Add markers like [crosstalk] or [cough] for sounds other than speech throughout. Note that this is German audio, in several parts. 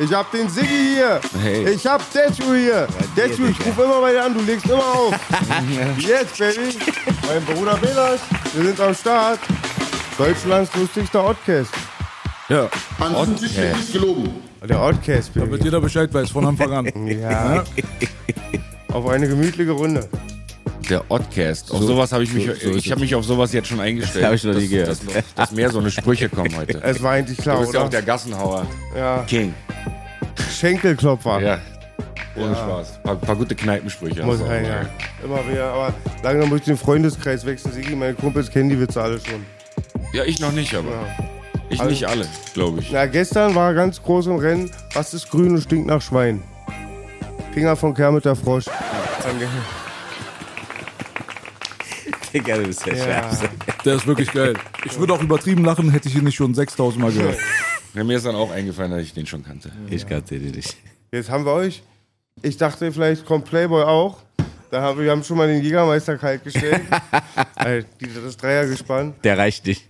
Ich hab den Siggi hier. Hey. Ich hab Deju hier. Deju, ich ruf immer bei dir an, du legst immer auf. [laughs] Jetzt, Baby. Mein Bruder Belas, wir sind am Start. Deutschlands lustigster Oddcast. Ja. An diesem Tisch nicht gelogen. Der Damit Baby. jeder Bescheid weiß von Anfang an. Ja. [laughs] Auf eine gemütliche Runde. Der Oddcast. Auf sowas habe ich mich, so ist ich habe mich auf sowas jetzt schon eingestellt. Das hab ich noch nie dass, gehört. Dass, dass mehr so eine Sprüche kommen heute. Es war eigentlich klar, Du bist ja auch oder? der Gassenhauer. Ja. King. Schenkelklopfer. Ja. Ohne Spaß. Paar, paar gute Kneipensprüche. Muss sein, mal, ja. Immer wieder, aber langsam muss ich den Freundeskreis wechseln. Sigi, meine Kumpels kennen die Witze alle schon. Ja, ich noch nicht, aber. Ja. Ich Also- nicht alle, glaube ich. Na, gestern war ganz groß im Rennen. Was ist grün und stinkt nach Schwein? Finger von Kermit der Frosch. Danke. Digga, du bist der Ja. Schärfste. Der ist wirklich geil. Ich würde auch übertrieben lachen, hätte ich ihn nicht schon 6000 Mal gehört. Ja, mir ist dann auch eingefallen, dass ich den schon kannte. Ich kannte den nicht. Jetzt haben wir euch. Ich dachte, vielleicht kommt Playboy auch. Da haben wir, wir haben schon mal den Jägermeister kalt gestellt. Alter, [laughs] die- das Dreiergespann. Der reicht nicht.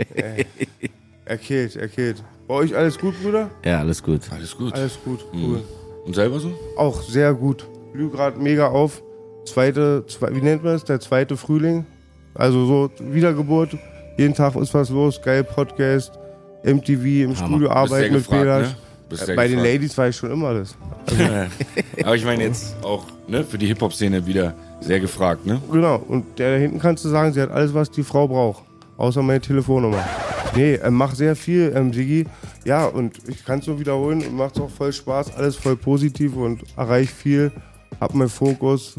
Er killt, er killt. Bei euch alles gut, Bruder? Ja, alles gut. Alles gut. Alles gut, cool. Und selber so? Auch sehr gut. Blüh gerade mega auf. Zweite, zwei, wie nennt man es? Der zweite Frühling. Also so Wiedergeburt. Jeden Tag ist was los. Geil Podcast. MTV im Studio Bist sehr arbeiten mit gefragt, ne? Sehr Bei den gefragt. Ladies war ich schon immer das. Aber ich meine jetzt auch ne, für die Hip-Hop-Szene wieder sehr gefragt, ne? Genau. Und der da hinten kannst du sagen, sie hat alles, was die Frau braucht. Außer meine Telefonnummer. Nee, er macht sehr viel, ähm, Sigi. Ja, und ich kann es nur wiederholen macht auch voll Spaß. Alles voll positiv und erreicht viel. Hab meinen Fokus.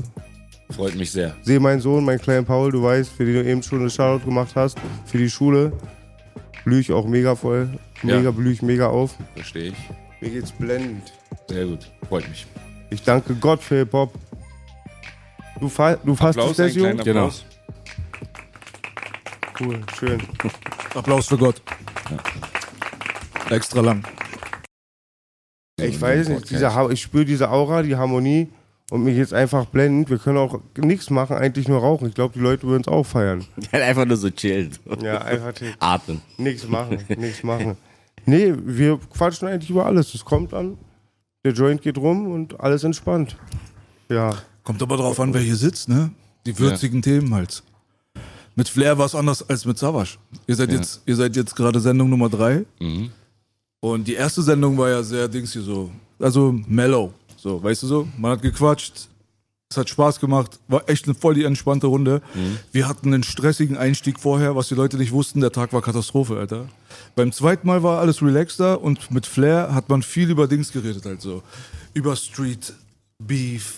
Freut mich sehr. Sehe meinen Sohn, meinen kleinen Paul, du weißt, für den du eben schon eine Shoutout gemacht hast, für die Schule. Blühe ich auch mega voll. Mega Ja. blühe ich mega auf. Verstehe ich. Mir geht's blendend. Sehr gut. Freut mich. Ich danke Gott für Hip-Hop. Du, fa du fasst Applaus, das, Junge? Genau. Applaus. Cool, schön. [laughs] Applaus für Gott. Extra lang. Ich weiß nicht, diese, ich spüre diese Aura, die Harmonie und mir geht's einfach blendend. Wir können auch nichts machen, eigentlich nur rauchen. Ich glaube, die Leute würden es auch feiern. [laughs] Einfach nur so chillen. Ja, einfach Atmen. nichts machen, nichts machen. Nee, wir quatschen eigentlich über alles. Es kommt an, der Joint geht rum und alles entspannt. Ja, Kommt aber drauf an, wer hier sitzt, ne? Die würzigen Themen halt. Mit Flair war es anders als mit Savage. Ihr seid Ja. jetzt, ihr seid jetzt gerade Sendung Nummer drei. Mhm. Und die erste Sendung war ja sehr Dings hier so, also mellow. So, weißt du so? Man hat gequatscht, es hat Spaß gemacht, war echt eine voll die entspannte Runde. Wir hatten einen stressigen Einstieg vorher, was die Leute nicht wussten, der Tag war Katastrophe, Alter. Beim zweiten Mal war alles relaxter und mit Flair hat man viel über Dings geredet, halt so. Über Street, Beef,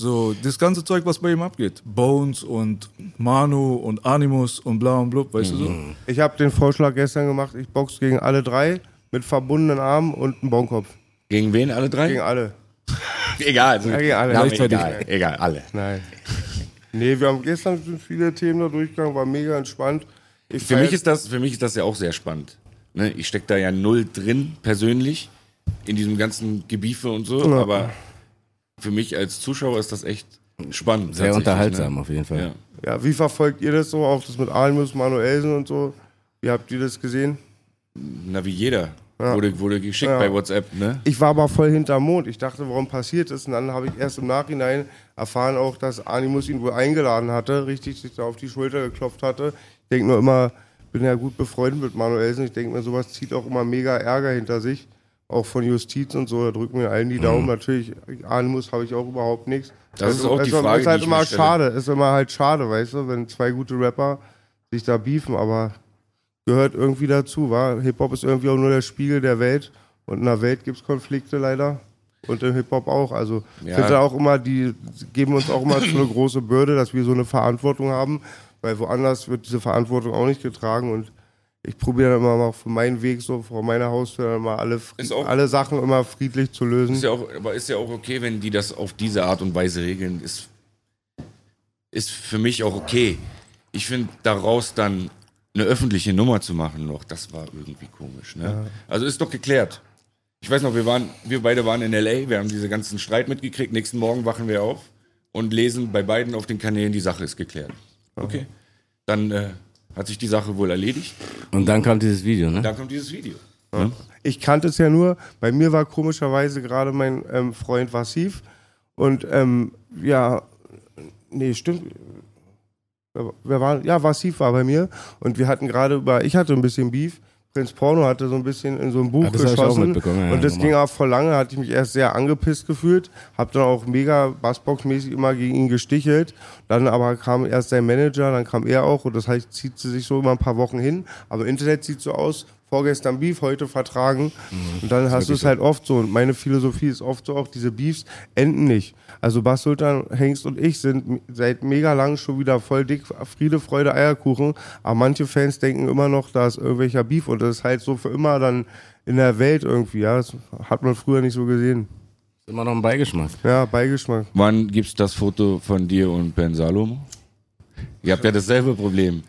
so, das ganze Zeug, was bei ihm abgeht. Bones und Manu und Animus und bla und blub, weißt du so? ich habe den Vorschlag gestern gemacht, ich box gegen alle drei mit verbundenen Armen und einem Bonkopf. Gegen wen alle drei? Gegen alle. Egal. Also, gegen alle. Egal. Egal, alle. Nein. Nee, wir haben gestern viele Themen da durchgegangen, war mega entspannt. Ich Für mich, ist das, für mich ist das ja auch sehr spannend. Ne? Ich stecke da ja null drin, persönlich, in diesem ganzen Gebiefe und so, Ja. aber für mich als Zuschauer ist das echt spannend. Sehr tatsächlich, unterhaltsam Ne? auf jeden Fall. Ja. Ja, wie verfolgt ihr das so? Auch das mit Almus, Manuelsen und so? Wie habt ihr das gesehen? Na, wie jeder. Wurde, wurde geschickt Ja. bei WhatsApp, ne? Ich war aber voll hinterm Mond. Ich dachte, warum passiert das? Und dann habe ich erst im Nachhinein erfahren auch, dass Animus ihn wohl eingeladen hatte, richtig sich da auf die Schulter geklopft hatte. Ich denke nur immer, bin ja gut befreundet mit Manuelsen. Ich denke mir, sowas zieht auch immer mega Ärger hinter sich. Auch von Justiz und so, da drücken wir allen die Daumen. Natürlich, Animus habe ich auch überhaupt nichts. Das ist auch die es Frage, ist halt die immer mir schade. Ist immer halt schade, weißt du, wenn zwei gute Rapper sich da beefen, aber gehört irgendwie dazu, war. Hip-Hop ist irgendwie auch nur der Spiegel der Welt. Und in der Welt gibt es Konflikte leider. Und im Hip-Hop auch. Also Ja. finde auch immer, die geben uns auch immer so eine große Bürde, dass wir so eine Verantwortung haben, weil woanders wird diese Verantwortung auch nicht getragen und ich probiere dann immer mal für meinen Weg so vor meiner Haustür mal alle, auch- alle Sachen immer friedlich zu lösen. Ist ja auch, aber ist ja auch okay, wenn die das auf diese Art und Weise regeln. Ist, ist für mich auch okay. Ich finde, daraus dann eine öffentliche Nummer zu machen noch, das war irgendwie komisch. Ne? Also ist doch geklärt. Ich weiß noch, wir waren, wir beide waren in LA, wir haben diese ganzen Streit mitgekriegt. Nächsten Morgen wachen wir auf und lesen bei beiden auf den Kanälen, die Sache ist geklärt. Okay. Dann äh, hat sich die Sache wohl erledigt. Und dann kam dieses Video, ne? Dann kommt dieses Video. Ich kannte es ja nur, bei mir war komischerweise gerade mein ähm, Freund Vassiv und ähm, ja, nee, stimmt. Wer, war, ja, Vassiv war bei mir und wir hatten gerade über, ich hatte ein bisschen Beef. Prinz Porno hatte so ein bisschen in so ein Buch Ah, ich auch geschossen ja, und das normal. ging auch voll lange, hatte ich mich erst sehr angepisst gefühlt, hab dann auch mega Bassbox-mäßig immer gegen ihn gestichelt, dann aber kam erst sein Manager, dann kam er auch und das heißt, zieht sie sich so immer ein paar Wochen hin, aber im Internet sieht so aus, vorgestern Beef, heute vertragen und dann hast du es halt oft so und meine Philosophie ist oft so auch, diese Beefs enden nicht. Also Bass Sultan, Hengst und ich sind seit mega lang schon wieder voll dick, Friede, Freude, Eierkuchen, aber manche Fans denken immer noch, da ist irgendwelcher Beef und das ist halt so für immer dann in der Welt irgendwie, ja, das hat man früher nicht so gesehen. Immer noch ein Beigeschmack. Ja, Beigeschmack. Wann gibt's das Foto von dir und Ben Salomo? Ihr habt ja dasselbe Problem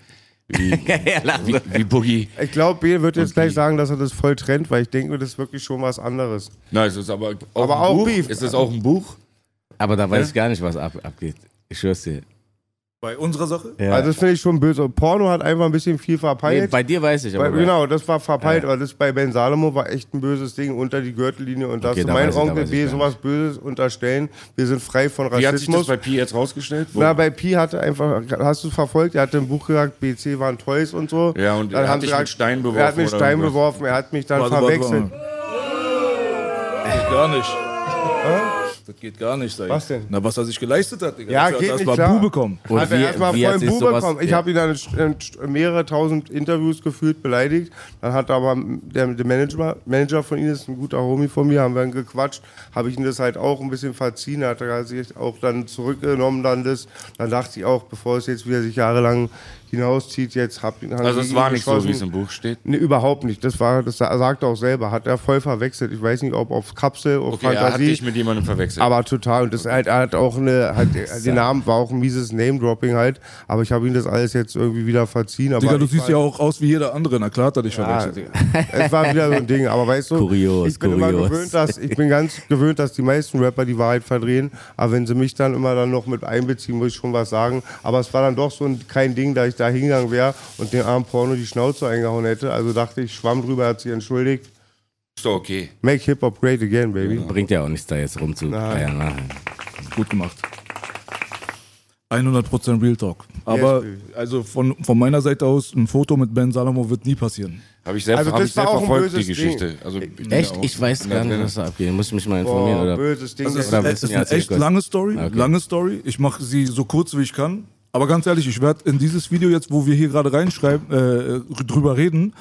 wie, [laughs] wie, wie Boogie. Ich glaube, B wird jetzt gleich sagen, dass er das voll trennt, weil ich denke, das ist wirklich schon was anderes. Nein, es ist aber auch Aber ein auch Buch. Beef. Ist es auch ein Buch? Aber da weiß ich gar nicht, was ab, abgeht. Ich schwör's dir. Bei unserer Sache? Ja. Also das finde ich schon böse. Porno hat einfach ein bisschen viel nee, verpeilt. bei dir weiß ich, aber Bei, genau, das war verpeilt, aber das bei Ben Salomo war echt ein böses Ding unter die Gürtellinie und dass Okay, du da mein Onkel B sowas Böses unterstellen. Wir sind frei von Wie hat sich das Rassismus. bei Pi jetzt rausgestellt? Wo? Na, bei Pi hatte einfach, hast du verfolgt, er hatte im Buch gesagt, BC waren Toys und so. Ja, und Dann er hat dich mit Steinen beworfen Er hat mich oder Stein irgendwas? beworfen, er hat mich dann Warte, warte, verwechselt. warte. Geht gar nicht. Das geht gar nicht, sag ich. Was denn? Na, was er sich geleistet hat, Digga. Ja, Dafür geht hat er nicht, erstmal klar. Bu bekommen. Und hat er wie- erstmal wie voll hat sich einen Bu sowas- bekommen. Ich ja. habe ihn dann in- in mehrere tausend Interviews gefühlt beleidigt. Dann hat aber der, der Manager, Manager von ihm ist ein guter Homie von mir, haben wir dann gequatscht, habe ich ihm das halt auch ein bisschen verziehen. Er hat er sich auch dann zurückgenommen dann das. Dann dachte ich auch, bevor es jetzt wieder sich jahrelang hinauszieht, jetzt hab ihn also es war nicht so, wie es im Buch steht. Nee, überhaupt nicht. Das war, das sagt er auch selber. Hat er voll verwechselt. Ich weiß nicht, ob auf Kapsel, auf Okay, er hat Fantasie. dich mit jemandem verwechselt. Aber total. Und das halt, er hat auch eine, hat, den Namen war auch ein mieses Name-Dropping halt. Aber ich habe ihm das alles jetzt irgendwie wieder verziehen. Aber Digga, du siehst ja auch aus wie jeder andere. Na klar hat er dich Ja, verwechselt, es war wieder so ein Ding. Aber weißt du, Kurios, ich bin immer kurios. gewöhnt, dass, ich bin ganz gewöhnt, dass die meisten Rapper die Wahrheit verdrehen. Aber wenn sie mich dann immer dann noch mit einbeziehen, muss ich schon was sagen. Aber es war dann doch so ein, kein Ding, da ich da hingegangen wäre und dem armen Porno die Schnauze eingehauen hätte. Also dachte ich, schwamm drüber, hat sich entschuldigt. ist doch okay. Make Hip-Hop great again, baby. Bringt ja auch nichts, da jetzt rumzueiern. Ne? Gut gemacht. 100% Real Talk. Aber Yes, also von, von meiner Seite aus, ein Foto mit Ben Salomo wird nie passieren. Habe ich sehr, Also hab das ich auch ein verfolgt, die böses Geschichte. Also, ich Echt? ja Ich weiß gar da nicht, was da abgeht. Muss ich mich mal informieren, Boah, oder? böses Ding. Das ist, ist eine echt lange Story. Okay. Lange Story. Ich mache sie so kurz wie ich kann. Aber ganz ehrlich, ich werde in dieses Video jetzt, wo wir hier gerade reinschreiben, äh, drüber reden,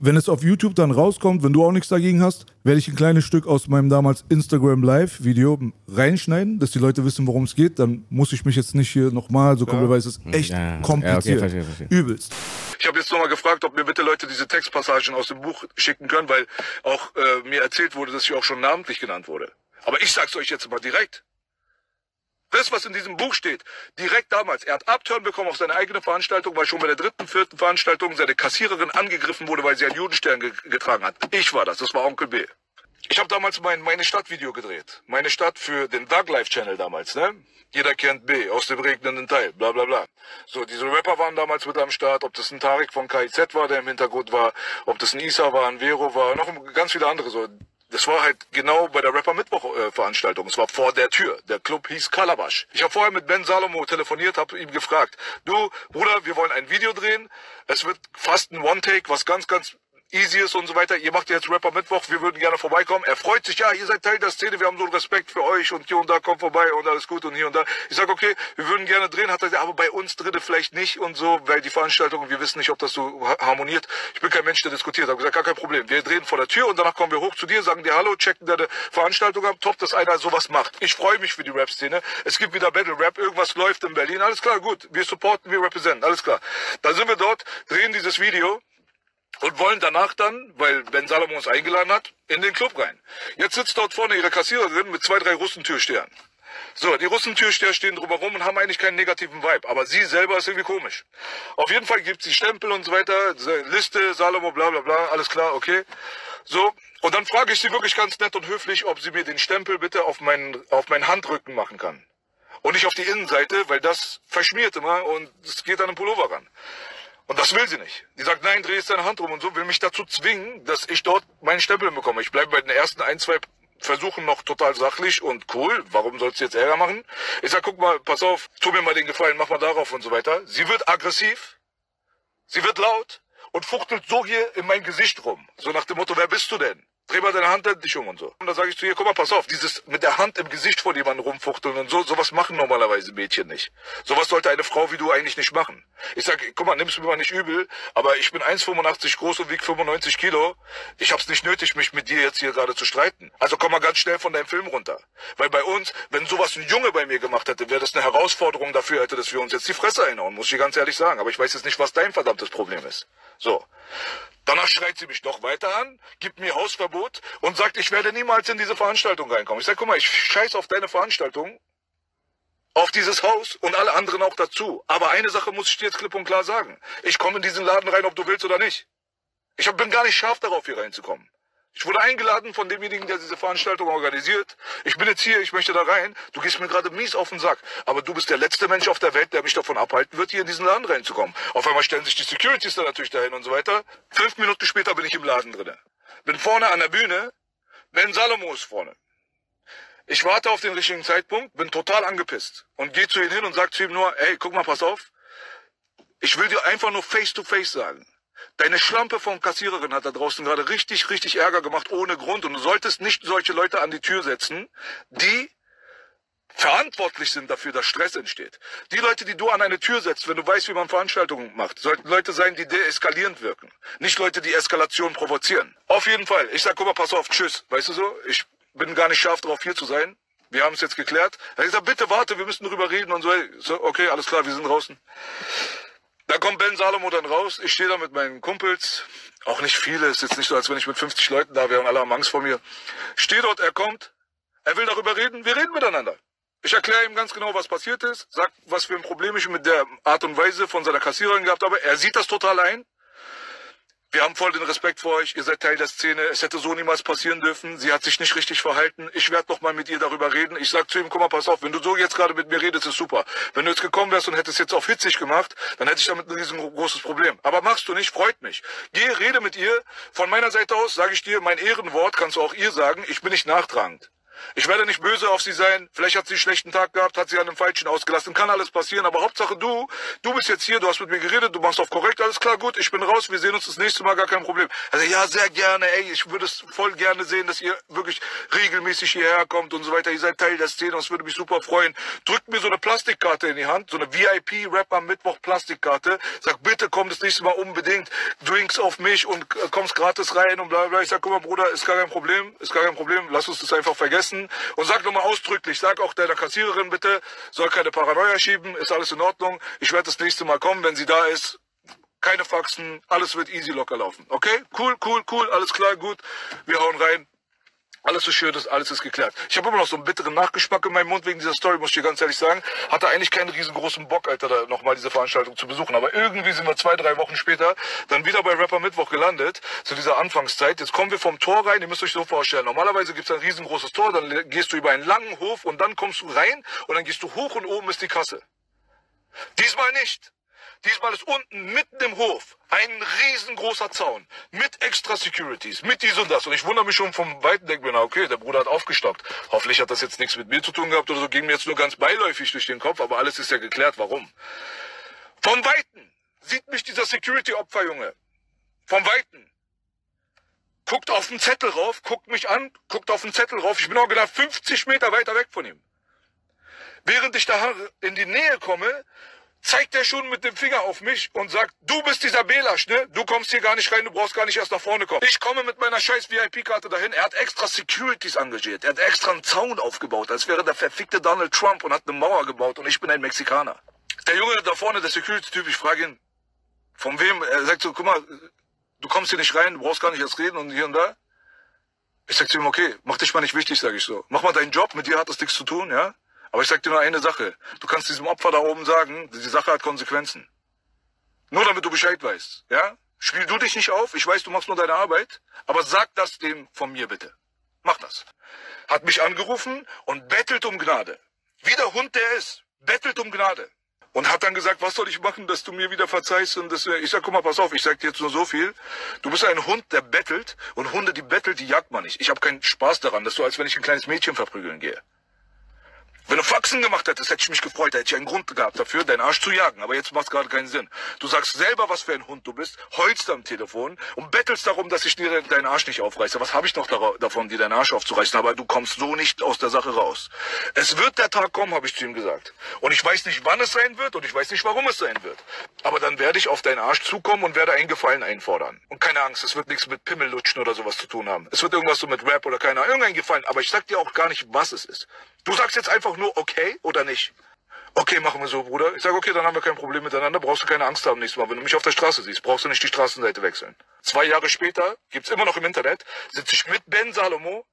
wenn es auf YouTube dann rauskommt, wenn du auch nichts dagegen hast, werde ich ein kleines Stück aus meinem damals Instagram Live Video reinschneiden, dass die Leute wissen, worum es geht. Dann muss ich mich jetzt nicht hier nochmal so kommen, weil es ist echt Ja, ja. Ja, okay, kompliziert. verstehe, verstehe. Übelst. Ich habe jetzt nochmal gefragt, ob mir bitte Leute diese Textpassagen aus dem Buch schicken können, weil auch äh, mir erzählt wurde, dass ich auch schon namentlich genannt wurde. Aber ich sag's euch jetzt mal direkt. Das, was in diesem Buch steht, direkt damals, er hat Abturn bekommen auf seine eigene Veranstaltung, weil schon bei der dritten, vierten Veranstaltung seine Kassiererin angegriffen wurde, weil sie einen Judenstern ge getragen hat. Ich war das, das war Onkel B. Ich habe damals mein Meine Stadt-Video gedreht. Meine Stadt für den Thug Life Channel damals, ne? Jeder kennt B, aus dem regnenden Teil, bla bla bla. So, diese Rapper waren damals mit am Start, ob das ein Tarek von KIZ war, der im Hintergrund war, ob das ein Isa war, ein Vero war, noch ganz viele andere so. Das war halt genau bei der Rapper Mittwoch äh, Veranstaltung. Es war vor der Tür. Der Club hieß Kalabash. Ich habe vorher mit Ben Salomo telefoniert, habe ihm gefragt: Du Bruder, wir wollen ein Video drehen. Es wird fast ein One Take, was ganz ganz easy ist und so weiter. Ihr macht jetzt Rapper Mittwoch, wir würden gerne vorbeikommen. Er freut sich, ja, ihr seid Teil der Szene, wir haben so Respekt für euch und hier und da kommt vorbei und alles gut und hier und da. Ich sag, okay, wir würden gerne drehen, hat er gesagt, aber bei uns dritte vielleicht nicht und so, weil die Veranstaltung, wir wissen nicht, ob das so ha- harmoniert. Ich bin kein Mensch, der diskutiert. Habe gesagt, gar kein Problem. Wir drehen vor der Tür und danach kommen wir hoch zu dir, sagen dir Hallo, checken deine Veranstaltung ab. Top, dass einer sowas macht. Ich freue mich für die Rap-Szene. Es gibt wieder Battle Rap, irgendwas läuft in Berlin. Alles klar, gut. Wir supporten, wir representen. Alles klar. Dann sind wir dort, drehen dieses Video und wollen danach dann, weil Ben Salomon uns eingeladen hat, in den Club rein. Jetzt sitzt dort vorne ihre Kassiererin mit zwei, drei Russentürstehern. So, die Russentürsteher stehen drumherum und haben eigentlich keinen negativen Vibe, aber sie selber ist irgendwie komisch. Auf jeden Fall gibt sie Stempel und so weiter, Liste, Salomo, bla bla bla, alles klar, okay. So, und dann frage ich sie wirklich ganz nett und höflich, ob sie mir den Stempel bitte auf meinen, auf meinen Handrücken machen kann. Und nicht auf die Innenseite, weil das verschmiert immer und es geht an den Pullover ran. Und das will sie nicht. Die sagt, nein, dreh jetzt deine Hand rum und so, will mich dazu zwingen, dass ich dort meinen Stempel bekomme. Ich bleibe bei den ersten ein, zwei Versuchen noch total sachlich und cool. Warum sollst du jetzt Ärger machen? Ich sag, guck mal, pass auf, tu mir mal den Gefallen, mach mal darauf und so weiter. Sie wird aggressiv, sie wird laut und fuchtelt so hier in mein Gesicht rum. So nach dem Motto, wer bist du denn? Dreh mal deine Hand endlich um und so. Und dann sage ich zu ihr, guck mal, pass auf, dieses mit der Hand im Gesicht vor jemandem rumfuchteln und so, sowas machen normalerweise Mädchen nicht. Sowas sollte eine Frau wie du eigentlich nicht machen. Ich sag, guck mal, nimm's mir mal nicht übel, aber ich bin 1,85 groß und wieg 95 Kilo. Ich hab's nicht nötig, mich mit dir jetzt hier gerade zu streiten. Also komm mal ganz schnell von deinem Film runter. Weil bei uns, wenn sowas ein Junge bei mir gemacht hätte, wäre das eine Herausforderung dafür hätte, dass wir uns jetzt die Fresse einhauen, muss ich dir ganz ehrlich sagen. Aber ich weiß jetzt nicht, was dein verdammtes Problem ist. So. Danach schreit sie mich noch weiter an, gibt mir Hausverbot und sagt, ich werde niemals in diese Veranstaltung reinkommen. Ich sage, guck mal, ich scheiß auf deine Veranstaltung, auf dieses Haus und alle anderen auch dazu. Aber eine Sache muss ich dir jetzt klipp und klar sagen. Ich komme in diesen Laden rein, ob du willst oder nicht. Ich bin gar nicht scharf darauf, hier reinzukommen. Ich wurde eingeladen von demjenigen, der diese Veranstaltung organisiert. Ich bin jetzt hier, ich möchte da rein. Du gehst mir gerade mies auf den Sack. Aber du bist der letzte Mensch auf der Welt, der mich davon abhalten wird, hier in diesen Laden reinzukommen. Auf einmal stellen sich die Securities da natürlich dahin und so weiter. Fünf Minuten später bin ich im Laden drinne. Bin vorne an der Bühne. Ben Salomo ist vorne. Ich warte auf den richtigen Zeitpunkt, bin total angepisst und gehe zu ihm hin und sag zu ihm nur, ey, guck mal, pass auf. Ich will dir einfach nur face to face sagen. Deine Schlampe von Kassiererin hat da draußen gerade richtig, richtig Ärger gemacht ohne Grund und du solltest nicht solche Leute an die Tür setzen, die verantwortlich sind dafür, dass Stress entsteht. Die Leute, die du an eine Tür setzt, wenn du weißt, wie man Veranstaltungen macht, sollten Leute sein, die deeskalierend wirken. Nicht Leute, die Eskalation provozieren. Auf jeden Fall. Ich sag, guck mal, pass auf, tschüss. Weißt du so? Ich bin gar nicht scharf darauf, hier zu sein. Wir haben es jetzt geklärt. Er hat gesagt, bitte warte, wir müssen drüber reden und so. so. Okay, alles klar, wir sind draußen. Da kommt Ben Salomo dann raus. Ich stehe da mit meinen Kumpels. Auch nicht viele. Ist jetzt nicht so, als wenn ich mit 50 Leuten da wäre und alle haben Angst vor mir. Stehe dort, er kommt. Er will darüber reden. Wir reden miteinander. Ich erkläre ihm ganz genau, was passiert ist. Sag, was für ein Problem ich mit der Art und Weise von seiner Kassiererin gehabt habe. Er sieht das total ein. Wir haben voll den Respekt vor euch. Ihr seid Teil der Szene. Es hätte so niemals passieren dürfen. Sie hat sich nicht richtig verhalten. Ich werde noch mal mit ihr darüber reden. Ich sag zu ihm, guck mal, pass auf, wenn du so jetzt gerade mit mir redest, ist super. Wenn du jetzt gekommen wärst und hättest jetzt auf hitzig gemacht, dann hätte ich damit ein riesengroßes Problem. Aber machst du nicht, freut mich. Geh, rede mit ihr. Von meiner Seite aus sage ich dir, mein Ehrenwort kannst du auch ihr sagen. Ich bin nicht nachtragend. Ich werde nicht böse auf sie sein. Vielleicht hat sie einen schlechten Tag gehabt, hat sie an einem Falschen ausgelassen. Kann alles passieren. Aber Hauptsache du, du bist jetzt hier, du hast mit mir geredet, du machst auf korrekt, alles klar, gut, ich bin raus, wir sehen uns das nächste Mal, gar kein Problem. Also ja, sehr gerne, ey, ich würde es voll gerne sehen, dass ihr wirklich regelmäßig hierher kommt und so weiter. Ihr seid Teil der Szene und es würde mich super freuen. Drückt mir so eine Plastikkarte in die Hand, so eine VIP-Rap am Mittwoch Plastikkarte. Sag, bitte komm das nächste Mal unbedingt, Drinks auf mich und äh, kommst gratis rein und bla bla. Ich sag, guck mal, Bruder, ist gar kein Problem, ist gar kein Problem, lass uns das einfach vergessen. Und sag nochmal ausdrücklich, sag auch deiner Kassiererin bitte, soll keine Paranoia schieben, ist alles in Ordnung. Ich werde das nächste Mal kommen, wenn sie da ist. Keine Faxen, alles wird easy locker laufen. Okay? Cool, cool, cool, alles klar, gut. Wir hauen rein. Alles so schön ist, alles ist geklärt. Ich habe immer noch so einen bitteren Nachgeschmack in meinem Mund wegen dieser Story, muss ich dir ganz ehrlich sagen. Hatte eigentlich keinen riesengroßen Bock, Alter, da nochmal diese Veranstaltung zu besuchen. Aber irgendwie sind wir zwei, drei Wochen später dann wieder bei Rapper Mittwoch gelandet, zu dieser Anfangszeit. Jetzt kommen wir vom Tor rein, ihr müsst euch so vorstellen. Normalerweise gibt's ein riesengroßes Tor, dann gehst du über einen langen Hof und dann kommst du rein und dann gehst du hoch und oben ist die Kasse. Diesmal nicht. Diesmal ist unten mitten im Hof ein riesengroßer Zaun mit extra Securities, mit dies und das. Und ich wundere mich schon vom Weiten, denke mir, na okay, der Bruder hat aufgestockt. Hoffentlich hat das jetzt nichts mit mir zu tun gehabt oder so, ging mir jetzt nur ganz beiläufig durch den Kopf, aber alles ist ja geklärt, warum. Vom Weiten sieht mich dieser Security-Opferjunge. Vom Weiten. guckt auf den Zettel rauf, guckt mich an, guckt auf den Zettel rauf. Ich bin auch genau 50 Meter weiter weg von ihm. Während ich da in die Nähe komme, zeigt er schon mit dem Finger auf mich und sagt, du bist dieser Belasch, ne? Du kommst hier gar nicht rein, du brauchst gar nicht erst nach vorne kommen. Ich komme mit meiner scheiß VIP-Karte dahin. Er hat extra Securities engagiert. Er hat extra einen Zaun aufgebaut, als wäre der verfickte Donald Trump und hat eine Mauer gebaut und ich bin ein Mexikaner. Der Junge da vorne, der Security-Typ, ich frage ihn, von wem? Er sagt so, guck mal, du kommst hier nicht rein, du brauchst gar nicht erst reden und hier und da. Ich sag zu ihm, okay, mach dich mal nicht wichtig, sage ich so. Mach mal deinen Job, mit dir hat das nichts zu tun, ja? Aber ich sag dir nur eine Sache. Du kannst diesem Opfer da oben sagen, die Sache hat Konsequenzen. Nur damit du Bescheid weißt, ja? Spiel du dich nicht auf, ich weiß, du machst nur deine Arbeit, aber sag das dem von mir bitte. Mach das. Hat mich angerufen und bettelt um Gnade. Wie der Hund der ist, bettelt um Gnade. Und hat dann gesagt, was soll ich machen, dass du mir wieder verzeihst? Und das, ich sag, guck mal, pass auf, ich sag dir jetzt nur so viel. Du bist ein Hund, der bettelt. Und Hunde, die bettelt, die jagt man nicht. Ich habe keinen Spaß daran. Das ist so, als wenn ich ein kleines Mädchen verprügeln gehe. Wenn du Faxen gemacht hättest, hätte ich mich gefreut, hätte ich einen Grund gehabt dafür, deinen Arsch zu jagen. Aber jetzt macht gerade keinen Sinn. Du sagst selber, was für ein Hund du bist, heulst am Telefon und bettelst darum, dass ich dir deinen Arsch nicht aufreiße. Was habe ich noch davon, dir deinen Arsch aufzureißen? Aber du kommst so nicht aus der Sache raus. Es wird der Tag kommen, habe ich zu ihm gesagt. Und ich weiß nicht, wann es sein wird und ich weiß nicht, warum es sein wird. Aber dann werde ich auf deinen Arsch zukommen und werde einen Gefallen einfordern. Und keine Angst, es wird nichts mit Pimmellutschen oder sowas zu tun haben. Es wird irgendwas so mit Rap oder keine Ahnung, irgendein Gefallen. Aber ich sag dir auch gar nicht, was es ist. Du sagst jetzt einfach nur okay oder nicht. Okay, machen wir so, Bruder. Ich sage, okay, dann haben wir kein Problem miteinander. Brauchst du keine Angst haben nächstes Mal. Wenn du mich auf der Straße siehst, brauchst du nicht die Straßenseite wechseln. Zwei Jahre später, gibt's immer noch im Internet, sitze ich mit Ben Salomo,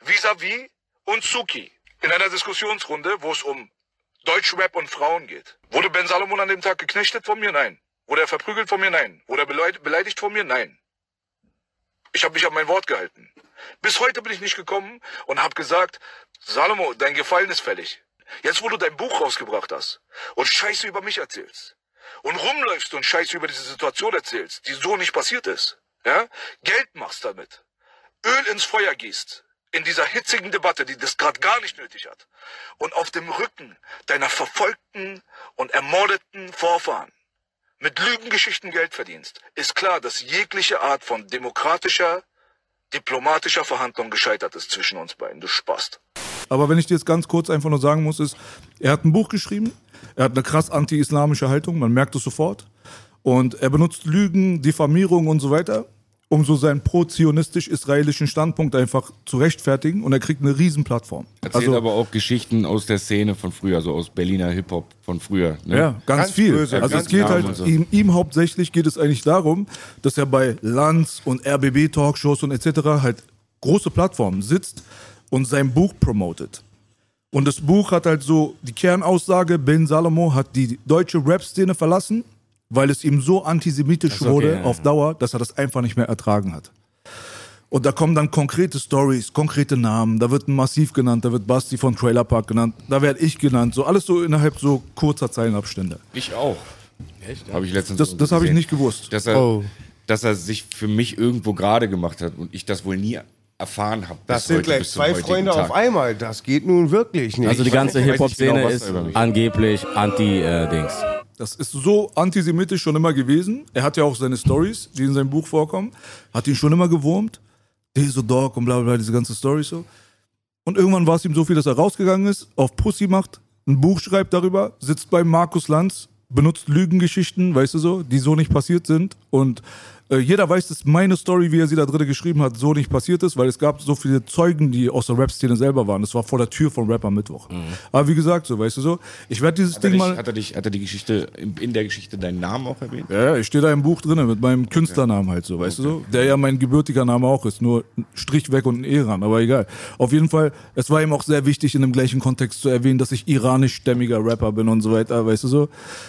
vis-à-vis und Suki in einer Diskussionsrunde, wo es um Deutschrap und Frauen geht. Wurde Ben Salomon an dem Tag geknechtet von mir? Nein. Wurde er verprügelt von mir? Nein. Wurde er beleidigt von mir? Nein. Ich habe mich an mein Wort gehalten. Bis heute bin ich nicht gekommen und habe gesagt, Salomo, dein Gefallen ist fällig. Jetzt, wo du dein Buch rausgebracht hast und Scheiße über mich erzählst und rumläufst und Scheiße über diese Situation erzählst, die so nicht passiert ist, ja, Geld machst damit, Öl ins Feuer gießt, in dieser hitzigen Debatte, die das gerade gar nicht nötig hat, und auf dem Rücken deiner verfolgten und ermordeten Vorfahren mit Lügengeschichten Geld verdienst, ist klar, dass jegliche Art von demokratischer, diplomatischer Verhandlung gescheitert ist zwischen uns beiden. Du Spast. Aber wenn ich dir jetzt ganz kurz einfach nur sagen muss, ist, er hat ein Buch geschrieben, er hat eine krass anti-islamische Haltung, man merkt es sofort. Und er benutzt Lügen, Diffamierung und so weiter, um so seinen pro-zionistisch-israelischen Standpunkt einfach zu rechtfertigen. Und er kriegt eine Riesenplattform. Erzählt also, aber auch Geschichten aus der Szene von früher, so aus Berliner Hip-Hop von früher. Ne? Ja, ganz, ganz viel. Böse, also es geht halt, so. ihm, ihm hauptsächlich geht es eigentlich darum, dass er bei Lanz und RBB-Talkshows und etc. halt große Plattformen sitzt und sein Buch promotet. Und das Buch hat halt so die Kernaussage, Ben Salomo hat die deutsche Rap-Szene verlassen, weil es ihm so antisemitisch okay, wurde ja, auf Dauer, dass er das einfach nicht mehr ertragen hat. Und da kommen dann konkrete Stories, konkrete Namen. Da wird ein Massiv genannt, da wird Basti von Trailer Park genannt, da werde ich genannt. So alles so innerhalb so kurzer Zeilenabstände. Ich auch. Echt? Habe ich letztens Das, das habe ich nicht gewusst. Dass er, oh. dass er sich für mich irgendwo gerade gemacht hat und ich das wohl nie erfahren habe. Das sind gleich zwei Freunde Tag. auf einmal. Das geht nun wirklich nicht. Also die ganze Hip-Hop-Szene genau, ist angeblich Anti-Dings. Das ist so antisemitisch schon immer gewesen. Er hat ja auch seine Stories, die in seinem Buch vorkommen. Hat ihn schon immer gewurmt. so Dog und bla bla, diese ganze Story so. Und irgendwann war es ihm so viel, dass er rausgegangen ist, auf Pussy macht, ein Buch schreibt darüber, sitzt bei Markus Lanz, benutzt Lügengeschichten, weißt du so, die so nicht passiert sind und äh, jeder weiß, dass meine Story, wie er sie da drin geschrieben hat, so nicht passiert ist, weil es gab so viele Zeugen, die aus der Rap-Szene selber waren. Das war vor der Tür von Rapper Mittwoch. Mhm. Aber wie gesagt, so, weißt du so, ich werde dieses hat Ding dich, mal. Hat er, dich, hat er die Geschichte, in der Geschichte deinen Namen auch erwähnt? Ja, ich stehe da im Buch drin mit meinem Künstlernamen halt so, weißt okay. du so, der ja mein gebürtiger Name auch ist, nur ein Strich weg und ein E ran, aber egal. Auf jeden Fall, es war ihm auch sehr wichtig, in dem gleichen Kontext zu erwähnen, dass ich iranischstämmiger Rapper bin und so weiter, weißt du so.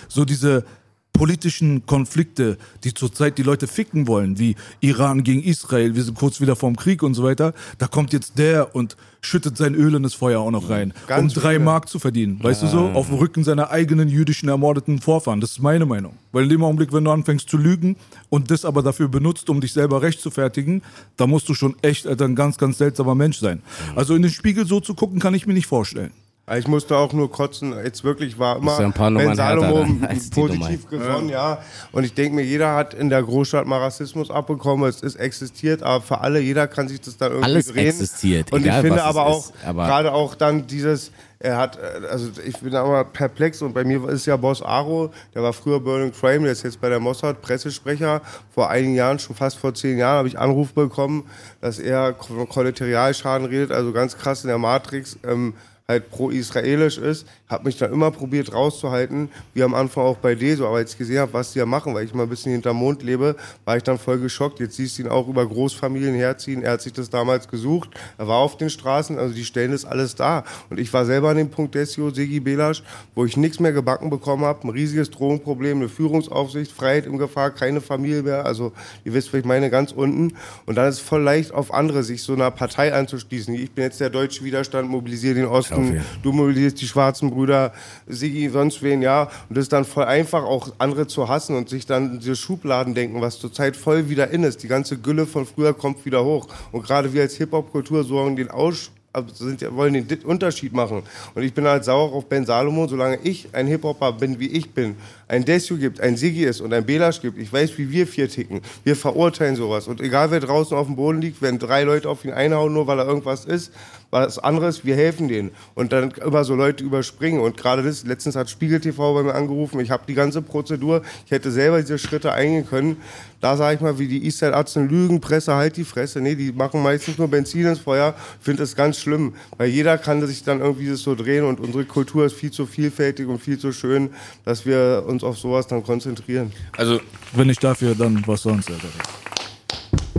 So diese, politischen Konflikte, die zurzeit die Leute ficken wollen, wie Iran gegen Israel, wir sind kurz wieder vorm Krieg und so weiter, da kommt jetzt der und schüttet sein Öl in das Feuer auch noch rein, Ganz um drei viele. Mark zu verdienen. Weißt ja. du so? Auf dem Rücken seiner eigenen jüdischen ermordeten Vorfahren. Das ist meine Meinung. Weil in dem Augenblick, wenn du anfängst zu lügen und das aber dafür benutzt, um dich selber recht zu fertigen, da musst du schon echt Alter, ein ganz, ganz seltsamer Mensch sein. Also in den Spiegel so zu gucken, kann ich mir nicht vorstellen. Ich musste auch nur kotzen. Jetzt wirklich war immer ja ein paar Ben Salomo [laughs] positiv gesonnen, ja. Und ich denke mir, jeder hat in der Großstadt mal Rassismus abbekommen. Es ist existiert, aber für alle, jeder kann sich das dann irgendwie Alles drehen. existiert, Und egal ich finde aber auch, ist, aber- gerade auch dann dieses, er hat, also ich bin da immer perplex und bei mir ist ja Boss Aro, der war früher Burning Frame, der ist jetzt bei der Mossad Pressesprecher. Vor einigen Jahren, schon fast vor zehn Jahren, habe ich Anruf bekommen, dass er von Kollateralschaden redet, also ganz krass in der Matrix. Ähm, halt pro-israelisch ist, habe mich dann immer probiert rauszuhalten, wie am Anfang auch bei Deso, aber als ich gesehen habe, was die da machen, weil ich mal ein bisschen hinterm Mond lebe, war ich dann voll geschockt. Jetzt siehst du ihn auch über Großfamilien herziehen, er hat sich das damals gesucht, er war auf den Straßen, also die stellen das alles da. Und ich war selber an dem Punkt Desio, Sigi Belasch, wo ich nichts mehr gebacken bekommen habe, ein riesiges Drogenproblem, eine Führungsaufsicht, Freiheit in Gefahr, keine Familie mehr, also ihr wisst, was ich meine, ganz unten. Und dann ist es voll leicht auf andere, sich so einer Partei anzuschließen. Ich bin jetzt der deutsche Widerstand, mobilisiere den Osten, Jeden. du mobilisierst die schwarzen Brüder, Sigi, sonst wen, ja. Und das ist dann voll einfach, auch andere zu hassen und sich dann diese Schubladen denken, was zurzeit voll wieder in ist. Die ganze Gülle von früher kommt wieder hoch. Und gerade wir als Hip-Hop-Kultur sorgen den Aus also sind, wollen den Unterschied machen. Und ich bin halt sauer auf Ben Salomon, solange ich ein Hip-Hopper bin, wie ich bin, ein Desio gibt, ein Sigi ist und ein Belasch gibt. Ich weiß, wie wir vier ticken. Wir verurteilen sowas. Und egal, wer draußen auf dem Boden liegt, wenn drei Leute auf ihn einhauen, nur weil er irgendwas ist, was anderes, wir helfen denen. Und dann über so Leute überspringen. Und gerade das, letztens hat Spiegel TV bei mir angerufen, ich habe die ganze Prozedur, ich hätte selber diese Schritte eingehen können. Da sage ich mal, wie die Eastside-Arzten lügen, Presse, halt die Fresse. Nee, die machen meistens nur Benzin ins Feuer. Ich finde das ganz schlimm, weil jeder kann sich dann irgendwie das so drehen und unsere Kultur ist viel zu vielfältig und viel zu schön, dass wir uns auf sowas dann konzentrieren. Also, Wenn nicht dafür, dann was sonst, Alter.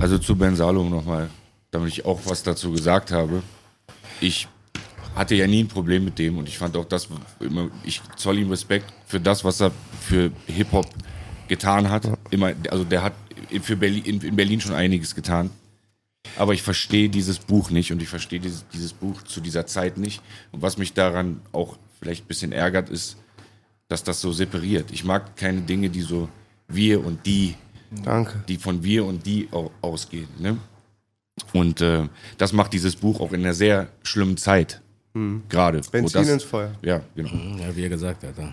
also zu Ben Salom nochmal, damit ich auch was dazu gesagt habe. Ich hatte ja nie ein Problem mit dem und ich fand auch das immer, ich zoll ihm Respekt für das, was er für Hip-Hop getan hat. Immer, also der hat für Berlin, in, in Berlin schon einiges getan. Aber ich verstehe dieses Buch nicht und ich verstehe dieses, dieses Buch zu dieser Zeit nicht. Und was mich daran auch vielleicht ein bisschen ärgert, ist, dass das so separiert. Ich mag keine Dinge, die so wir und die, Danke. die von wir und die au- ausgehen. Ne? Und äh, das macht dieses Buch auch in einer sehr schlimmen Zeit. Gerade. wo Benzin das, ins Feuer. Ja, genau. Ja, wie er gesagt hat. Ja.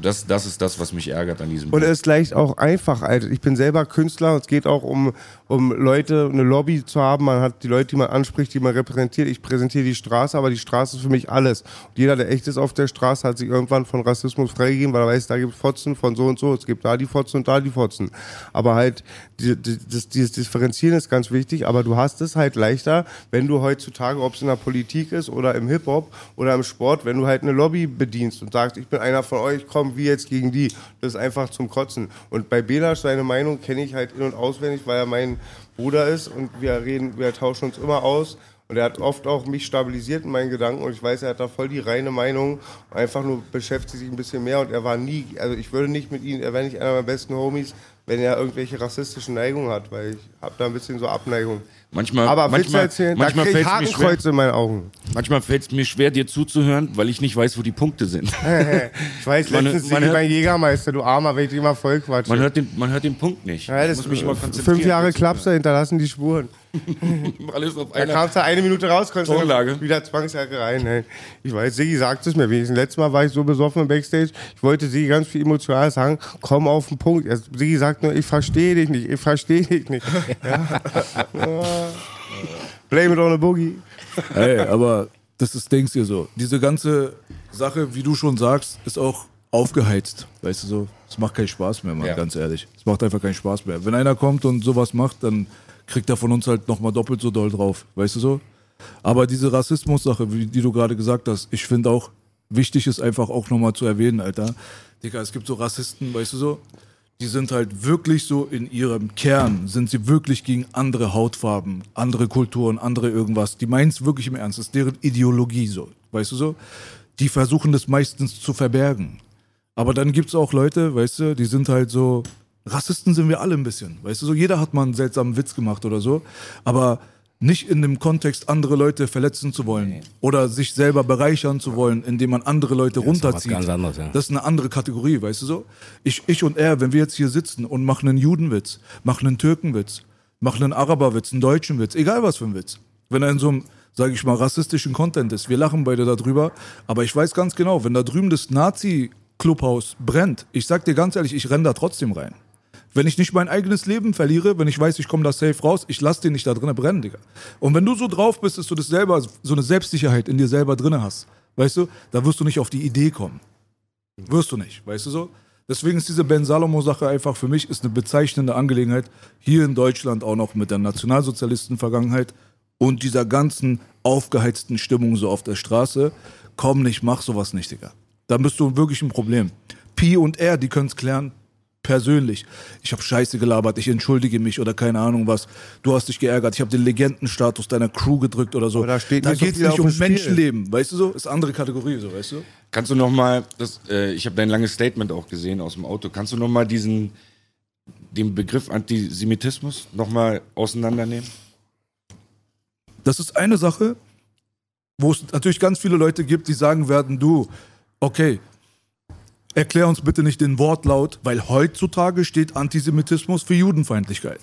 Das, das ist das, was mich ärgert an diesem Und es ist leicht auch einfach, Alter. Ich bin selber Künstler es geht auch um, um Leute, eine Lobby zu haben. Man hat die Leute, die man anspricht, die man repräsentiert. Ich präsentiere die Straße, aber die Straße ist für mich alles. Und jeder, der echt ist auf der Straße, hat sich irgendwann von Rassismus freigegeben, weil er weiß, da gibt es Fotzen von so und so, es gibt da die Fotzen und da die Fotzen. Aber halt, die, die, das, dieses Differenzieren ist ganz wichtig, aber du hast es halt leichter, wenn du heutzutage, ob es in der Politik ist oder im Hip-Hop oder im Sport, wenn du halt eine Lobby bedienst und sagst, ich bin einer von euch, komm, wie jetzt gegen die. Das ist einfach zum Kotzen. Und bei Belasch, seine Meinung kenne ich halt in- und auswendig, weil er mein Bruder ist und wir reden, wir tauschen uns immer aus. Und er hat oft auch mich stabilisiert in meinen Gedanken und ich weiß, er hat da voll die reine Meinung, einfach nur beschäftigt sich ein bisschen mehr und er war nie, also ich würde nicht mit ihm, er wäre nicht einer meiner besten Homies, wenn er irgendwelche rassistischen Neigungen hat, weil ich habe da ein bisschen so Abneigung. Manchmal, Aber manchmal, erzählen, manchmal fällt es mir schwer. In meinen Augen. Manchmal fällt es mir schwer, dir zuzuhören, weil ich nicht weiß, wo die Punkte sind. [laughs] Ich weiß, Man- letztens man man hört- mein Jägermeister, du Armer, wenn ich immer voll quatsche. Man hört den, man hört den Punkt nicht. ja, konzentrieren. fünf Jahre Klapser hinterlassen die Spuren. [laughs] Alles auf Da einer. kamst du eine Minute raus, konntest du Tonlage. wieder Zwangsjacke rein. Nein. Ich weiß, Sigi sagt es mir wenigstens. Letztes Mal war ich so besoffen im Backstage, ich wollte Sigi ganz viel emotional sagen, komm auf den Punkt. Er- Sigi sagt nur, ich verstehe dich nicht, ich verstehe dich nicht. [laughs] Ja. Blame it on a boogie. Ey, aber das ist, denkst dir so. Diese ganze Sache, wie du schon sagst, ist auch aufgeheizt. Weißt du so? Es macht keinen Spaß mehr, Mann, Ja. ganz ehrlich. Es macht einfach keinen Spaß mehr. Wenn einer kommt und sowas macht, dann kriegt er von uns halt nochmal doppelt so doll drauf. Weißt du so? Aber diese Rassismus-Sache, die du gerade gesagt hast, ich finde auch, wichtig ist einfach auch nochmal zu erwähnen, Alter. Digga, es gibt so Rassisten, weißt du so? Die sind halt wirklich so in ihrem Kern, sind sie wirklich gegen andere Hautfarben, andere Kulturen, andere irgendwas. Die meinen es wirklich im Ernst, das ist deren Ideologie so, weißt du so? Die versuchen das meistens zu verbergen. Aber dann gibt's auch Leute, weißt du, die sind halt so, Rassisten sind wir alle ein bisschen, weißt du so, jeder hat mal einen seltsamen Witz gemacht oder so, aber nicht in dem Kontext, andere Leute verletzen zu wollen oder sich selber bereichern zu wollen, indem man andere Leute ist was runterzieht. ganz anderes, ja. Das ist eine andere Kategorie, weißt du so? Ich, ich und er, wenn wir jetzt hier sitzen und machen einen Judenwitz, machen einen Türkenwitz, machen einen Araberwitz, einen deutschen Witz, egal was für ein Witz. Wenn er in so einem, sage ich mal, rassistischen Content ist. Wir lachen beide darüber, aber ich weiß ganz genau, wenn da drüben das Nazi-Clubhaus brennt, ich sag dir ganz ehrlich, ich renn da trotzdem rein. Wenn ich nicht mein eigenes Leben verliere, wenn ich weiß, ich komme da safe raus, ich lass den nicht da drinnen brennen, Digga. Und wenn du so drauf bist, dass du das selber, so eine Selbstsicherheit in dir selber drinne hast, weißt du, da wirst du nicht auf die Idee kommen. Wirst du nicht, weißt du so? Deswegen ist diese Ben Salomo-Sache einfach für mich ist eine bezeichnende Angelegenheit. Hier in Deutschland auch noch mit der Nationalsozialisten-Vergangenheit und dieser ganzen aufgeheizten Stimmung so auf der Straße. Komm nicht, mach sowas nicht, Digga. Dann bist du wirklich ein Problem. Pi und er, die können es klären persönlich. Ich habe Scheiße gelabert, ich entschuldige mich oder keine Ahnung was. Du hast dich geärgert, ich habe den Legendenstatus deiner Crew gedrückt oder so. Aber da steht da nicht so geht's nicht um. Menschenleben, weißt du so? Ist andere Kategorie so, weißt du? Kannst du noch mal, das, äh, ich habe dein langes Statement auch gesehen aus dem Auto. Kannst du noch mal diesen, den Begriff Antisemitismus noch mal auseinandernehmen? Das ist eine Sache, wo es natürlich ganz viele Leute gibt, die sagen werden, du, okay, erklär uns bitte nicht den Wortlaut, weil heutzutage steht Antisemitismus für Judenfeindlichkeit.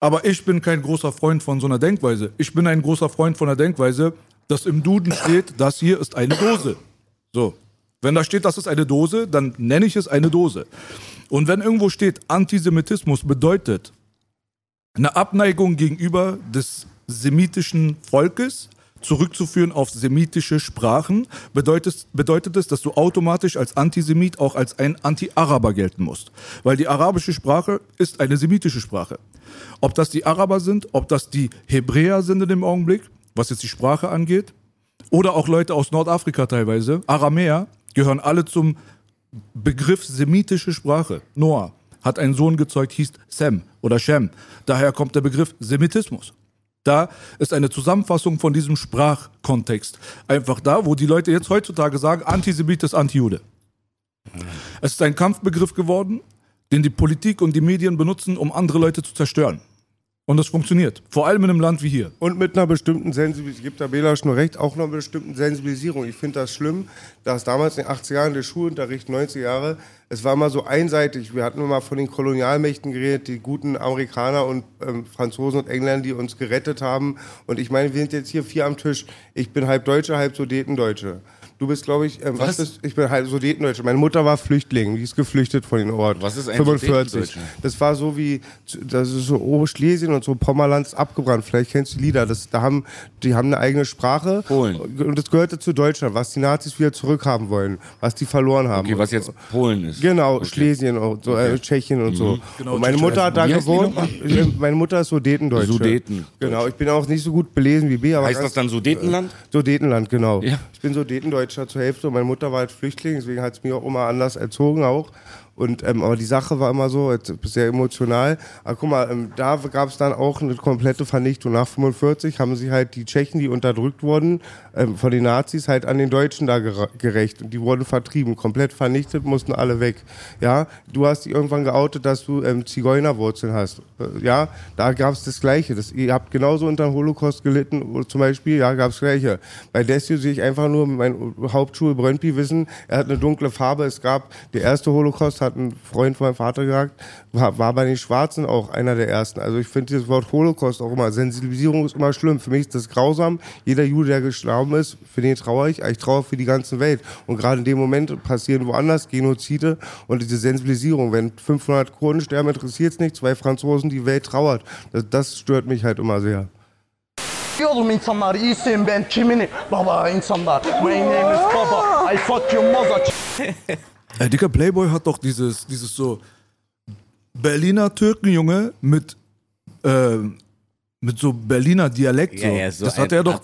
Aber ich bin kein großer Freund von so einer Denkweise. Ich bin ein großer Freund von der Denkweise, dass im Duden steht, das hier ist eine Dose. So. Wenn da steht, das ist eine Dose, dann nenne ich es eine Dose. Und wenn irgendwo steht, Antisemitismus bedeutet eine Abneigung gegenüber des semitischen Volkes, zurückzuführen auf semitische Sprachen, bedeutet, bedeutet es, dass du automatisch als Antisemit auch als ein Anti-Araber gelten musst. Weil die arabische Sprache ist eine semitische Sprache. Ob das die Araber sind, ob das die Hebräer sind in dem Augenblick, was jetzt die Sprache angeht, oder auch Leute aus Nordafrika teilweise, Aramäer, gehören alle zum Begriff semitische Sprache. Noah hat einen Sohn gezeugt, hieß Sem oder Shem. Daher kommt der Begriff Semitismus. Da ist eine Zusammenfassung von diesem Sprachkontext. Einfach da, wo die Leute jetzt heutzutage sagen, Antisemit ist Antijude. Es ist ein Kampfbegriff geworden, den die Politik und die Medien benutzen, um andere Leute zu zerstören. Und das funktioniert. Vor allem in einem Land wie hier. Und mit einer bestimmten Sensibilisierung, ich da Belasch nur recht, auch einer bestimmten Sensibilisierung. Ich finde das schlimm, dass damals in den 80er Jahren der Schulunterricht, 90 Jahre, es war immer so einseitig. Wir hatten immer von den Kolonialmächten geredet, die guten Amerikaner und ähm, Franzosen und Engländer, die uns gerettet haben. Und ich meine, wir sind jetzt hier vier am Tisch. Ich bin halb Deutscher, halb Sudetendeutsche. Du bist, glaube ich, ähm, was? Was? bist Ich bin halb Sudetendeutsche. Meine Mutter war Flüchtling, die ist geflüchtet von den Ort. Was ist ein 45. Sudetendeutscher? Das war so wie, das ist so Oberschlesien und so Pommerlands abgebrannt. Vielleicht kennst du die Lieder. Das, da haben, die haben eine eigene Sprache. Polen. Und das gehörte zu Deutschland, was die Nazis wieder zurückhaben wollen, was die verloren haben. Okay, was jetzt Polen ist. Genau, Okay. Schlesien und so, äh, Tschechien und so. Genau, und meine. Mutter hat da gewohnt. nochmal? Meine Mutter ist Sudetendeutsche. Sudeten. Genau, ich bin auch nicht so gut belesen wie B, aber Heißt ganz- das dann Sudetenland? Sudetenland, genau. Ja. Ich bin Sudetendeutscher zur Hälfte meine Mutter war halt Flüchtling, deswegen hat es mich auch immer anders erzogen auch. Und, ähm, aber die Sache war immer so, sehr emotional. Aber guck mal, ähm, da gab es dann auch eine komplette Vernichtung. Nach 45 haben sich halt die Tschechen, die unterdrückt wurden, ähm, von den Nazis halt an den Deutschen da gere- gerecht. Und die wurden vertrieben, komplett vernichtet, mussten alle weg. Ja, du hast dich irgendwann geoutet, dass du ähm, Zigeunerwurzeln hast. Äh, ja, da gab es das Gleiche. Das, ihr habt genauso unter dem Holocaust gelitten, zum Beispiel, ja, gab es Gleiche. Bei Desio sehe ich einfach nur mein Hauptschule Brøndby wissen, er hat eine dunkle Farbe. Es gab, der erste Holocaust, hat ein Freund von meinem Vater gesagt, war, war bei den Schwarzen auch einer der ersten. Also ich finde dieses Wort Holocaust auch immer, Sensibilisierung ist immer schlimm. Für mich ist das grausam. Jeder Jude, der gestorben ist, für den trauere ich, aber ich trauere für die ganze Welt. Und gerade in dem Moment passieren woanders Genozide und diese Sensibilisierung. Wenn 500 Kurden sterben, interessiert es nicht. Zwei Franzosen, die Welt trauert. Das, das stört mich halt immer sehr. Oğlum insanlar iyisin ben kimini? Baba insanlar. My name is Baba. I fuck your mother. [laughs] Ey, Dicker Playboy hat doch dieses, dieses so Berliner Türkenjunge mit, äh, mit so Berliner Dialekt. So. Ja, ja, so das hat er doch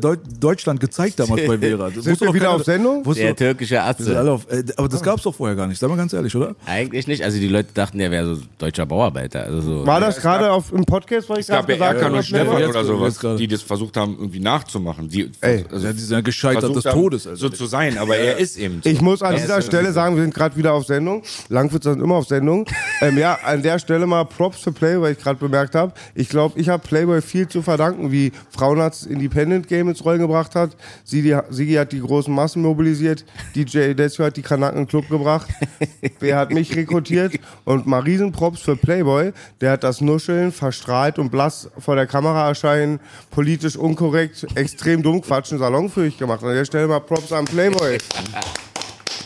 Deut Deutschland gezeigt damals bei Vera. [laughs] Das Sind wusste wir doch wieder auf Sendung? wusste Der türkische Atze. äh, aber das gab's doch vorher gar nicht, sag mal ganz ehrlich, oder? Eigentlich nicht. Also die Leute dachten, er wäre so deutscher Bauarbeiter. Also so. War das gerade auf im Podcast, was ich Es gab gerade gesagt habe? und Stefan oder sowas, die das versucht haben, irgendwie nachzumachen. Die, Ey, also Ja, die sind ja gescheitert des Todes. Also. so zu sein, aber er ist eben so. Ich muss an Er dieser Stelle sagen, wir sind gerade wieder auf Sendung. Langwitz sind immer auf Sendung. [laughs] Ähm, ja, an der Stelle mal Props für Playboy, weil ich gerade bemerkt habe. Ich glaube, ich habe Playboy viel zu verdanken, wie Frauenarzt Independent Game ins Rollen gebracht hat. Sigi, Sigi hat die großen Massen mobilisiert. DJ Desio hat die Kanaken Club gebracht. [laughs] Wer hat mich rekrutiert? Und mal Riesenprops für Playboy. Der hat das Nuscheln, verstrahlt und blass vor der Kamera erscheinen, politisch unkorrekt, extrem dumm quatschen, salonfähig gemacht. An der Stelle mal Props an Playboy. [laughs]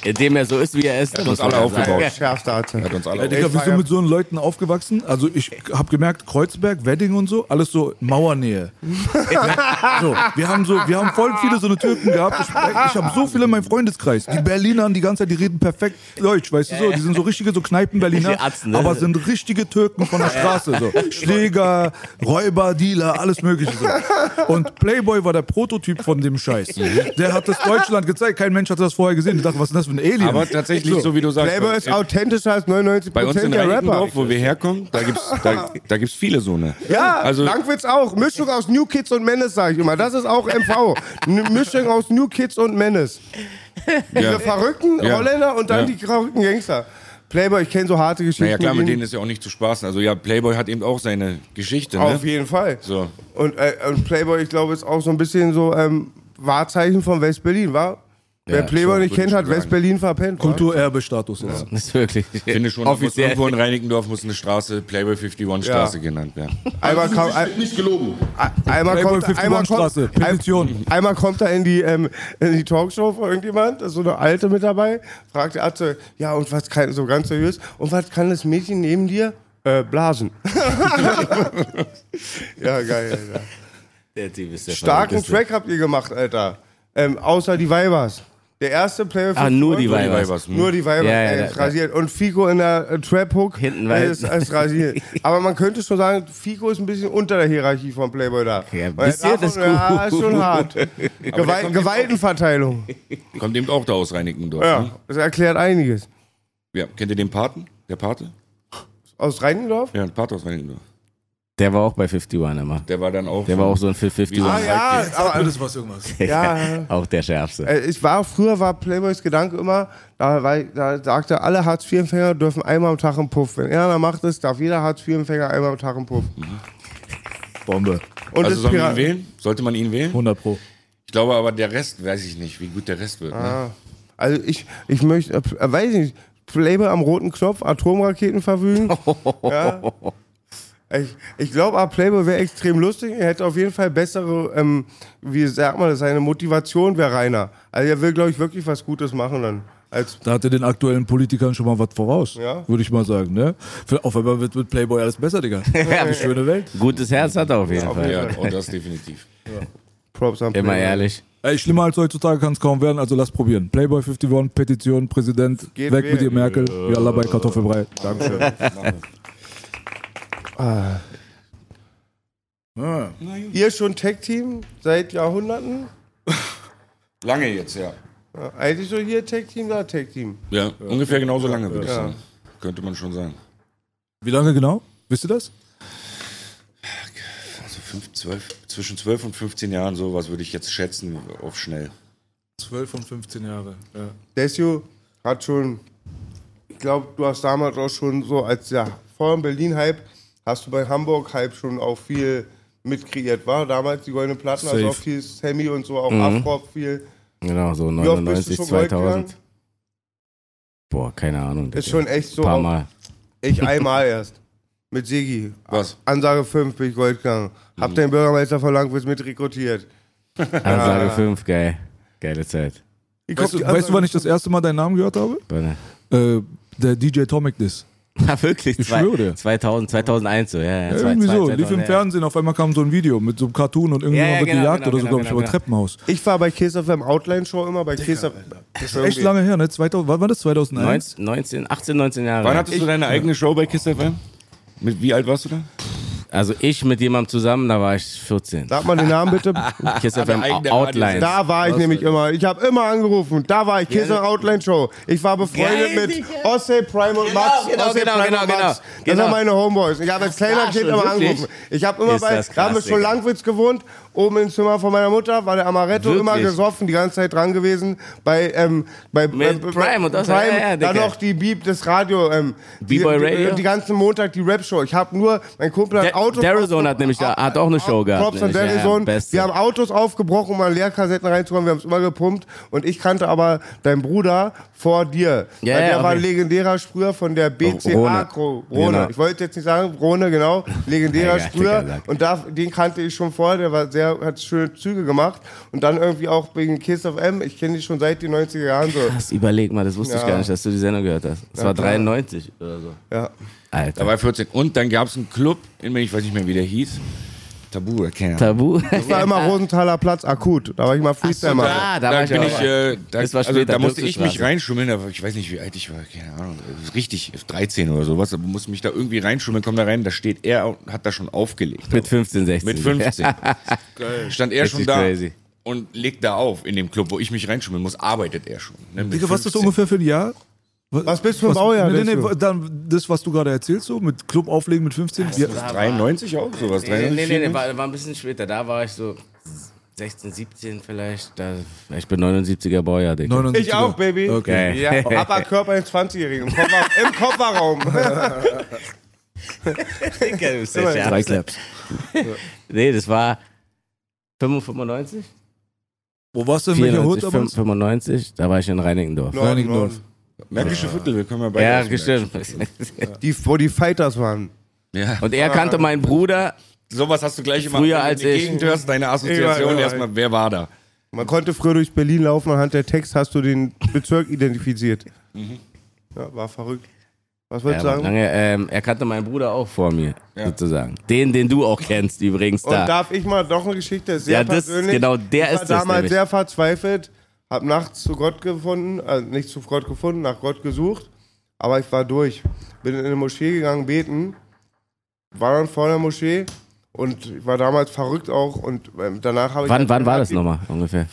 Indem er so ist, wie er ist. hat muss uns alle aufgebaut. Schärfste Arte. Hat uns alle Ey, Digga, wir sind mit so einen Leuten aufgewachsen. Also ich habe gemerkt, Kreuzberg, Wedding und so, alles so Mauernähe. [laughs] so, wir haben so, wir haben voll viele so eine Türken gehabt. Ich, ich habe so viele in meinem Freundeskreis. Die Berliner die ganze Zeit, die reden perfekt Deutsch, weißt du so. Die sind so richtige so Kneipen-Berliner, ne? aber sind richtige Türken von der Straße. So. Schläger, Räuber, Dealer, alles mögliche so. Und Playboy war der Prototyp von dem Scheiß. Der hat das Deutschland gezeigt. Kein Mensch hatte das vorher gesehen. Ich dachte, was ist das für ein Alien? Aber tatsächlich, so, wie du sagst, Playboy ist authentischer als 99% bei uns in der Rapper. Wo wir herkommen, da gibt's, da, da gibt's viele so eine. Ja, also Langwitz auch. Mischung aus New Kids und Menace, sag ich immer. Das ist auch MV. Mischung aus New Kids und Menace. Diese ja. verrückten Ja. Holländer und dann Ja. die verrückten Gangster. Playboy, ich kenne so harte Geschichten. naja klar, mit denen ist ja auch nicht zu spaßen. Also ja, Playboy hat eben auch seine Geschichte, ne? Auf jeden Fall. So. Und, äh, und Playboy, ich glaube, ist auch so ein bisschen so ähm, Wahrzeichen von West-Berlin, war? Wer Ja, Playboy nicht kennt, hat. West-Berlin verpennt. Kulturerbe-Status jetzt. Das ist wirklich. Ich finde schon, muss offiziell. irgendwo in Reinickendorf muss eine Straße Playboy 51 Straße genannt werden. Einmal, kam, ein, Nicht gelogen. einmal, Playboy kommt, 51 einmal, Straße, kommt, Petition. ein, einmal kommt er in die, ähm, in die Talkshow von irgendjemand, da ist so eine Alte mit dabei, fragt der Arzt, ja, und was kann, so ganz seriös, und was kann das Mädchen neben dir? Äh, blasen. [laughs] ja, geil, Alter. Der Typ ist der Starken. Track habt ihr gemacht, Alter. Ähm, außer die Weibers. Der erste Playboy Ah, nur die Weibers. Weibers, hm? Nur die Weiber, Ja, ja, ey, da- ist rasiert. Und Fico in der äh, Trap-Hook Hinten weit. ist, ist rasiert. [laughs] Aber man könnte schon sagen, Fico ist ein bisschen unter der Hierarchie von Playboy da. Ja, Weil bisschen davon- ist Ja, ist schon hart. [laughs] Gewalt, [laughs] kommt Gewaltenverteilung. Kommt eben auch da aus Reinickendorf. Ja, Ne? das erklärt einiges. ja. Kennt ihr den Paten? Der Pate? Aus Reinickendorf? Ja, ein Pate aus Reinickendorf. Der war auch bei 51 immer. Der war dann auch. Der war auch so ein 50 Wie so Ah ein ja, aber, Das was irgendwas. [laughs] ja. Auch der Schärfste. Äh, Ich war, früher war Playboys Gedanke immer, da, war, da sagte, alle Hartz-IV-Empfänger dürfen einmal am Tag einen Puff. Wenn er einer macht es, darf jeder Hartz-IV-Empfänger einmal am Tag einen Puff. Bombe. Und also das soll man ihn wählen? Sollte man ihn wählen? 100 Pro. Ich glaube aber, der Rest, weiß ich nicht, wie gut der Rest wird. Ne? Ah. Also ich, ich möchte, äh, weiß ich nicht, Playboy am roten Knopf, Atomraketen verwügen. [laughs] ja. Ich, ich glaube, Playboy wäre extrem lustig. Er hätte auf jeden Fall bessere, ähm, wie sagt man das, seine Motivation wäre reiner. Also er will, glaube ich, wirklich was Gutes machen dann. Als, Da hat er den aktuellen Politikern schon mal was voraus, Ja. würde ich mal sagen. Ne? Für- Auf einmal wird mit Playboy alles besser, Digga. [laughs] Eine schöne Welt. Gutes Herz hat er auf jeden Auf Fall. Ja, oh, das definitiv. Props an Immer Playboy. ehrlich. Ey, schlimmer als heutzutage kann es kaum werden, also lass probieren. Playboy 51, Petition, Präsident, Geht weg mit dir, Merkel. Wir alle bei Kartoffelbrei. Dankeschön. [laughs] Ah. Ihr schon Tech-Team seit Jahrhunderten? [laughs] Lange jetzt, ja. Ja, eigentlich so hier Tech-Team, da Tech-Team. Ja, ungefähr genauso lange, würde ich Ja. sagen. Könnte man schon sagen. Wie lange genau? Wisst ihr das? Also fünf, zwölf, zwischen 12 und 15 Jahren, sowas würde ich jetzt schätzen, auf schnell. 12 und 15 Jahre. Ja. Desio hat schon, ich glaube, du hast damals auch schon so als der vor dem Berlin-Hype, hast du bei Hamburg-Hype schon auch viel mitkreiert, war? Damals die goldenen Platten, also Safe. auch viel Sammy und so, auch Afrop viel. Genau, so Wie oft bist du 99, schon Gold 2000. Boah, keine Ahnung. Ist schon echt so. Ein paar auch- Mal. Ich einmal erst. Mit Sigi. Was? Ansage 5 bin ich Gold gegangen. Hab Mhm. den Bürgermeister von Langwitz mit rekrutiert. Ansage 5, geil. Geile Zeit. Wie Weißt, du, weißt du, wann ich das erste Mal deinen Namen gehört habe? Äh, der DJ Tomic Diss. [laughs] Ja, wirklich. Ich zwei- schwöre dir. 2000, 2001 so, ja. ja, Ja, zwei- irgendwie zwei- so. 2000, Lief im ja. Fernsehen, auf einmal kam so ein Video mit so einem Cartoon und Ja, irgendjemand ja, wird genau, gejagt genau, oder so, genau, glaube ich, genau, über Treppenhaus. Ich war bei KSFM Outline Show immer bei KSFM. Das ist echt lange her, ne? 2000, wann war das? 2001? 19, 19, 18, 19 Jahre. Wann hattest du deine eigene Show bei KISS FM? Mit wie alt warst du da? Also ich mit jemandem zusammen, da war ich 14. Sag mal den Namen bitte. [laughs] Kiss FM Outline. Da war ich nämlich immer. Ich habe immer angerufen. Da war ich. Kiss Outline Show. Ich war befreundet mit. Ossey, Prime und Max. genau, Ossey, genau, Prime genau, und Max. genau. Das Genau. waren meine Homeboys. Ich habe als kleiner Kind immer angerufen. Ich habe immer Ist bei, das da haben wir schon. Langwitz gewohnt. Oben im Zimmer von meiner Mutter war der Amaretto Wirklich? immer gesoffen, die ganze Zeit dran gewesen. Bei, ähm, bei, Mit bei, Prime und das- Prime, ja, ja, dann noch die Beep, das Radio. Ähm, die, B-Boy die, Radio? Die, ganzen Montag die Rap-Show. Ich habe nur, mein Kumpel hat Der- Autos. Darizone hat nämlich da- hat auch eine Show gehabt, Props an nämlich, ja. Wir haben Autos aufgebrochen, um an Leerkassetten reinzukommen. Wir haben es immer gepumpt. Und ich kannte aber deinen Bruder vor dir. Ja, Weil ja, der war okay. ein legendärer Sprüher von der BCA. Rone. Rone. Genau. Ich wollte jetzt nicht sagen, Rone, genau. Legendärer [laughs] Sprüher. Und da, den kannte ich schon vorher. Der war sehr, hat schöne Züge gemacht. Und dann irgendwie auch wegen Kiss of M. Ich kenne dich schon seit den 90er Jahren so. Krass, überleg mal, das wusste ich Ja. gar nicht, dass du die Sendung gehört hast. Das war klar. 93 oder so. Ja. Alter. Da war ich 14. Und dann gab es einen Club, in ich weiß nicht mehr, wie der hieß. Tabu, Ahnung. Tabu. Das war immer Rosenthaler Platz akut. Da war ich mal Freestyle machen. da, da Da, war ich bin auch. ich, äh, da, Das war also, später, da musste ich mich reinschummeln, aber ich weiß nicht, wie alt ich war, keine Ahnung, richtig, 13 oder sowas, aber musste mich da irgendwie reinschummeln, komm da rein, da steht er, und hat da schon aufgelegt. Mit 15, 16. Mit 15. [laughs] Stand er schon da crazy. und legt da auf in dem Club, wo ich mich reinschummeln muss, arbeitet er schon. Ne, Digga, was ist das 15. ungefähr für ein Jahr? Was bist du für ein Baujahr? Nee, nee, nee, dann das, was du gerade erzählst, so mit Club auflegen mit 15. Ja, 93 auch sowas, Nee, 93, nee, nee, nee, war, war ein bisschen später. Da war ich so 16, 17 vielleicht. Da, ich bin 79er Baujahr, Digga. 79er. Ich auch, Baby. Okay. Ja, [laughs] aber Körper eines 20-Jährigen. Im, Koffer, Im Kofferraum. [laughs] Digga, du bist der Drei. Claps. Nee, das war 95? Wo warst du in welcher Hut 94, damals? 95, da war ich in Reinickendorf. Reinickendorf. Märkische Viertel, wir kommen ja beide Ja, gestimmt. [laughs] Die, wo die Fighters waren. Ja. Und er kannte meinen Bruder. Sowas hast du gleich immer, Früher als ich. Gegend hörst, deine Assoziation Ja, ja, erstmal, wer war da? Man konnte früher durch Berlin laufen, anhand der Text hast du den Bezirk identifiziert. Ja, war verrückt. Was wolltest du sagen? lange, ähm, er kannte meinen Bruder auch vor mir, sozusagen. Den, den du auch kennst, übrigens Und da. darf ich mal doch eine Geschichte, ist sehr Ja, das- persönlich. genau, der ich ist war das damals nämlich. sehr verzweifelt, hab nachts zu Gott gefunden, also nicht zu Gott gefunden, nach Gott gesucht, aber ich war durch. Bin in eine Moschee gegangen, beten, war dann vor der Moschee und ich war damals verrückt auch und ähm, danach habe ich... wann, wann war das nochmal ungefähr?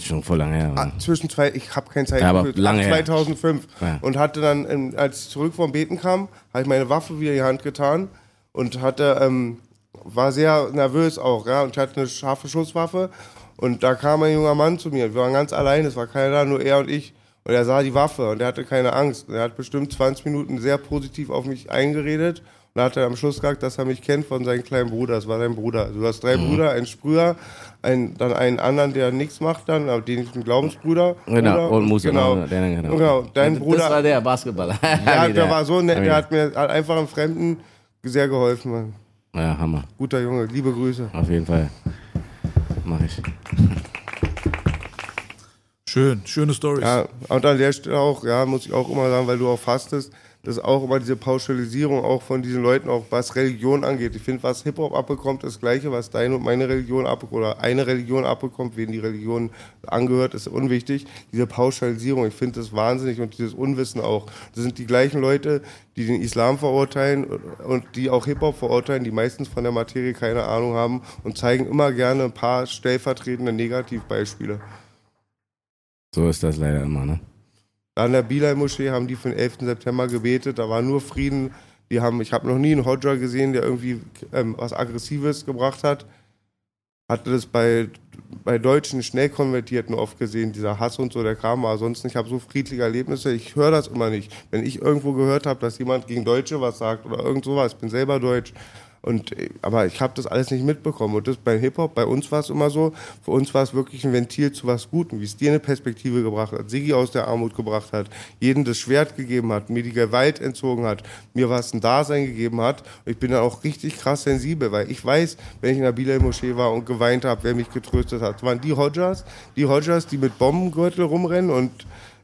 Schon voll lange her. Ah, zwischen zwei, ich habe kein Zeit Ja, aber lange her. 2005 Ja. und hatte dann, ähm, als ich zurück vom Beten kam, habe ich meine Waffe wieder in die Hand getan und hatte, ähm, war sehr nervös auch, ja, und ich hatte eine scharfe Schusswaffe und da kam ein junger Mann zu mir, wir waren ganz allein, es war keiner da, nur er und ich und er sah die Waffe und er hatte keine Angst und er hat bestimmt 20 Minuten sehr positiv auf mich eingeredet und er am Schluss gesagt, dass er mich kennt von seinem kleinen Bruder, das war sein Bruder. Also du hast drei Brüder, einen Sprüher, einen, dann einen anderen, der nichts macht dann, aber den ich einen Glaubensbruder. Genau, Bruder, und Musiker. Genau. genau. Der, genau. Genau, dein das Bruder- war der Basketballer. [laughs] Ja, der war so nett, der hat mir hat einfach einem Fremden sehr geholfen. Mann. Ja, Hammer. Guter Junge, liebe Grüße. Auf jeden Fall. Mach ich. Schön, schöne Stories. Ja, und an der Stelle auch, ja, muss ich auch immer sagen, weil du auch fastest, dass auch immer diese Pauschalisierung auch von diesen Leuten, auch was Religion angeht. Ich finde, was Hip-Hop abbekommt, ist das Gleiche, was deine und meine Religion abbekommt, oder eine Religion abbekommt, wen die Religion angehört, ist unwichtig. Diese Pauschalisierung, ich finde das wahnsinnig und dieses Unwissen auch. Das sind die gleichen Leute, die den Islam verurteilen und die auch Hip-Hop verurteilen, die meistens von der Materie keine Ahnung haben und zeigen immer gerne ein paar stellvertretende Negativbeispiele. So ist das leider immer, ne? An der Bilal-Moschee haben die für den 11. September gebetet, da war nur Frieden. Die haben, ich habe noch nie einen Hodja gesehen, der irgendwie ähm, was Aggressives gebracht hat. Hatte das bei, bei deutschen Schnellkonvertierten oft gesehen, dieser Hass und so, der kam aber sonst. Ich habe so friedliche Erlebnisse, ich höre das immer nicht. Wenn ich irgendwo gehört habe, dass jemand gegen Deutsche was sagt oder irgend sowas, ich bin selber deutsch. Und, äh, aber ich habe das alles nicht mitbekommen. Und das bei Hip-Hop, bei uns war es immer so, für uns war es wirklich ein Ventil zu was Gutem, wie es dir eine Perspektive gebracht hat, Sigi aus der Armut gebracht hat, jedem das Schwert gegeben hat, mir die Gewalt entzogen hat, mir was ein Dasein gegeben hat. Und ich bin dann auch richtig krass sensibel, weil ich weiß, wenn ich in der Bilal-Moschee war und geweint habe, wer mich getröstet hat. Das waren die Hodjas, die Hodjas, die mit Bombengürtel rumrennen und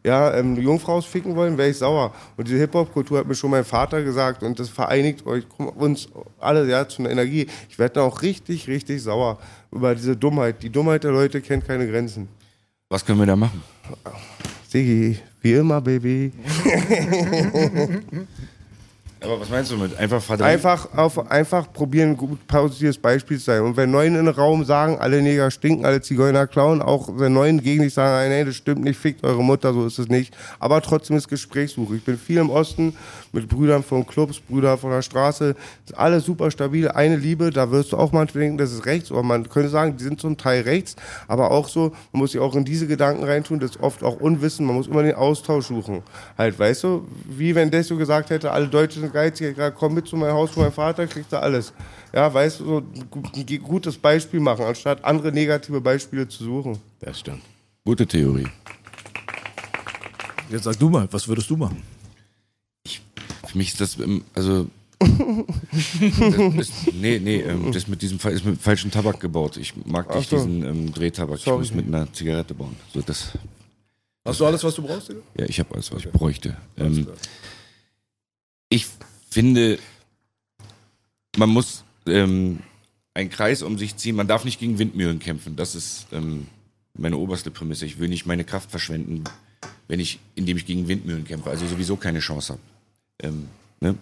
ja, ähm, Jungfraus ficken wollen, wäre ich sauer. Und diese Hip-Hop-Kultur hat mir schon mein Vater gesagt und das vereinigt euch, uns alle ja, zu einer Energie. Ich werde dann auch richtig, richtig sauer über diese Dummheit. Die Dummheit der Leute kennt keine Grenzen. Was können wir da machen? Sigi, wie immer, Baby. [laughs] Aber was meinst du mit einfach verdrängen? Einfach, auf, einfach probieren, ein gut positives Beispiel zu sein. Und wenn Neuen in den Raum sagen, alle Neger stinken, alle Zigeuner klauen, auch wenn Neuen gegen dich sagen, nee, das stimmt nicht, fickt eure Mutter, so ist es nicht. Aber trotzdem ist Gesprächssuche. Ich bin viel im Osten mit Brüdern von Clubs, Brüder von der Straße. Ist alles super stabil, eine Liebe, da wirst du auch manchmal denken, das ist rechts. Aber man könnte sagen, die sind zum Teil rechts. Aber auch so, man muss sich auch in diese Gedanken reintun, das ist oft auch Unwissen, man muss immer den Austausch suchen. Halt, weißt du, wie wenn Desso gesagt hätte, alle Deutschen sind geizig, ja, komm mit zu meinem Haus, zu meinem Vater, kriegst du alles. Ja, weißt du, so ein gu- gutes Beispiel machen, anstatt andere negative Beispiele zu suchen. Das stimmt. Gute Theorie. Jetzt sag du mal, was würdest du machen? Für mich ist das, ähm, also. [laughs] das ist, nee, nee, ähm, das mit diesem ist mit falschem Tabak gebaut. Ich mag nicht so. diesen ähm, Drehtabak. Sorry. Ich muss mit einer Zigarette bauen. So, das, Hast du alles, was du brauchst, Digga? ja, ich habe alles, was ich bräuchte. Ähm, ich finde, man muss ähm, einen Kreis um sich ziehen. Man darf nicht gegen Windmühlen kämpfen. Das ist ähm, meine oberste Prämisse. Ich will nicht meine Kraft verschwenden, wenn ich, indem ich gegen Windmühlen kämpfe. Also sowieso keine Chance habe. Ähm, ne?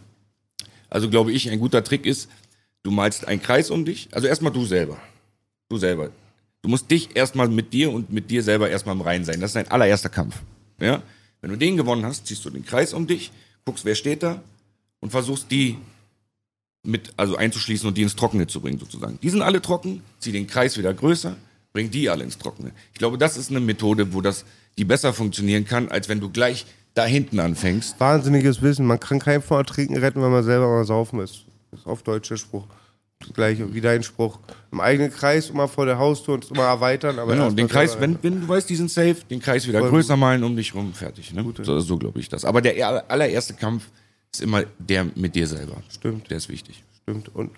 Also glaube ich, ein guter Trick ist, du malst einen Kreis um dich. Also erstmal du selber. Du selber. Du musst dich erstmal mit dir und mit dir selber erstmal im Reinen sein. Das ist dein allererster Kampf. Ja? Wenn du den gewonnen hast, ziehst du den Kreis um dich, guckst, wer steht da und versuchst die mit, also einzuschließen und die ins Trockene zu bringen, sozusagen. Die sind alle trocken, zieh den Kreis wieder größer, bring die alle ins Trockene. Ich glaube, das ist eine Methode, wo das, die besser funktionieren kann, als wenn du gleich da hinten anfängst. Wahnsinniges Wissen. Man kann keinen vor Ertrinken retten, wenn man selber mal saufen ist. Das ist auf Deutsch der Spruch. Das gleiche wie dein Spruch. Im eigenen Kreis immer vor der Haustür und immer erweitern. Aber Genau, den Kreis, wenn, wenn du weißt, die sind safe, den Kreis wieder Voll größer malen um dich rum, fertig. Ne? So, so glaube ich das. Aber der aller- allererste Kampf ist immer der mit dir selber. Stimmt. Der ist wichtig. Stimmt. Und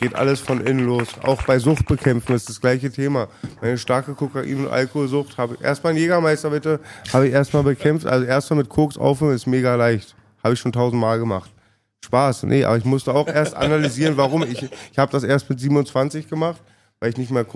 geht alles von innen los. Auch bei Suchtbekämpfen ist das gleiche Thema. Meine starke Kokain- und Alkoholsucht habe ich erstmal einen Jägermeister bitte, habe ich erstmal bekämpft. Also erstmal mit Koks aufhören ist mega leicht. Habe ich schon tausendmal gemacht. Spaß, nee, aber ich musste auch erst analysieren, warum. Ich, ich habe das erst mit 27 gemacht, weil ich nicht mehr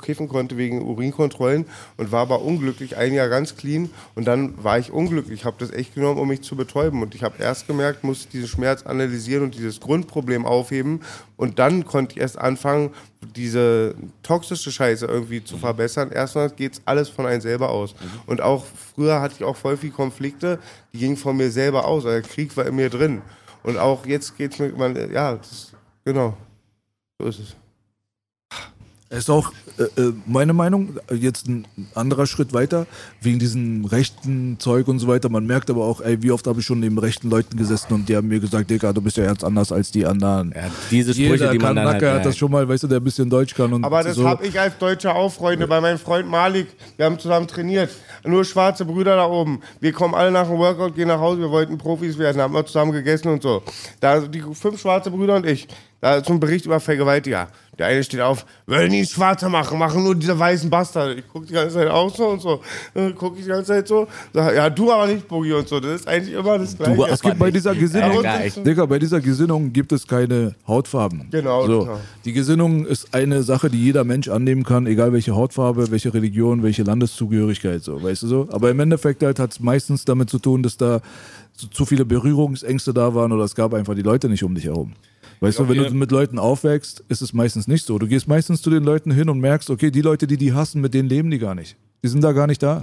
kiffen konnte wegen Urinkontrollen und war aber unglücklich, ein Jahr ganz clean und dann war ich unglücklich. Ich habe das echt genommen, um mich zu betäuben und ich habe erst gemerkt, muss diesen Schmerz analysieren und dieses Grundproblem aufheben und dann konnte ich erst anfangen, diese toxische Scheiße irgendwie zu verbessern. Erstmal geht's alles von einem selber aus. Und auch früher hatte ich auch voll viel Konflikte, die gingen von mir selber aus. Also der Krieg war in mir drin. Und auch jetzt geht's mir, man, ja, das, genau. So ist es. Ist auch äh, äh, meine Meinung, jetzt ein anderer Schritt weiter, wegen diesem rechten Zeug und so weiter. Man merkt aber auch, ey, wie oft habe ich schon neben rechten Leuten gesessen und die haben mir gesagt, Digga, du bist ja ganz anders als die anderen. Ja, diese Sprüche, Jeder die man dann halt, hat das schon mal, weißt du, der ein bisschen Deutsch kann und Aber das so. habe ich als Deutscher auch, Freunde. Bei meinem Freund Malik, wir haben zusammen trainiert. Nur schwarze Brüder da oben. Wir kommen alle nach dem Workout, gehen nach Hause, wir wollten Profis werden, haben wir zusammen gegessen und so. Da die fünf schwarze Brüder und ich. Da ist so ein Bericht über Vergewaltiger. Der eine steht auf, will nie Schwarze machen, machen nur diese weißen Bastard. Ich gucke die ganze Zeit auch so und so. Äh, Gucke ich die ganze Zeit so. Sag, ja, du aber nicht, Boogie und so. Das ist eigentlich immer das Gleiche. Du es gibt bei dieser Gesinnung, Ja. Digga, bei dieser Gesinnung gibt es keine Hautfarben. Genau, So. genau. Die Gesinnung ist eine Sache, die jeder Mensch annehmen kann, egal welche Hautfarbe, welche Religion, welche Landeszugehörigkeit, so, weißt du so. Aber im Endeffekt halt hat es meistens damit zu tun, dass da zu, zu viele Berührungsängste da waren oder es gab einfach die Leute nicht um dich herum. Weißt du, wenn du mit Leuten aufwächst, ist es meistens nicht so. Du gehst meistens zu den Leuten hin und merkst, okay, die Leute, die die hassen, mit denen leben die gar nicht. Die sind da gar nicht da.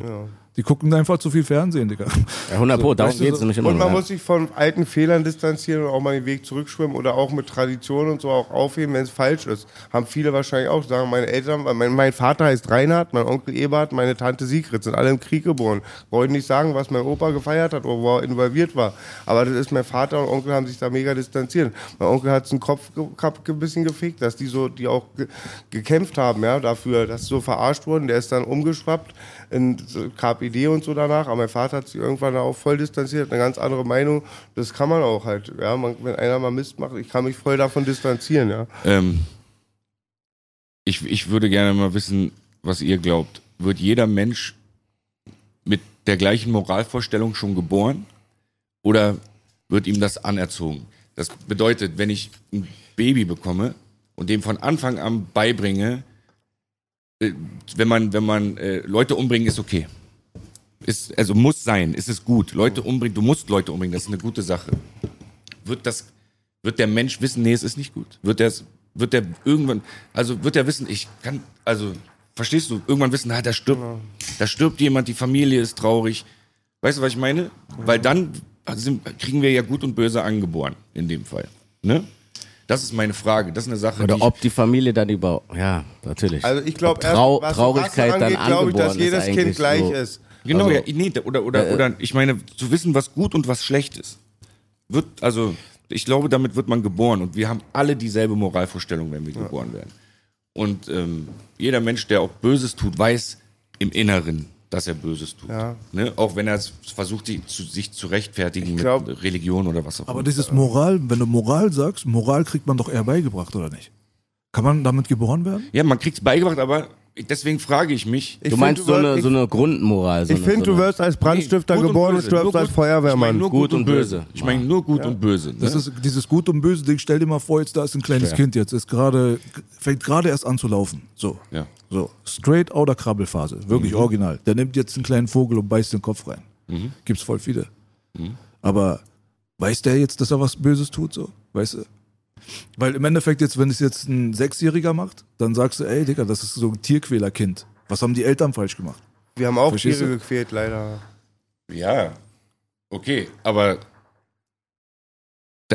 Die gucken einfach zu viel Fernsehen, Digga. Ja, 100 Pro, darum weißt du, geht es so- nämlich immer Und man noch. muss sich von alten Fehlern distanzieren und auch mal den Weg zurückschwimmen oder auch mit Tradition und so auch aufheben, wenn es falsch ist. Haben viele wahrscheinlich auch. Sagen meine Eltern, mein, mein Vater heißt Reinhard, mein Onkel Ebert, meine Tante Sigrid, sind alle im Krieg geboren. Wollen nicht sagen, was mein Opa gefeiert hat oder wo er involviert war. Aber das ist mein Vater und Onkel haben sich da mega distanziert. Mein Onkel hat den Kopf gehabt, ein bisschen gefickt, dass die so, die auch ge gekämpft haben, ja, dafür, dass sie so verarscht wurden. Der ist dann umgeschwappt in KPD und so danach. Aber mein Vater hat sich irgendwann auch voll distanziert, eine ganz andere Meinung. Das kann man auch halt, ja. Man, wenn einer mal Mist macht, ich kann mich voll davon distanzieren, ja. Ähm, ich, ich würde gerne mal wissen, was ihr glaubt. Wird jeder Mensch mit der gleichen Moralvorstellung schon geboren? Oder wird ihm das anerzogen? Das bedeutet, wenn ich ein Baby bekomme und dem von Anfang an beibringe, wenn man, wenn man äh, Leute umbringen, ist okay. ist, also muss sein, ist es gut. Leute umbringen, du musst Leute umbringen, das ist eine gute Sache. Wird das, wird der Mensch wissen, nee, es ist nicht gut? Wird der, wird der irgendwann, also wird er wissen, ich kann, also, verstehst du, irgendwann wissen, ah, da stirbt, da stirbt jemand, die Familie ist traurig. Weißt du, was ich meine? Weil dann sind, kriegen wir ja gut und böse angeboren, in dem Fall. Ne? Das ist meine Frage. Das ist eine Sache, Oder die ob die Familie dann über, ja, natürlich. Also ich glaube, Trau was Traurigkeit Rasse dann angeht, glaube ich, dass angeboren ist jedes Kind eigentlich gleich so. ist. Genau, Also, ja, nee, oder, oder, äh, oder ich meine, zu wissen, was gut und was schlecht ist. Wird, also, ich glaube, damit wird man geboren und wir haben alle dieselbe Moralvorstellung, wenn wir geboren werden. Und ähm, jeder Mensch, der auch Böses tut, weiß im Inneren, dass er Böses tut. Ja. Ne? Auch wenn er es versucht, sich zu, sich zu rechtfertigen glaub- mit Religion oder was auch Aber immer. dieses Moral, wenn du Moral sagst, Moral kriegt man doch eher beigebracht, oder nicht? Kann man damit geboren werden? Ja, man kriegt es beigebracht, aber deswegen frage ich mich. Ich du find, meinst du so wirst- eine, so eine Grundmoral. So Ich finde, so du wirst als Brandstifter Nee, gut und geboren und böse. stirbst als gut- Feuerwehrmann. Ich meine nur gut, und böse. Ich meine nur gut und böse. Ne? Das ist dieses Gut und Böse Ding. Stell dir mal vor, jetzt da ist ein kleines Schwer. Kind jetzt, ist gerade, fängt gerade erst an zu laufen. So. Ja. So. Straight outer Krabbelphase. Wirklich original. Der nimmt jetzt einen kleinen Vogel und beißt den Kopf rein. Gibt's voll viele. Aber weiß der jetzt, dass er was Böses tut, so? Weißt du? Weil im Endeffekt jetzt, wenn es jetzt ein Sechsjähriger macht, dann sagst du, ey, Digga, das ist so ein Tierquälerkind. Was haben die Eltern falsch gemacht? Wir haben auch Verstehst Tiere du? gequält, leider. Ja, okay, aber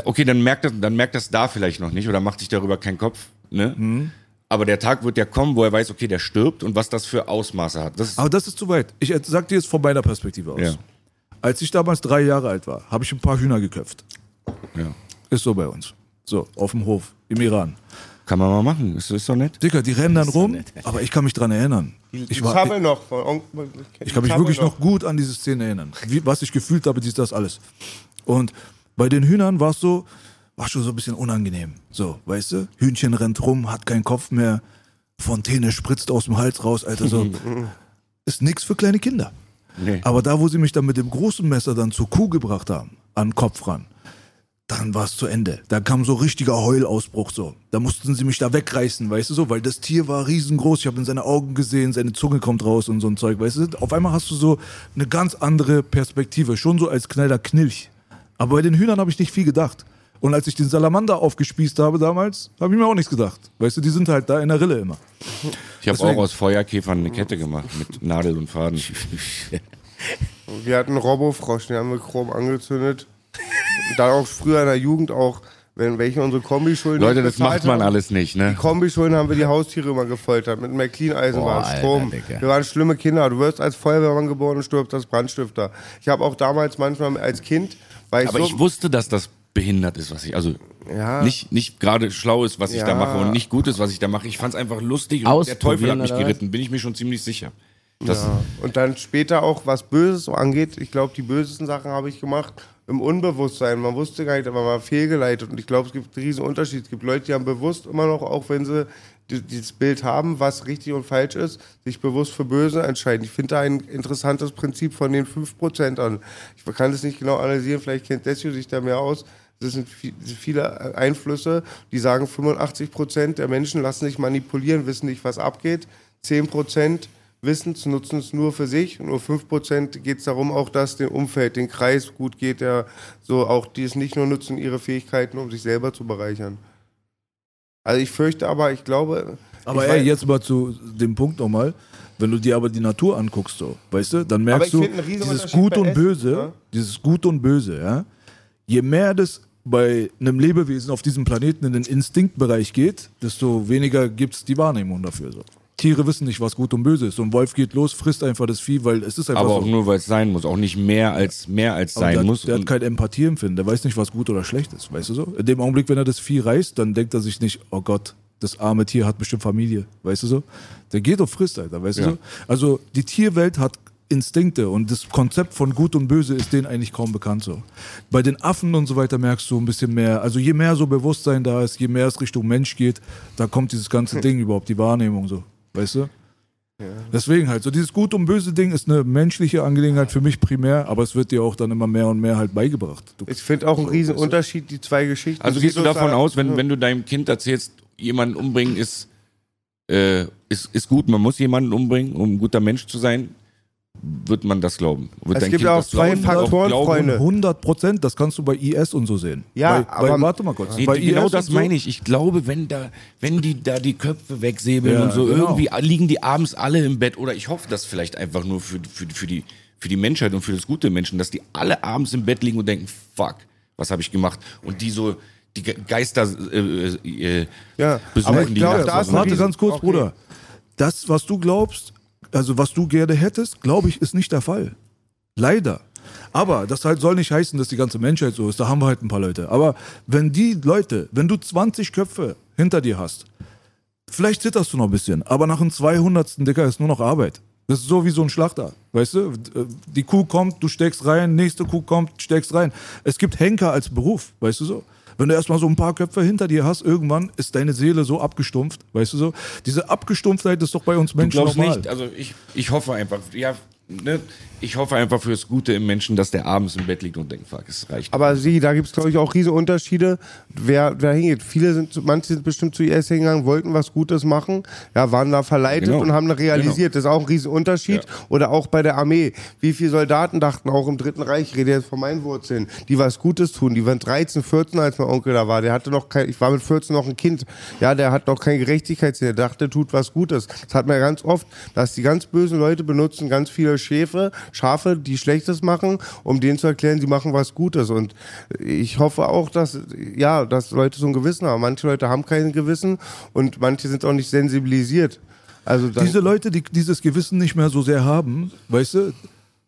okay, dann merkt das, dann merkt das da vielleicht noch nicht oder macht sich darüber keinen Kopf, ne? Mhm. Aber der Tag wird ja kommen, wo er weiß, okay, der stirbt und was das für Ausmaße hat. Das ist, Aber das ist zu weit. Ich sag dir jetzt von meiner Perspektive aus. Ja. Als ich damals drei Jahre alt war, habe ich ein paar Hühner geköpft. ja. Ist so bei uns. So, auf dem Hof, im Iran. Kann man mal machen, ist, ist doch nett. Dicker, die rennen dann rum, aber ich kann mich dran erinnern. Ich, Ich war, habe ich, noch von Onkel. ich kann mich habe wirklich noch gut an diese Szene erinnern. Wie, was ich gefühlt habe, dies, das, alles. Und bei den Hühnern war es so, war schon so ein bisschen unangenehm. So, weißt du? Hühnchen rennt rum, hat keinen Kopf mehr. Fontäne spritzt aus dem Hals raus, Alter. So. [laughs] Ist nix für kleine Kinder. Nee. Aber da, wo sie mich dann mit dem großen Messer dann zur Kuh gebracht haben, an den Kopf ran, dann war es zu Ende. Da kam so richtiger Heulausbruch so. Da mussten sie mich da wegreißen, weißt du so, weil das Tier war riesengroß. Ich habe in seine Augen gesehen, seine Zunge kommt raus und so ein Zeug, weißt du. Auf einmal hast du so eine ganz andere Perspektive, schon so als kleiner Knilch. Aber bei den Hühnern habe ich nicht viel gedacht. Und als ich den Salamander aufgespießt habe damals, habe ich mir auch nichts gedacht. Weißt du, die sind halt da in der Rille immer. Ich habe auch aus Feuerkäfern eine Kette gemacht mit Nadel und Faden. [laughs] Wir hatten einen Robofrosch, den haben wir chrom angezündet. Dann auch früher in der Jugend auch, wenn welche unsere Kombischulden Leute, das macht man haben. alles nicht, Die ne? Kombischulden haben wir die Haustiere immer gefoltert mit McLean-Eisenbahn, Alter, Strom. Digga. Wir waren schlimme Kinder. Du wirst als Feuerwehrmann geboren und stirbst als Brandstifter. Ich habe auch damals manchmal als Kind, weil ich Aber so, ich wusste, dass das behindert ist, was ich, also Ja. nicht, nicht gerade schlau ist, was ich da Ja. mache und nicht gut ist, was ich da mache. Ich fand es einfach lustig und der Teufel hat mich geritten, bin ich mir schon ziemlich sicher. Ja. Und dann später auch, was Böses so angeht, ich glaube, die bösesten Sachen habe ich gemacht im Unbewusstsein. Man wusste gar nicht, aber man war fehlgeleitet. Und ich glaube, es gibt einen riesen Unterschied. Es gibt Leute, die haben bewusst immer noch, auch wenn sie die- dieses Bild haben, was richtig und falsch ist, sich bewusst für Böse entscheiden. Ich finde da ein interessantes Prinzip von den 5% an. Ich kann das nicht genau analysieren, vielleicht kennt Desio sich da mehr aus. Das sind vi- viele Einflüsse, die sagen, 85% der Menschen lassen sich manipulieren, wissen nicht, was abgeht. 10% wissen es, nutzen es nur für sich. Und nur 5% geht es darum, auch dass dem Umfeld, den Kreis gut geht, der so auch die es nicht nur nutzen, ihre Fähigkeiten, um sich selber zu bereichern. Also ich fürchte aber, ich glaube. Aber ich ey, jetzt mal zu dem Punkt nochmal. Wenn du dir aber die Natur anguckst, so, weißt du, dann merkst du, dieses Gut und Böse, ne? dieses Gut und Böse, ja, je mehr das bei einem Lebewesen auf diesem Planeten in den Instinktbereich geht, desto weniger gibt es die Wahrnehmung dafür. So. Tiere wissen nicht, was gut und böse ist. So ein Wolf geht los, frisst einfach das Vieh, weil es ist einfach aber so. auch nur, weil es sein muss, auch nicht mehr als mehr als Aber sein der, muss. der hat Und- kein Empathieempfinden, der weiß nicht, was gut oder schlecht ist, weißt du so? In dem Augenblick, wenn er das Vieh reißt, dann denkt er sich nicht, oh Gott, das arme Tier hat bestimmt Familie, weißt du so? Der geht und frisst, Alter, weißt Ja. du so? Also die Tierwelt hat Instinkte und das Konzept von Gut und Böse ist denen eigentlich kaum bekannt so. Bei den Affen und so weiter merkst du ein bisschen mehr, also je mehr so Bewusstsein da ist, je mehr es Richtung Mensch geht, da kommt dieses ganze Ding überhaupt, die Wahrnehmung so, weißt du? Deswegen halt, so dieses Gut und Böse Ding ist eine menschliche Angelegenheit für mich primär, aber es wird dir auch dann immer mehr und mehr halt beigebracht. Du, Ich finde auch einen riesen Unterschied, die zwei Geschichten. Also gehst du davon aus, wenn, wenn du deinem Kind erzählst, jemanden umbringen ist, äh, ist, ist gut, man muss jemanden umbringen, um ein guter Mensch zu sein. Wird man das glauben. Wird Es gibt Kind auch das zwei? Faktoren, Glauben? Freunde. 100 Prozent, das kannst du bei IS und so sehen. Ja, bei, bei, aber- warte mal kurz. Nee, bei genau IS das so, meine ich. Ich glaube, wenn da, wenn die da die Köpfe wegsäbeln Ja, und so, genau. irgendwie liegen die abends alle im Bett. Oder ich hoffe das vielleicht einfach nur für, für, für die für die Menschheit und für das gute Menschen, dass die alle abends im Bett liegen und denken, fuck, was habe ich gemacht? Und die so die Ge- Geister äh, äh, Ja, besuchen, aber ich die glaub, da ist Warte ganz kurz, Okay. Bruder. Das, was du glaubst, also was du gerne hättest, glaube ich, ist nicht der Fall. Leider. Aber das halt soll nicht heißen, dass die ganze Menschheit so ist. Da haben wir halt ein paar Leute. Aber wenn die Leute, wenn du 20 Köpfe hinter dir hast, vielleicht zitterst du noch ein bisschen, aber nach dem 200. Dicker ist nur noch Arbeit. Das ist so wie so ein Schlachter, weißt du? Die Kuh kommt, du steckst rein, nächste Kuh kommt, steckst rein. Es gibt Henker als Beruf, weißt du so? Wenn du erstmal so ein paar Köpfe hinter dir hast, irgendwann ist deine Seele so abgestumpft, weißt du so? Diese Abgestumpftheit ist doch bei uns Du Menschen glaubst normal. nicht, also ich, ich hoffe einfach, ja, ne, ich hoffe einfach fürs Gute im Menschen, dass der abends im Bett liegt und denkt, fuck, es reicht. Aber sie, da gibt es, glaube ich, auch riesen Unterschiede, wer, wer hingeht. Viele sind, manche sind bestimmt zu IS hingegangen, wollten was Gutes machen, ja, waren da verleitet Genau. und haben das realisiert. Das ist auch ein riesen Unterschied. Ja. Oder auch bei der Armee. Wie viele Soldaten dachten auch im Dritten Reich, ich rede jetzt von meinen Wurzeln, die was Gutes tun. Die waren 13, 14, als mein Onkel da war. Der hatte noch kein, ich war mit 14 noch ein Kind. Ja, der hat noch kein Gerechtigkeitssinn. Der dachte, tut was Gutes. Das hat man ja ganz oft, dass die ganz bösen Leute benutzen ganz viele Schäfe, Schafe, die Schlechtes machen, um denen zu erklären, sie machen was Gutes. Und ich hoffe auch, dass, ja, dass Leute so ein Gewissen haben. Manche Leute haben kein Gewissen und manche sind auch nicht sensibilisiert. Also Diese Leute, die dieses Gewissen nicht mehr so sehr haben, weißt du,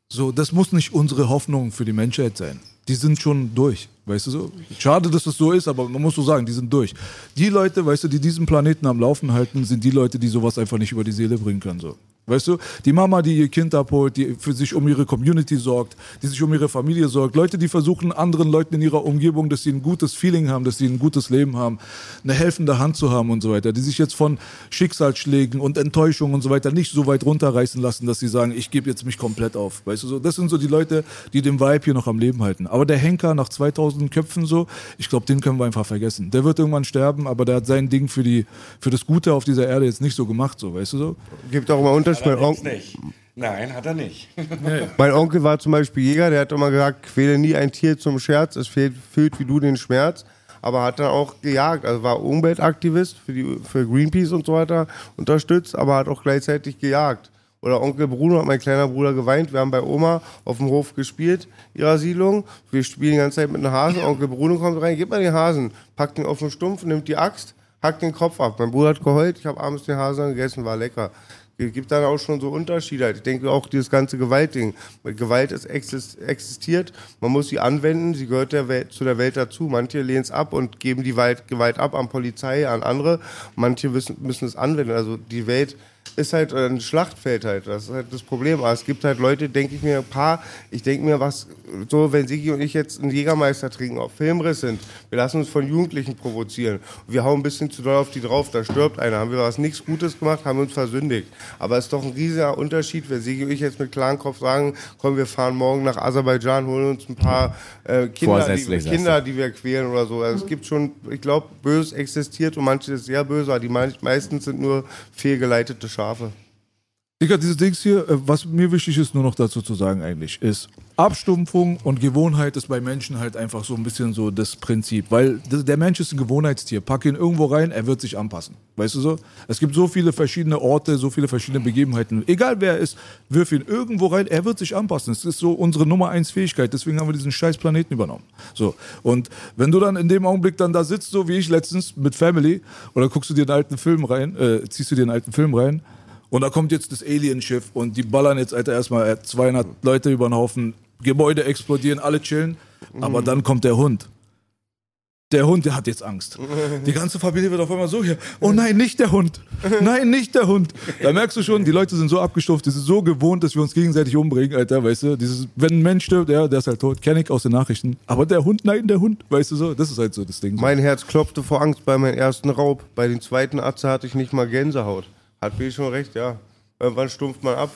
so, das muss nicht unsere Hoffnung für die Menschheit sein. Die sind schon durch, weißt du so. Schade, dass es so ist, aber man muss so sagen, die sind durch. Die Leute, weißt du, die diesen Planeten am Laufen halten, sind die Leute, die sowas einfach nicht über die Seele bringen können, so. Weißt du, die Mama, die ihr Kind abholt, die für sich um ihre Community sorgt, die sich um ihre Familie sorgt, Leute, die versuchen, anderen Leuten in ihrer Umgebung, dass sie ein gutes Feeling haben, dass sie ein gutes Leben haben, eine helfende Hand zu haben und so weiter, die sich jetzt von Schicksalsschlägen und Enttäuschungen und so weiter nicht so weit runterreißen lassen, dass sie sagen, ich gebe jetzt mich komplett auf. Weißt du so, das sind so die Leute, die den Vibe hier noch am Leben halten. Aber der Henker nach 2000 Köpfen so, ich glaube, den können wir einfach vergessen. Der wird irgendwann sterben, aber der hat sein Ding für die für das Gute auf dieser Erde jetzt nicht so gemacht, so, weißt du so? gibt auch immer Unterschied. Mein, On nicht. Nein, hat er nicht. [laughs] mein Onkel war zum Beispiel Jäger, der hat immer gesagt, quäle nie ein Tier zum Scherz, es fehlt, fühlt wie du den Schmerz. Aber hat dann auch gejagt, also war Umweltaktivist für, die, für Greenpeace und so weiter unterstützt, aber hat auch gleichzeitig gejagt. Oder Onkel Bruno hat mein kleiner Bruder geweint. Wir haben bei Oma auf dem Hof gespielt, ihrer Siedlung. Wir spielen die ganze Zeit mit einem Hasen. Onkel Bruno kommt rein, gib mal den Hasen, packt ihn auf den Stumpf, nimmt die Axt, hackt den Kopf ab. Mein Bruder hat geheult, ich habe abends den Hasen gegessen, war lecker. Es gibt dann auch schon so Unterschiede. Ich denke auch dieses ganze Gewaltding. Gewalt ist exist existiert, man muss sie anwenden, sie gehört der Welt, zu der Welt dazu. Manche lehnen es ab und geben die Gewalt ab an Polizei, an andere. Manche müssen es anwenden. Also die Welt ist halt ein Schlachtfeld halt. Das ist halt das Problem. Aber es gibt halt Leute, denke ich mir, ein paar, ich denke mir, was, so, wenn Sigi und ich jetzt einen Jägermeister trinken, auf Filmriss sind, wir lassen uns von Jugendlichen provozieren. Wir hauen ein bisschen zu doll auf die drauf, da stirbt einer. Haben wir was nichts Gutes gemacht, haben uns versündigt. Aber es ist doch ein riesiger Unterschied, wenn Sigi und ich jetzt mit klarem Kopf sagen, komm, wir fahren morgen nach Aserbaidschan, holen uns ein paar äh, Kinder, die. Kinder, die wir quälen oder so. Also es gibt schon, ich glaube, Böses existiert und manche ist sehr böse, aber die mei- meisten sind nur fehlgeleitete Schafe. Digga, dieses Dings hier, äh, was mir wichtig ist, nur noch dazu zu sagen eigentlich, ist Abstumpfung und Gewohnheit ist bei Menschen halt einfach so ein bisschen so das Prinzip. Weil der Mensch ist ein Gewohnheitstier. Pack ihn irgendwo rein, er wird sich anpassen. Weißt du so? Es gibt so viele verschiedene Orte, so viele verschiedene Begebenheiten. Egal wer er ist, wirf ihn irgendwo rein, er wird sich anpassen. Das ist so unsere Nummer eins Fähigkeit. Deswegen haben wir diesen scheiß Planeten übernommen. So. Und wenn du dann in dem Augenblick dann da sitzt, so wie ich letztens mit Family, oder guckst du dir einen alten Film rein, äh, ziehst du dir einen alten Film rein, und da kommt jetzt das Alien-Schiff und die ballern jetzt, Alter, erstmal äh, 200 Leute über den Haufen, Gebäude explodieren, alle chillen. Aber dann kommt der Hund. Der Hund, der hat jetzt Angst. [laughs] Die ganze Familie wird auf einmal so hier. Oh nein, nicht der Hund. [laughs] Nein, nicht der Hund. Da merkst du schon, die Leute sind so abgestumpft, die sind so gewohnt, dass wir uns gegenseitig umbringen, Alter, weißt du? Dieses, wenn ein Mensch stirbt, ja, der ist halt tot. Kenn ich aus den Nachrichten. Aber der Hund, nein, der Hund, weißt du so? Das ist halt so das Ding. So. Mein Herz klopfte vor Angst bei meinem ersten Raub. Bei den zweiten Atze hatte ich nicht mal Gänsehaut. Hat Bill schon recht, ja. Irgendwann stumpft man ab.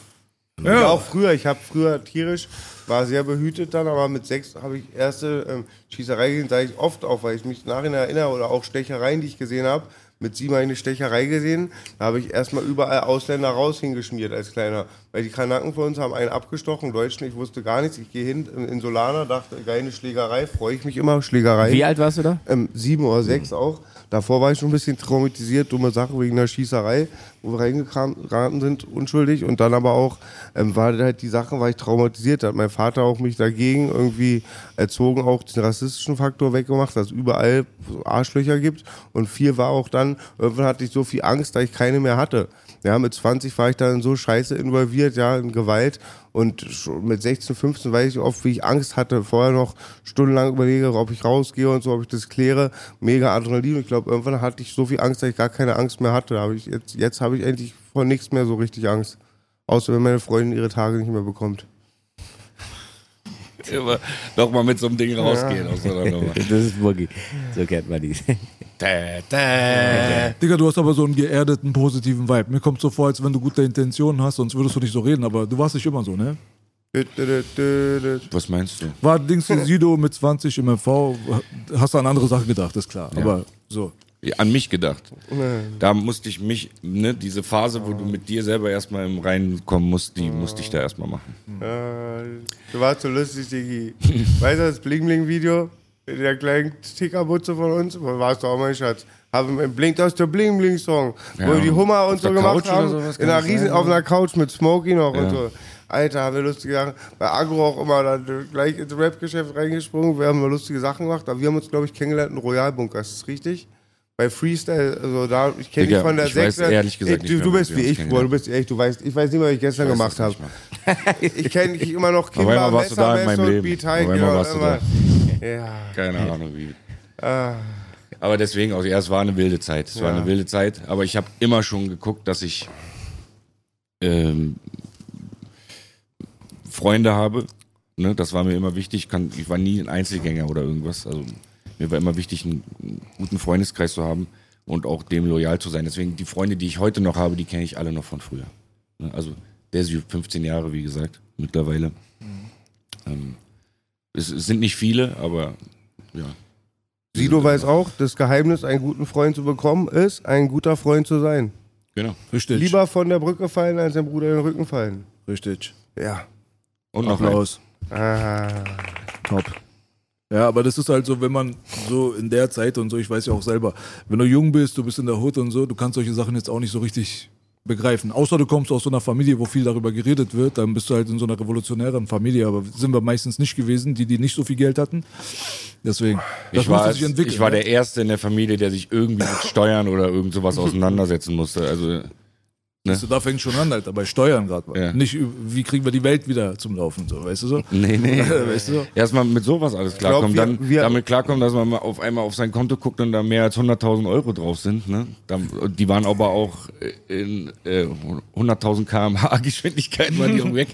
Ja, auch früher. Ich habe früher tierisch, war sehr behütet dann, aber mit sechs habe ich erste ähm, Schießerei gesehen, sage ich oft auch, weil ich mich nachher erinnere oder auch Stechereien, die ich gesehen habe. Mit sieben habe ich eine Stecherei gesehen. Da habe ich erstmal überall Ausländer raus hingeschmiert als Kleiner. weil die Kanaken von uns haben einen abgestochen, Deutschen, ich wusste gar nichts. Ich gehe hin in, Solana, dachte, geil, eine Schlägerei, freue ich mich immer, Schlägerei. Wie alt warst du da? Ähm, sieben oder sechs auch. Davor war ich schon ein bisschen traumatisiert, dumme Sache wegen der Schießerei, reingeraten sind, unschuldig. Und dann aber auch ähm, war halt die Sache, war ich traumatisiert. Da hat mein Vater auch mich dagegen irgendwie erzogen, auch den rassistischen Faktor weggemacht, dass es überall Arschlöcher gibt. Und vier war auch dann, irgendwann hatte ich so viel Angst, dass ich keine mehr hatte. Ja, mit 20 war ich dann so scheiße involviert, ja, in Gewalt. Und mit 16, 15 weiß ich oft, wie ich Angst hatte. Vorher noch stundenlang überlege, ob ich rausgehe und so, ob ich das kläre. Mega Adrenalin. Ich glaube, irgendwann hatte ich so viel Angst, dass ich gar keine Angst mehr hatte. Hab ich jetzt jetzt habe ich endlich vor nichts mehr so richtig Angst. Außer wenn meine Freundin ihre Tage nicht mehr bekommt. Immer noch mal mit so einem Ding rausgehen. [laughs] Das ist Boogie. So kennt man die. Tä, tä. Digga, du hast aber so einen geerdeten, positiven Vibe. Mir kommt so vor, als wenn du gute Intentionen hast, sonst würdest du nicht so reden, aber du warst nicht immer so, ne? Was meinst du? War Dings Sido mit 20 im MV, hast du an andere Sachen gedacht, ist klar. Aber so. An mich gedacht. Da musste ich mich, ne, diese Phase, wo du mit dir selber erstmal im Reinkommen musst, die musste ich da erstmal machen. Äh, du warst so lustig, Digi. [laughs] weißt du das Bling-Bling-Video? Mit der kleinen Stickerbutze von uns? Wo warst du auch, mein Schatz? Haben blinkt aus der Bling-Bling-Song. Wo Ja. wir die Hummer und so gemacht Couch haben. in einer riesen, sein? auf einer Couch mit Smokey noch und Ja. so. Alter, haben wir lustige Sachen. Bei Agro auch immer dann gleich ins Rap-Geschäft reingesprungen. Wir haben mal lustige Sachen gemacht. Aber wir haben uns, glaube ich, kennengelernt in Royal-Bunker. Ist das richtig? Bei Freestyle, also da, ich kenne dich von der ich weiß Sechser. ehrlich gesagt nicht du, du bist wie ich, Bruder, du bist echt, du weißt, ich weiß nicht, was ich gestern Ich gemacht habe. [laughs] Ich kenne dich immer noch [laughs] einmal Kimber, warst du Messer, da in meinem Messer und Leben. Beat Auf High, einmal genau, warst du immer. da. [laughs] Ja. Keine Ahnung wie. Ah. Aber deswegen, auch, ja, es war eine wilde Zeit. Es war Ja. eine wilde Zeit, aber ich habe immer schon geguckt, dass ich ähm, Freunde habe. Ne, das war mir immer wichtig. Ich Kann, ich war nie ein Einzelgänger oder irgendwas. Also mir war immer wichtig, einen, guten Freundeskreis zu haben und auch dem loyal zu sein. Deswegen die Freunde, die ich heute noch habe, die kenne ich alle noch von früher. Ne, also der ist 15 Jahre, wie gesagt, mittlerweile. Ähm, es, es sind nicht viele, aber ja. Sido weiß auch, das Geheimnis, einen guten Freund zu bekommen, ist, ein guter Freund zu sein. Genau. Richtig. Lieber von der Brücke fallen, als dem Bruder in den Rücken fallen. Richtig. Ja. Und noch. Applaus. Ah. Top. Ja, aber das ist halt so, wenn man so in der Zeit und so, ich weiß ja auch selber, wenn du jung bist, du bist in der Hut und so, du kannst solche Sachen jetzt auch nicht so richtig begreifen. Außer du kommst aus so einer Familie, wo viel darüber geredet wird, dann bist du halt in so einer revolutionären Familie, aber sind wir meistens nicht gewesen, die, die nicht so viel Geld hatten. Deswegen, das Ich war, musste sich entwickeln. ich war ne? der Erste in der Familie, der sich irgendwie mit Steuern oder irgend sowas [laughs] auseinandersetzen musste. Also, Siehst du, da fängt schon an, Alter, bei Steuern gerade mal. Ja. Nicht, wie kriegen wir die Welt wieder zum Laufen, so, weißt du so? [laughs] nee, nee. [laughs] weißt du? Erstmal mit sowas alles klarkommen. wir- Dann wir- damit klarkommen, dass man mal auf einmal auf sein Konto guckt und da mehr als 100.000 Euro drauf sind. Ne? Dann, die waren aber auch in äh, 100.000 km/h Geschwindigkeit waren die auch [laughs] weg.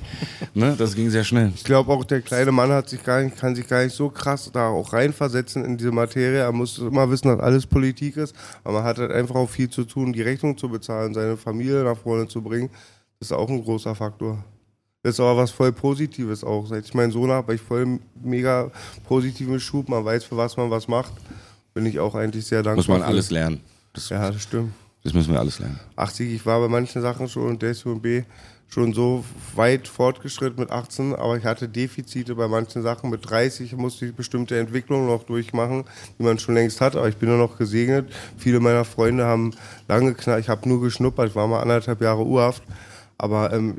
Ne? Das ging sehr schnell. Ich glaube auch, der kleine Mann hat sich gar nicht, kann sich gar nicht so krass da auch reinversetzen in diese Materie. Er muss immer wissen, dass alles Politik ist. Aber man hat halt einfach auch viel zu tun, die Rechnung zu bezahlen, seine Familie nach vorne zu bringen. Das ist auch ein großer Faktor. Das ist aber was voll Positives auch. Seit ich meinen Sohn habe, habe ich voll mega positiven Schub. Man weiß, für was man was macht. Bin ich auch eigentlich sehr dankbar. Muss man für. alles lernen. Das, Ja, das stimmt. das müssen wir alles lernen. 80, ich war bei manchen Sachen schon und der B schon so weit fortgeschritten mit 18, aber ich hatte Defizite bei manchen Sachen. Mit 30 musste ich bestimmte Entwicklungen noch durchmachen, die man schon längst hat, aber ich bin nur noch gesegnet. Viele meiner Freunde haben lange knall, ich habe nur geschnuppert, war mal anderthalb Jahre Urhaft. Aber ähm,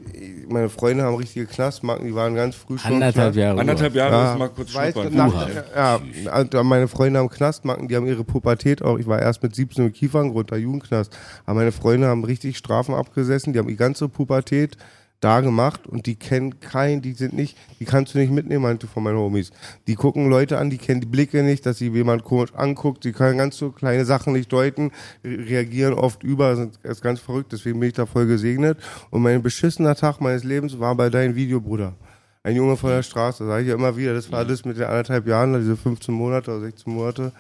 meine Freunde haben richtige Knastmarken, die waren ganz früh schon Anderthalb Knast- Jahre. Anderthalb Jahre ja, ist mal kurz nach, ja, also meine Freunde haben Knastmarken, die haben ihre Pubertät auch. Ich war erst mit 17 im Kieferngrund, der Jugendknast. Aber meine Freunde haben richtig Strafen abgesessen, die haben die ganze Pubertät da gemacht und die kennen keinen, die sind nicht, die kannst du nicht mitnehmen, meinte von meinen Homies. Die gucken Leute an, die kennen die Blicke nicht, dass sie jemand komisch anguckt, die können ganz so kleine Sachen nicht deuten, re- reagieren oft über, sind ist ganz verrückt, deswegen bin ich da voll gesegnet. Und mein beschissener Tag meines Lebens war bei deinem Video, Bruder. Ein Junge von der Straße, sage ich ja immer wieder. Das war das mit den anderthalb Jahren, diese 15 Monate oder 16 Monate.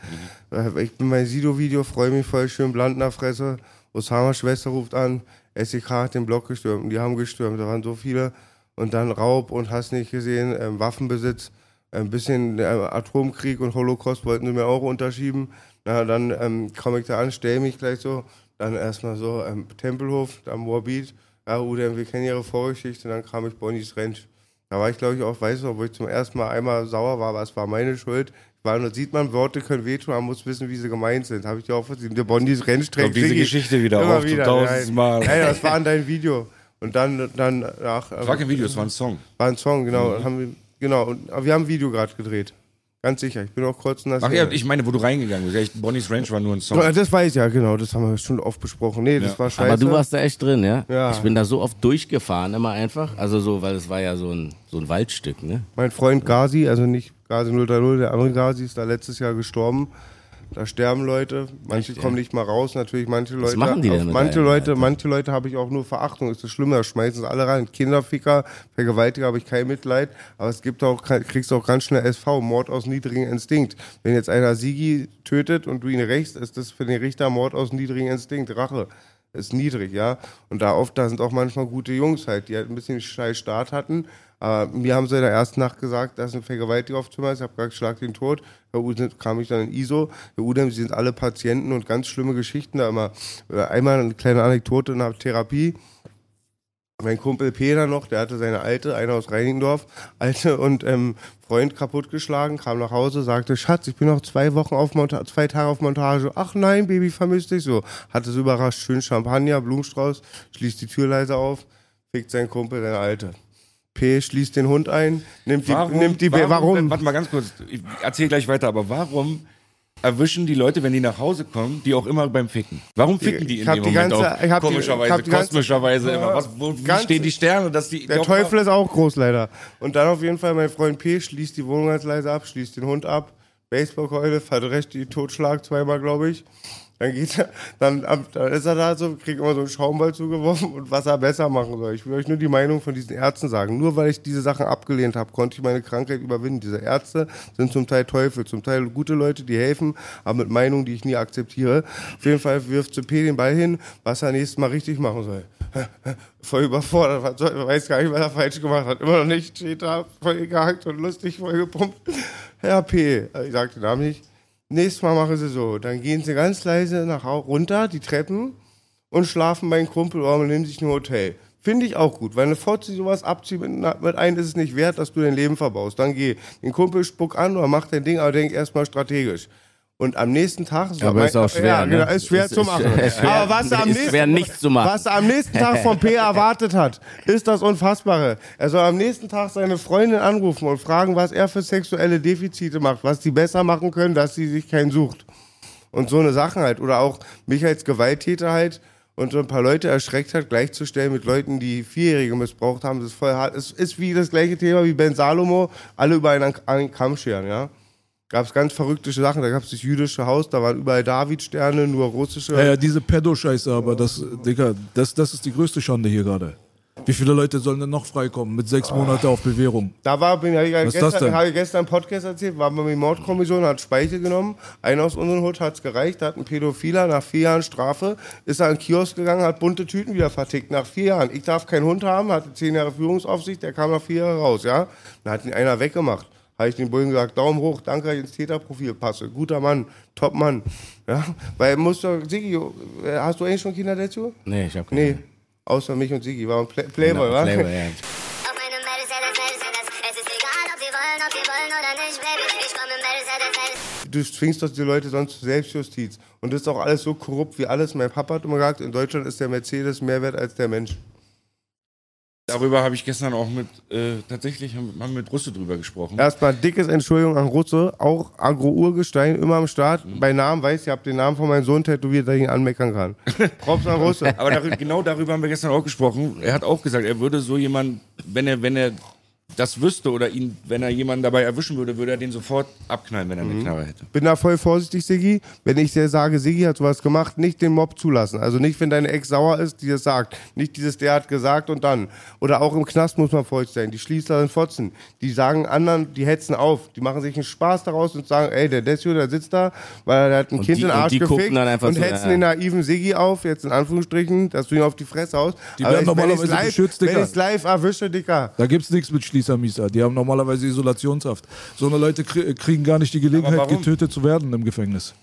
Äh, Ich bin mein Sido-Video, freue mich voll schön, Bland in der Fresse. Osama Schwester ruft an, SEK hat den Block gestürmt. Die haben gestürmt, da waren so viele. Und dann Raub und hast nicht gesehen, ähm, Waffenbesitz, ein bisschen äh, Atomkrieg und Holocaust wollten sie mir auch unterschieben. Na, dann ähm, komme ich da an, stelle mich gleich so. Dann erstmal so ähm, Tempelhof, dann Moabit, ja, Udem, wir kennen ihre Vorgeschichte, dann kam ich Bonnies Ranch. Da war ich, glaube ich, auch, weißt du, wo ich zum ersten Mal einmal sauer war, aber es war meine Schuld. Weil da sieht man, Worte können wehtun, man muss wissen, wie sie gemeint sind. Habe ich dir auch versehen. Der Bonnies Ranch trägt Kommt diese Geschichte wieder immer auf, zum wieder. tausendsten Mal. Nein, nein, das war in deinem Video. Und dann, dann ach, Das war kein Video, das war ein Song. war ein Song, genau. Mhm. Und Haben wir, genau. Und, aber wir haben ein Video gerade gedreht. Ganz sicher. Ich bin auch kurz in der Ach ja, ich meine, wo du reingegangen bist. Echt, Bonnie's Ranch war nur ein Song. Das weiß ich ja, genau. Das haben wir schon oft besprochen. Nee, das Ja. war scheiße. Aber du warst da echt drin, ja? Ja. Ich bin da so oft durchgefahren, immer einfach. Also so, weil es war ja so ein, so ein Waldstück, ne? Mein Freund Gazi, also nicht Gazi 030, der andere Gazi ist da letztes Jahr gestorben. Da sterben Leute, manche kommen nicht mal raus, natürlich manche Leute. machen die denn manche einem, Leute, Alter? manche Leute habe ich auch nur Verachtung, ist das Schlimme, da schmeißen sie alle rein. Kinderficker, Vergewaltiger habe ich kein Mitleid, aber es gibt auch, kriegst auch ganz schnell SV, Mord aus niedrigem Instinkt. Wenn jetzt einer Sigi tötet und du ihn rächst, ist das für den Richter Mord aus niedrigem Instinkt, Rache. Ist niedrig, ja. Und da oft, da sind auch manchmal gute Jungs halt, die halt ein bisschen scheiß Start hatten. Aber mir haben sie in der ersten Nacht gesagt, dass ein Vergewaltiger auf Zimmer ist. Ich habe gesagt, schlag den tot. Herr Udem kam ich dann in ISO. Herr Udem, Sie sind alle Patienten und ganz schlimme Geschichten da immer. Äh, Einmal eine kleine Anekdote der Therapie. Mein Kumpel Peter noch, der hatte seine alte, einer aus Reinigendorf, alte und ähm, Freund kaputtgeschlagen, kam nach Hause, sagte, Schatz, ich bin noch zwei Wochen auf Montage, zwei Tage auf Montage. Ach nein, Baby, vermisst dich so. Hatte so überrascht, schön Champagner, Blumenstrauß, schließt die Tür leise auf, fickt sein Kumpel, seine alte. P schließt den Hund ein, nimmt die, nimmt die, warum? warum? Warte mal ganz kurz, ich erzähl gleich weiter, aber warum erwischen die Leute, wenn die nach Hause kommen, die auch immer beim Ficken? Warum ficken die in dem die Moment ganze- auch? ich hab die- Komischerweise, ich hab ganze- kosmischerweise Ja, immer. Was, wo, wie ganz- stehen die Sterne, dass die Der Teufel ist auch groß leider. Und dann auf jeden Fall mein Freund P schließt die Wohnung ganz leise ab, schließt den Hund ab, Baseballkeule, verdrescht die Totschlag zweimal, glaube ich. Dann geht er, dann, dann ist er da so, kriegt immer so einen Schaumball zugeworfen und was er besser machen soll. Ich will euch nur die Meinung von diesen Ärzten sagen. Nur weil ich diese Sachen abgelehnt habe, konnte ich meine Krankheit überwinden. Diese Ärzte sind zum Teil Teufel, zum Teil gute Leute, die helfen, aber mit Meinungen, die ich nie akzeptiere. Auf jeden Fall wirft zu P den Ball hin, was er nächstes Mal richtig machen soll. [laughs] Voll überfordert, weiß gar nicht, was er falsch gemacht hat. Immer noch nicht, steht da, voll gehackt und lustig, voll gepumpt. Herr P, ich sag den Namen nicht. Nächstes Mal machen sie so. Dann gehen sie ganz leise nach runter, die Treppen, und schlafen bei einem Kumpel oder nehmen sich ein Hotel. Finde ich auch gut, weil eine Fotze sowas abzieht mit, mit einem ist es nicht wert, dass du dein Leben verbaust. Dann geh den Kumpel spuck an oder mach dein Ding, aber denk erstmal strategisch. Und am nächsten Tag, so Aber mein- ist auch schwer, ja, ne? genau, ist schwer Ist- zu machen. [laughs] ist schwer- aber was er am nächsten, schwer, nichts zu machen. was er am nächsten Tag vom P [laughs] erwartet hat, ist das Unfassbare. Er soll am nächsten Tag seine Freundin anrufen und fragen, was er für sexuelle Defizite macht, was die besser machen können, dass sie sich keinen sucht. Und so eine Sachen halt. Oder auch mich als Gewalttäter halt und so ein paar Leute erschreckt hat, gleichzustellen mit Leuten, die Vierjährige missbraucht haben. Das ist voll hart. Es ist wie das gleiche Thema wie Ben Salomo, alle über einen, einen Kamm scheren, ja. Gab es ganz verrückte Sachen. Da gab es das jüdische Haus, da waren überall David-Sterne, nur russische. Ja, ja, diese Pedo-Scheiße, aber das, Digga, das, das ist die größte Schande hier gerade. Wie viele Leute sollen denn noch freikommen mit sechs Monate auf Bewährung? Da war, bin ich, Was ist das gestern, denn? habe ich gestern im Podcast erzählt, war bei der Mordkommission, hat Speichel genommen, einer aus unserem Hut hat es gereicht, da hat ein Pädophiler nach vier Jahren Strafe, ist er an den Kiosk gegangen, hat bunte Tüten wieder vertickt, nach vier Jahren. Ich darf keinen Hund haben, hatte zehn Jahre Führungsaufsicht, der kam nach vier Jahren raus, ja. Dann hat ihn einer weggemacht. Habe ich den Bullen gesagt, Daumen hoch, danke, dass ich ins Täterprofil passe. Guter Mann, top Mann. Ja, weil muss doch, Sigi, äh, hast du eigentlich schon Kinder dazu? Nee, ich hab keine. Nee, außer mich und Sigi, war ein Play Playboy, Genau, wa? Playboy, [laughs] ja. Auf meinem Mercedes, Mercedes. Es ist egal, ob sie wollen, ob sie wollen oder nicht, Baby. Ich komme im Mercedes, Mercedes. du zwingst doch die Leute sonst zur Selbstjustiz. Und das ist auch alles so korrupt wie alles. Mein Papa hat immer gesagt, in Deutschland ist der Mercedes mehr wert als der Mensch. Darüber habe ich gestern auch mit, äh, tatsächlich haben, haben wir mit Russe drüber gesprochen. Erstmal dickes Entschuldigung an Russe, auch Agro-Urgestein, immer am Start. Bei Namen weiß ich, ich habe den Namen von meinem Sohn tätowiert, dass ich ihn anmeckern kann. [laughs] Props an Russe. Aber darüber, genau darüber haben wir gestern auch gesprochen. Er hat auch gesagt, er würde so jemand, wenn er, wenn er das wüsste oder ihn, wenn er jemanden dabei erwischen würde, würde er den sofort abknallen, wenn er eine Knarre hätte. Bin da voll vorsichtig, Siggi. Wenn ich dir sage, Siggi hat sowas gemacht, nicht den Mob zulassen. Also nicht, wenn deine Ex sauer ist, die das sagt. Nicht dieses, der hat gesagt und dann. Oder auch im Knast muss man vorsichtig sein. Die Schließler sind Fotzen. Die sagen anderen, die hetzen auf. Die machen sich einen Spaß daraus und sagen, ey, der Desio, der sitzt da, weil er hat ein Und Kind die- in den und Arsch die gucken gefickt dann einfach und so, hetzen ja. den naiven Siggi auf, jetzt in Anführungsstrichen, dass du ihn auf die Fresse haust. Die Aber werden ich- wenn normalerweise live, geschützt, Wenn Digga. ich live erwische, Dicker. Da gibt's nichts mit Schließer-Mieser. Die haben normalerweise Isolationshaft. So eine Leute krie- kriegen gar nicht die Gelegenheit, getötet zu werden im Gefängnis.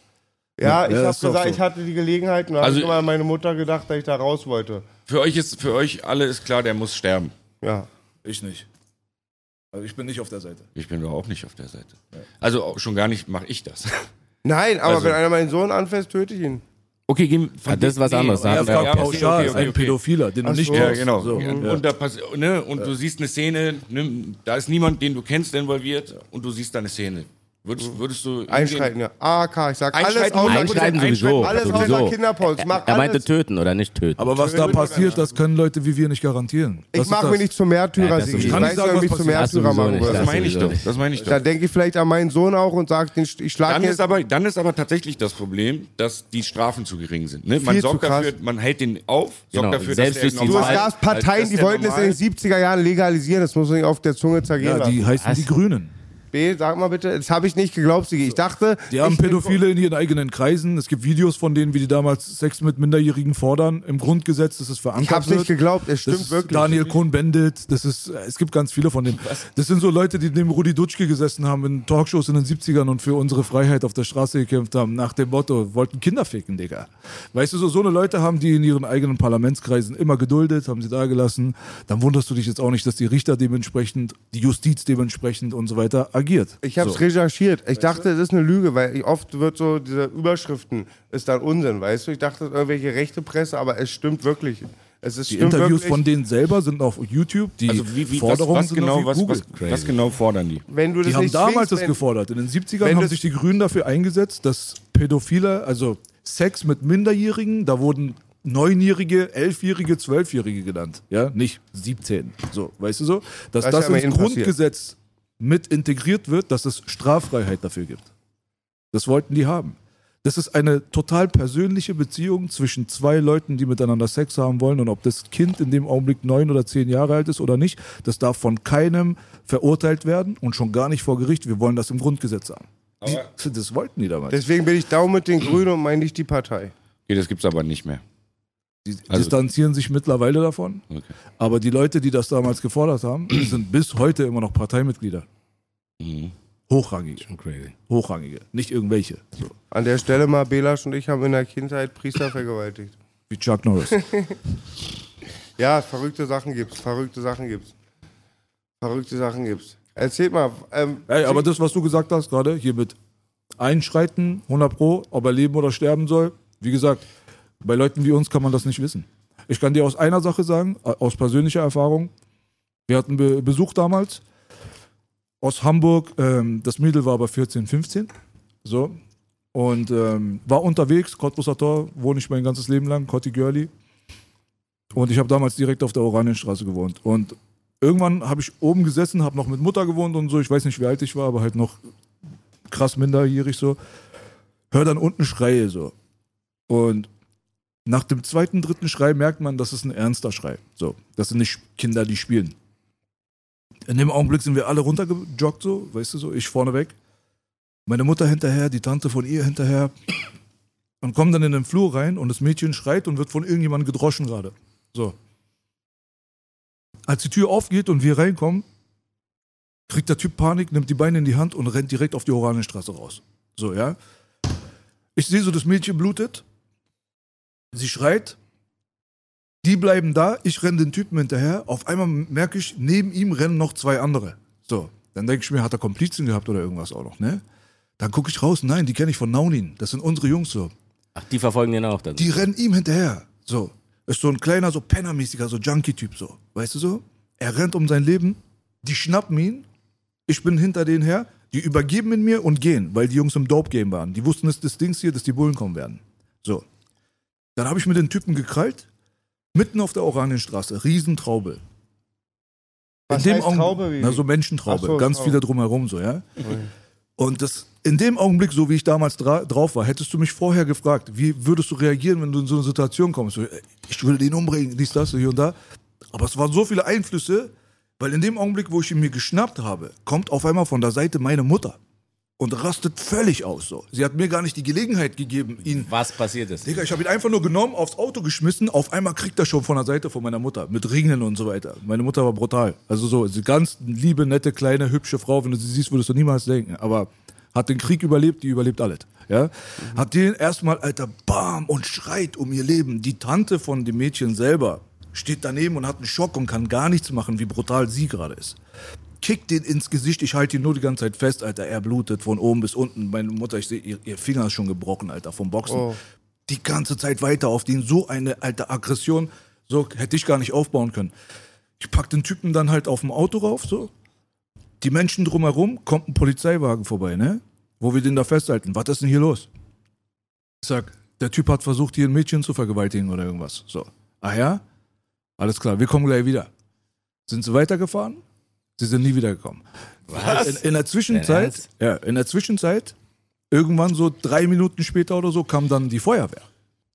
Ja, Ja, ich ja, habe gesagt, so. ich hatte die Gelegenheit und da Also- habe ich immer an meine Mutter gedacht, dass ich da raus wollte. Für euch ist, für euch alle ist klar, der muss sterben. Ja. Ich nicht. Also ich bin nicht auf der Seite. Ich bin auch nicht auf der Seite. Also auch schon gar nicht mache ich das. Nein, aber Also- wenn einer meinen Sohn anfasst, töte ich ihn. Okay, gehen Ja, das ist was anderes. Da Er fragt ja, pauschal, ein Pädophiler, den du Ach nicht so. Ja, kennst. genau. So. und, Ja. und, da pass ne, und du siehst eine Szene, ne, da ist niemand, den du kennst, involviert und du siehst da eine Szene. Würdest, würdest du? Einschreiten, ja. AK, ich sag alles außer, Einschreiten sowieso. alles sowieso. außer. Ich mach Er meinte alles. töten oder nicht töten. Aber was da passiert, das können Leute wie wir nicht garantieren. Das Ich ist mach das. mich nicht zum Märtyrer, Ja, Sigi. ich. Kann ich sagen, mich zum Märtyrer machen nicht. Das Das meine ich doch. nicht. Das meine ich doch. Da denke ich vielleicht an meinen Sohn auch und sage, ich schlage Dann ist, aber, dann ist aber tatsächlich das Problem, dass die Strafen zu gering sind. Ne? Man sorgt dafür, man hält den auf, Genau, sorgt dafür, selbst dass die Du, gab Parteien, die wollten es in den normal- 70er Jahren legalisieren. Das muss man nicht auf der Zunge zergehen Ja, die heißen die Grünen. B, sag mal bitte, das habe ich nicht geglaubt, Sigi. Ich dachte, Die haben Pädophile in ihren eigenen Kreisen. Es gibt Videos von denen, wie die damals Sex mit Minderjährigen fordern. Im Grundgesetz, das ist verankert Ich hab's wird. nicht geglaubt, es stimmt wirklich. Daniel Cohn-Bendit, das ist, es gibt ganz viele von denen. Das sind so Leute, die neben Rudi Dutschke gesessen haben in Talkshows in den 70ern und für unsere Freiheit auf der Straße gekämpft haben, nach dem Motto, wollten Kinder ficken, Digga. Weißt du, so, so eine Leute haben die in ihren eigenen Parlamentskreisen immer geduldet, haben sie da gelassen. Dann wunderst du dich jetzt auch nicht, dass die Richter dementsprechend, die Justiz dementsprechend und so weiter agiert. Ich habe es so. recherchiert. Ich dachte, es ist eine Lüge, weil ich- oft wird so diese Überschriften ist dann Unsinn, weißt du? Ich dachte, das ist irgendwelche rechte Presse, aber es stimmt wirklich. Es ist Die Interviews wirklich. von denen selber sind auf YouTube. Die Also wie, wie, was, Forderungen was, sind genau, auf was, Google. was, was genau fordern die? wenn du das Die haben nicht damals das gefordert. In den 70ern wenn haben sich die Grünen dafür eingesetzt, dass Pädophile, also Sex mit Minderjährigen, da wurden Neunjährige, Elfjährige, Zwölfjährige genannt. Ja, nicht 17. So, weißt du so? Dass Das ist das ins. Grundgesetz mit integriert wird, dass es Straffreiheit dafür gibt. Das wollten die haben. Das ist eine total persönliche Beziehung zwischen zwei Leuten, die miteinander Sex haben wollen. Und ob das Kind in dem Augenblick neun oder zehn Jahre alt ist oder nicht, das darf von keinem verurteilt werden und schon gar nicht vor Gericht. Wir wollen das im Grundgesetz haben. Die, [laughs] das wollten die damals. Deswegen bin ich down mit den Grünen und meine nicht die Partei. Okay, das gibt's aber nicht mehr. Die Also- distanzieren sich mittlerweile davon. Okay. Aber die Leute, die das damals gefordert haben, [clears throat] sind bis heute immer noch Parteimitglieder. Mhm. Hochrangige. Schon crazy. Hochrangige. Nicht irgendwelche. So. An der Stelle mal, Belasch und ich haben in der Kindheit Priester [clears throat] vergewaltigt. Wie Chuck Norris. [laughs] Ja, verrückte Sachen gibt's, verrückte Sachen gibt's. Verrückte Sachen gibt's. Erzählt mal, ähm, Ey, aber das, was du gesagt hast gerade, hier mit Einschreiten, 100 Pro, ob er leben oder sterben soll, wie gesagt, bei Leuten wie uns kann man das nicht wissen. Ich kann dir aus einer Sache sagen, äh, aus persönlicher Erfahrung. Wir hatten Be Besuch damals aus Hamburg. Ähm, das Mädel war aber 14, 15. So. Und ähm, war unterwegs, Cottbusser Tor, wohne ich mein ganzes Leben lang, Cotti Görli. Und ich habe damals direkt auf der Oranienstraße gewohnt. Und irgendwann habe ich oben gesessen, habe noch mit Mutter gewohnt und so. Ich weiß nicht, wie alt ich war, aber halt noch krass minderjährig so. Hör dann unten Schreie so. Und nach dem zweiten, dritten Schrei merkt man, das ist ein ernster Schrei. So, das sind nicht Kinder, die spielen. In dem Augenblick sind wir alle runtergejoggt, so, weißt du so, ich vorneweg. Meine Mutter hinterher, die Tante von ihr hinterher. Und kommen dann in den Flur rein und das Mädchen schreit und wird von irgendjemandem gedroschen gerade. So. Als die Tür aufgeht und wir reinkommen, kriegt der Typ Panik, nimmt die Beine in die Hand und rennt direkt auf die Oranienstraße raus. So, ja. Ich sehe so, das Mädchen blutet. Sie schreit. Die bleiben da. Ich renne den Typen hinterher. Auf einmal merke ich, neben ihm rennen noch zwei andere. So. Dann denke ich mir, hat er Komplizen gehabt oder irgendwas auch noch, ne? Dann gucke ich raus. Nein, die kenne ich von Naunin. Das sind unsere Jungs so. Ach, die verfolgen den auch dann. Die rennen ihm hinterher. So. Ist so ein kleiner, so Pennermäßiger, so Junkie-Typ so. Weißt du so? Er rennt um sein Leben. Die schnappen ihn. Ich bin hinter denen her. Die übergeben ihn mir und gehen, weil die Jungs im Dope-Game waren. Die wussten, es das Dings hier, dass die Bullen kommen werden. So. Dann habe ich mit den Typen gekrallt. Mitten auf der Oranienstraße. Riesentraube. Was in dem heißt Traube? Wie- Na, so Menschentraube. So, ganz Traube. viele drumherum, so, ja. Und das, in dem Augenblick, so wie ich damals dra drauf war, hättest du mich vorher gefragt, wie würdest du reagieren, wenn du in so eine Situation kommst? So, äh, ich will den umbringen, dies, das, hier und da. Aber es waren so viele Einflüsse, weil in dem Augenblick, wo ich ihn mir geschnappt habe, kommt auf einmal von der Seite meine Mutter und rastet völlig aus. So. Sie hat mir gar nicht die Gelegenheit gegeben, ihn Was passiert ist. Digga, ich habe ihn einfach nur genommen, aufs Auto geschmissen. Auf einmal kriegt er schon von der Seite von meiner Mutter. Mit Ringen und so weiter. Meine Mutter war brutal. Also so, sie ganz liebe, nette, kleine, hübsche Frau. Wenn du sie siehst, würdest du niemals denken. Aber hat den Krieg überlebt, die überlebt alles. Ja? Hat den erstmal, Alter, bam, und schreit um ihr Leben. Die Tante von dem Mädchen selber steht daneben und hat einen Schock und kann gar nichts machen, wie brutal sie gerade ist. Kickt den ins Gesicht, ich halte ihn nur die ganze Zeit fest, Alter. Er blutet von oben bis unten. Meine Mutter, ich sehe, ihr, ihr Finger ist schon gebrochen, Alter, vom Boxen. Oh. Die ganze Zeit weiter auf den. So eine alte Aggression, so hätte ich gar nicht aufbauen können. Ich pack den Typen dann halt auf dem Auto rauf, so. Die Menschen drumherum, kommt ein Polizeiwagen vorbei, ne? Wo wir den da festhalten. Was ist denn hier los? Ich sag, der Typ hat versucht, hier ein Mädchen zu vergewaltigen oder irgendwas. So. Ah ja? Alles klar, wir kommen gleich wieder. Sind sie weitergefahren? Sie sind nie wiedergekommen. Was? In, in der Zwischenzeit, ja, in der Zwischenzeit, irgendwann so drei Minuten später oder so, kam dann die Feuerwehr.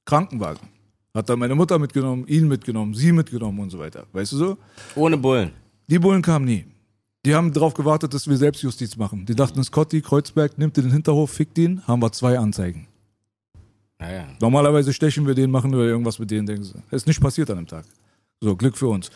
Krankenwagen. Hat dann meine Mutter mitgenommen, ihn mitgenommen, sie mitgenommen und so weiter. Weißt du so? Ohne Bullen. Die Bullen kamen nie. Die haben darauf gewartet, dass wir Selbstjustiz machen. Die dachten, Scotty, Kreuzberg, nimmt den Hinterhof, fickt ihn, haben wir zwei Anzeigen. Naja. Normalerweise stechen wir den, machen wir irgendwas mit denen, denken sie. Ist nicht passiert an dem Tag. So, Glück für uns.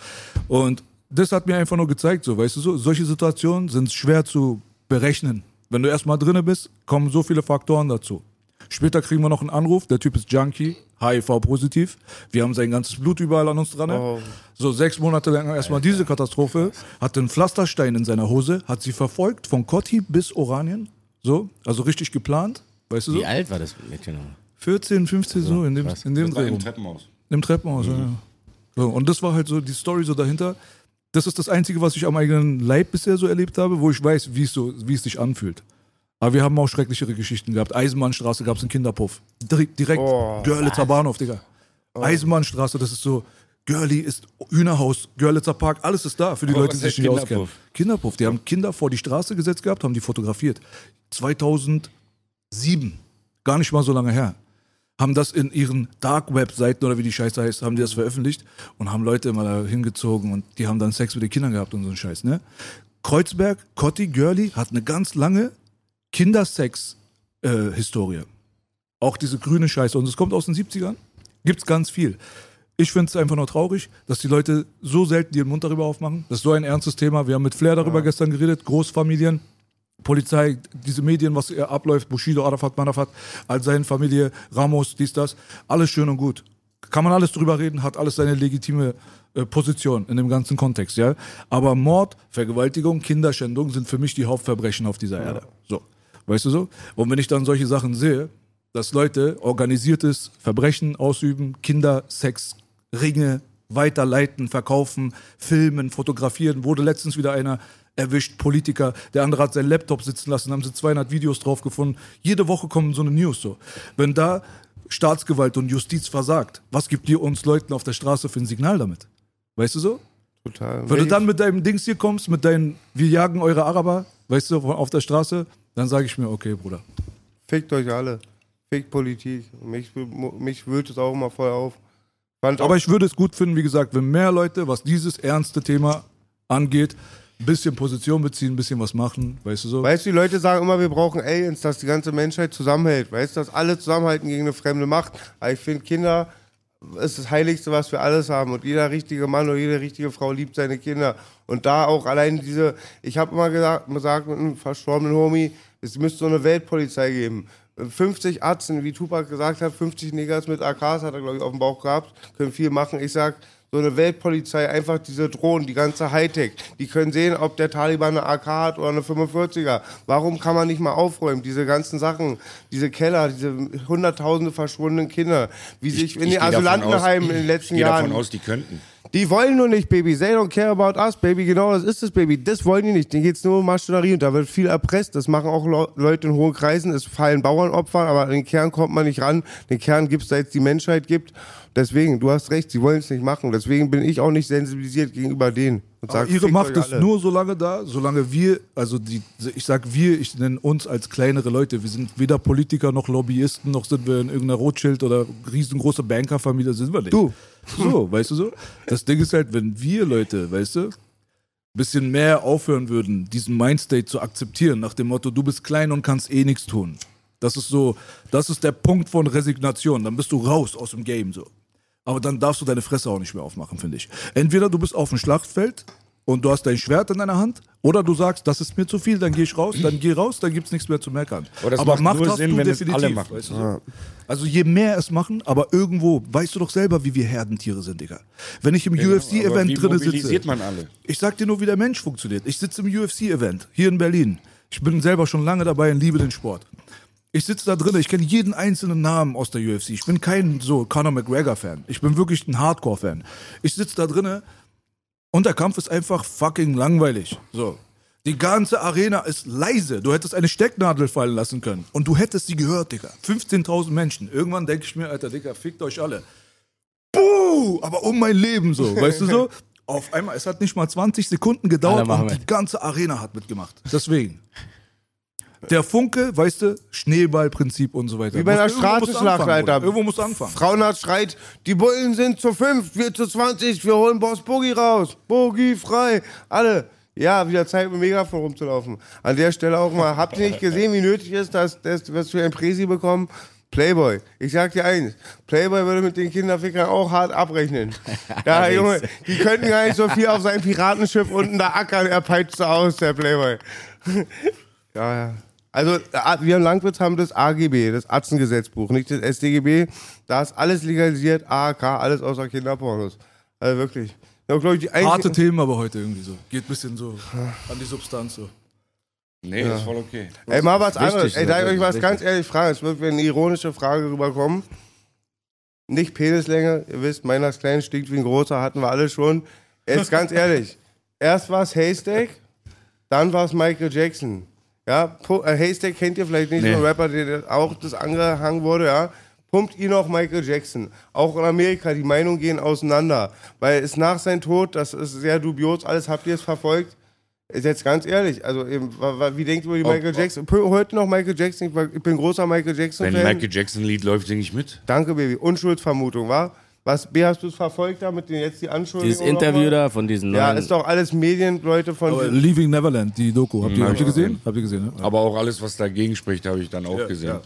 Und das hat mir einfach nur gezeigt, so, weißt du so, solche Situationen sind schwer zu berechnen. Wenn du erstmal drinne bist, kommen so viele Faktoren dazu. Später kriegen wir noch einen Anruf, der Typ ist Junkie, HIV-positiv. Wir haben sein ganzes Blut überall an uns dran. Oh. So sechs Monate lang erstmal diese Katastrophe. Hatte einen Pflasterstein in seiner Hose, hat sie verfolgt von Kotti bis Oranien. So, also richtig geplant. Weißt du so? Wie alt war das Mädchen noch? 14, 15, so, in dem, krass. in dem Das war Dreh im. Treppenhaus. Im Treppenhaus, ja, ja. So, und das war halt so die Story so dahinter. Das ist das Einzige, was ich am eigenen Leib bisher so erlebt habe, wo ich weiß, wie es, so, es sich anfühlt. Aber wir haben auch schrecklichere Geschichten gehabt. Eisenbahnstraße gab es einen Kinderpuff. Direkt, direkt Oh. Görlitzer Bahnhof, Digga. Eisenbahnstraße, das ist so, Görli ist Hühnerhaus, Görlitzer Park, alles ist da für die Aber Leute, was die sich nicht auskennen. Kinderpuff, die haben Kinder vor die Straße gesetzt gehabt, haben die fotografiert. 2007, gar nicht mal so lange her haben das in ihren Dark-Web-Seiten oder wie die Scheiße heißt, haben die das veröffentlicht und haben Leute immer da hingezogen und die haben dann Sex mit den Kindern gehabt und so einen Scheiß, ne? Kreuzberg, Cotti, Görli hat eine ganz lange Kindersex-Historie. Auch diese grüne Scheiße. Und es kommt aus den 70ern. Gibt's ganz viel. Ich finde es einfach nur traurig, dass die Leute so selten ihren Mund darüber aufmachen. Das ist so ein ernstes Thema. Wir haben mit Flair darüber gestern geredet. Großfamilien, Polizei, diese Medien, was hier abläuft, Bushido, Arafat, Manafat, all seine Familie, Ramos, dies, das. Alles schön und gut. Kann man alles drüber reden, hat alles seine legitime äh, Position in dem ganzen Kontext, ja. Aber Mord, Vergewaltigung, Kinderschändung sind für mich die Hauptverbrechen auf dieser Erde. So. Weißt du so? Und wenn ich dann solche Sachen sehe, dass Leute organisiertes Verbrechen ausüben, Kindersex, Ringe weiterleiten, verkaufen, filmen, fotografieren, wurde letztens wieder einer erwischt, Politiker, der andere hat seinen Laptop sitzen lassen, haben sie 200 Videos drauf gefunden. Jede Woche kommen so eine News so. Wenn da Staatsgewalt und Justiz versagt, was gibt ihr uns Leuten auf der Straße für ein Signal damit? Weißt du so? Total. Wenn du dann mit deinem Dings hier kommst, mit deinen, wir jagen eure Araber, weißt du, auf der Straße, dann sage ich mir, okay, Bruder. Fickt euch alle. Fickt Politik. Mich, mich wühlt es auch immer voll auf. Fand Aber ich würde es gut finden, wie gesagt, wenn mehr Leute, was dieses ernste Thema angeht, ein bisschen Position beziehen, ein bisschen was machen, weißt du so? weißt du, die Leute sagen immer, wir brauchen Aliens, dass die ganze Menschheit zusammenhält. Weißt du, dass alle zusammenhalten gegen eine fremde Macht. Aber ich finde, Kinder ist das Heiligste, was wir alles haben. Und jeder richtige Mann oder jede richtige Frau liebt seine Kinder. Und da auch allein diese, ich habe immer gesagt, gesagt mit einem verstorbenen Homie, es müsste so eine Weltpolizei geben. 50 Atzen, wie Tupac gesagt hat, 50 Neggers mit AKs hat er, glaube ich, auf dem Bauch gehabt, können viel machen. Ich sag, so eine Weltpolizei, einfach diese Drohnen, die ganze Hightech, die können sehen, ob der Taliban eine AK hat oder eine 45er. Warum kann man nicht mal aufräumen? Diese ganzen Sachen, diese Keller, diese hunderttausende verschwundenen Kinder, wie sich in den Asylantenheimen in den letzten Ich gehe Jahren. davon aus, die könnten. Die wollen nur nicht, Baby. They don't care about us, Baby. Genau, das ist es, Baby. Das wollen die nicht. Denen geht's nur um Maschinerie und da wird viel erpresst. Das machen auch Leu- Leute in hohen Kreisen. Es fallen Bauernopfer, aber an den Kern kommt man nicht ran. Den Kern gibt's, seit es die Menschheit gibt. Deswegen, du hast recht, sie wollen es nicht machen. Deswegen bin ich auch nicht sensibilisiert gegenüber denen. Und sag, ihre Macht ist nur so lange da, solange wir, also die, ich sag wir, ich nenne uns als kleinere Leute. Wir sind weder Politiker noch Lobbyisten, noch sind wir in irgendeiner Rothschild oder riesengroße Bankerfamilie, sind wir nicht. Du. So, weißt du so? Das Ding ist halt, wenn wir Leute, weißt du, bisschen mehr aufhören würden, diesen Mindstate zu akzeptieren, nach dem Motto, du bist klein und kannst eh nichts tun. Das ist so, das ist der Punkt von Resignation. Dann bist du raus aus dem Game so. Aber dann darfst du deine Fresse auch nicht mehr aufmachen, finde ich. Entweder du bist auf dem Schlachtfeld und du hast dein Schwert in deiner Hand. Oder du sagst, das ist mir zu viel, dann gehe ich raus, dann geh raus, dann gibt's nichts mehr zu meckern. Aber macht Macht nur hast Sinn, du wenn es definitiv. alle machen. Weißt du so? Also je mehr es machen, aber irgendwo, weißt du doch selber, wie wir Herdentiere sind, Digga. Wenn ich im wie UFC-Event drinne sitze. man alle? Ich sag dir nur, wie der Mensch funktioniert. Ich sitze im UFC-Event hier in Berlin. Ich bin selber schon lange dabei und liebe den Sport. Ich sitze da drin, ich kenne jeden einzelnen Namen aus der UFC. Ich bin kein so Conor McGregor-Fan. Ich bin wirklich ein Hardcore-Fan. Ich sitze da drinne und der Kampf ist einfach fucking langweilig. So. Die ganze Arena ist leise. Du hättest eine Stecknadel fallen lassen können. Und du hättest sie gehört, Digga. 15.000 Menschen. Irgendwann denke ich mir, Alter, Digga, fickt euch alle. Buh! Aber um mein Leben so, [laughs] weißt du so? Auf einmal, es hat nicht mal 20 Sekunden gedauert und die ganze Arena hat mitgemacht. Deswegen. Der Funke, weißt du, Schneeballprinzip und so weiter. Wie bei einer Muss- Straßenschlacht, anfangen, Alter. Irgendwo musst du anfangen. Frauenarzt schreit, die Bullen sind zu fünf, wir zu 20, wir holen Boss Boogie raus. Boogie frei. Alle. Ja, wieder Zeit, mit Megafon rumzulaufen. An der Stelle auch mal, habt ihr nicht gesehen, wie nötig ist, dass, dass was wir ein Präsi bekommen? Playboy. Ich sag dir eins, Playboy würde mit den Kinderfickern auch hart abrechnen. [laughs] Ja, Junge, die könnten gar nicht so viel auf seinem Piratenschiff unten da ackern, er peitscht so aus, der Playboy. [laughs] Ja, ja. Also, wir im Landwirts haben das AGB, das Atzengesetzbuch, nicht das SDGB. Da ist alles legalisiert, AAK, alles außer Kinderpornos. Also wirklich. Ja, glaub ich, Harte Themen aber heute irgendwie so. Geht ein bisschen so an die Substanz so. Nee, das ist voll okay. Ey, mal was anderes. Ey, darf ich euch was Wichtig. ganz ehrlich fragen? Es wird mir eine ironische Frage rüberkommen. Nicht Penislänge, ihr wisst, meiner ist klein, stinkt wie ein großer, hatten wir alle schon. Jetzt ganz ehrlich. [laughs] Erst war es Haystack, dann war es Michael Jackson. Ja, äh, Haystack kennt ihr vielleicht nicht, Nee. ein Rapper, der auch das angehangen wurde, ja. Pumpt ihn auch Michael Jackson. Auch in Amerika, die Meinungen gehen auseinander. Weil es nach seinem Tod, das ist sehr dubios, alles habt ihr es verfolgt. Ist jetzt ganz ehrlich, also eben, wie denkt ihr über die Ob- Michael Jackson? Heute noch Michael Jackson, ich war- bin großer Michael Wenn Jackson-Fan. Michael Jackson Lied läuft, singe ich mit. Danke, Baby. Unschuldsvermutung, wa? Was, B, hast du es verfolgt da mit den jetzt die Anschuldigungen? Dieses Interview da von diesen Ja, neuen. ist doch alles Medienleute von. Aber Leaving Neverland, die Doku. Habt ihr, hab habt ihr gesehen? Habt ihr gesehen, ne? Aber auch alles, was dagegen spricht, habe ich dann auch gesehen. Ja,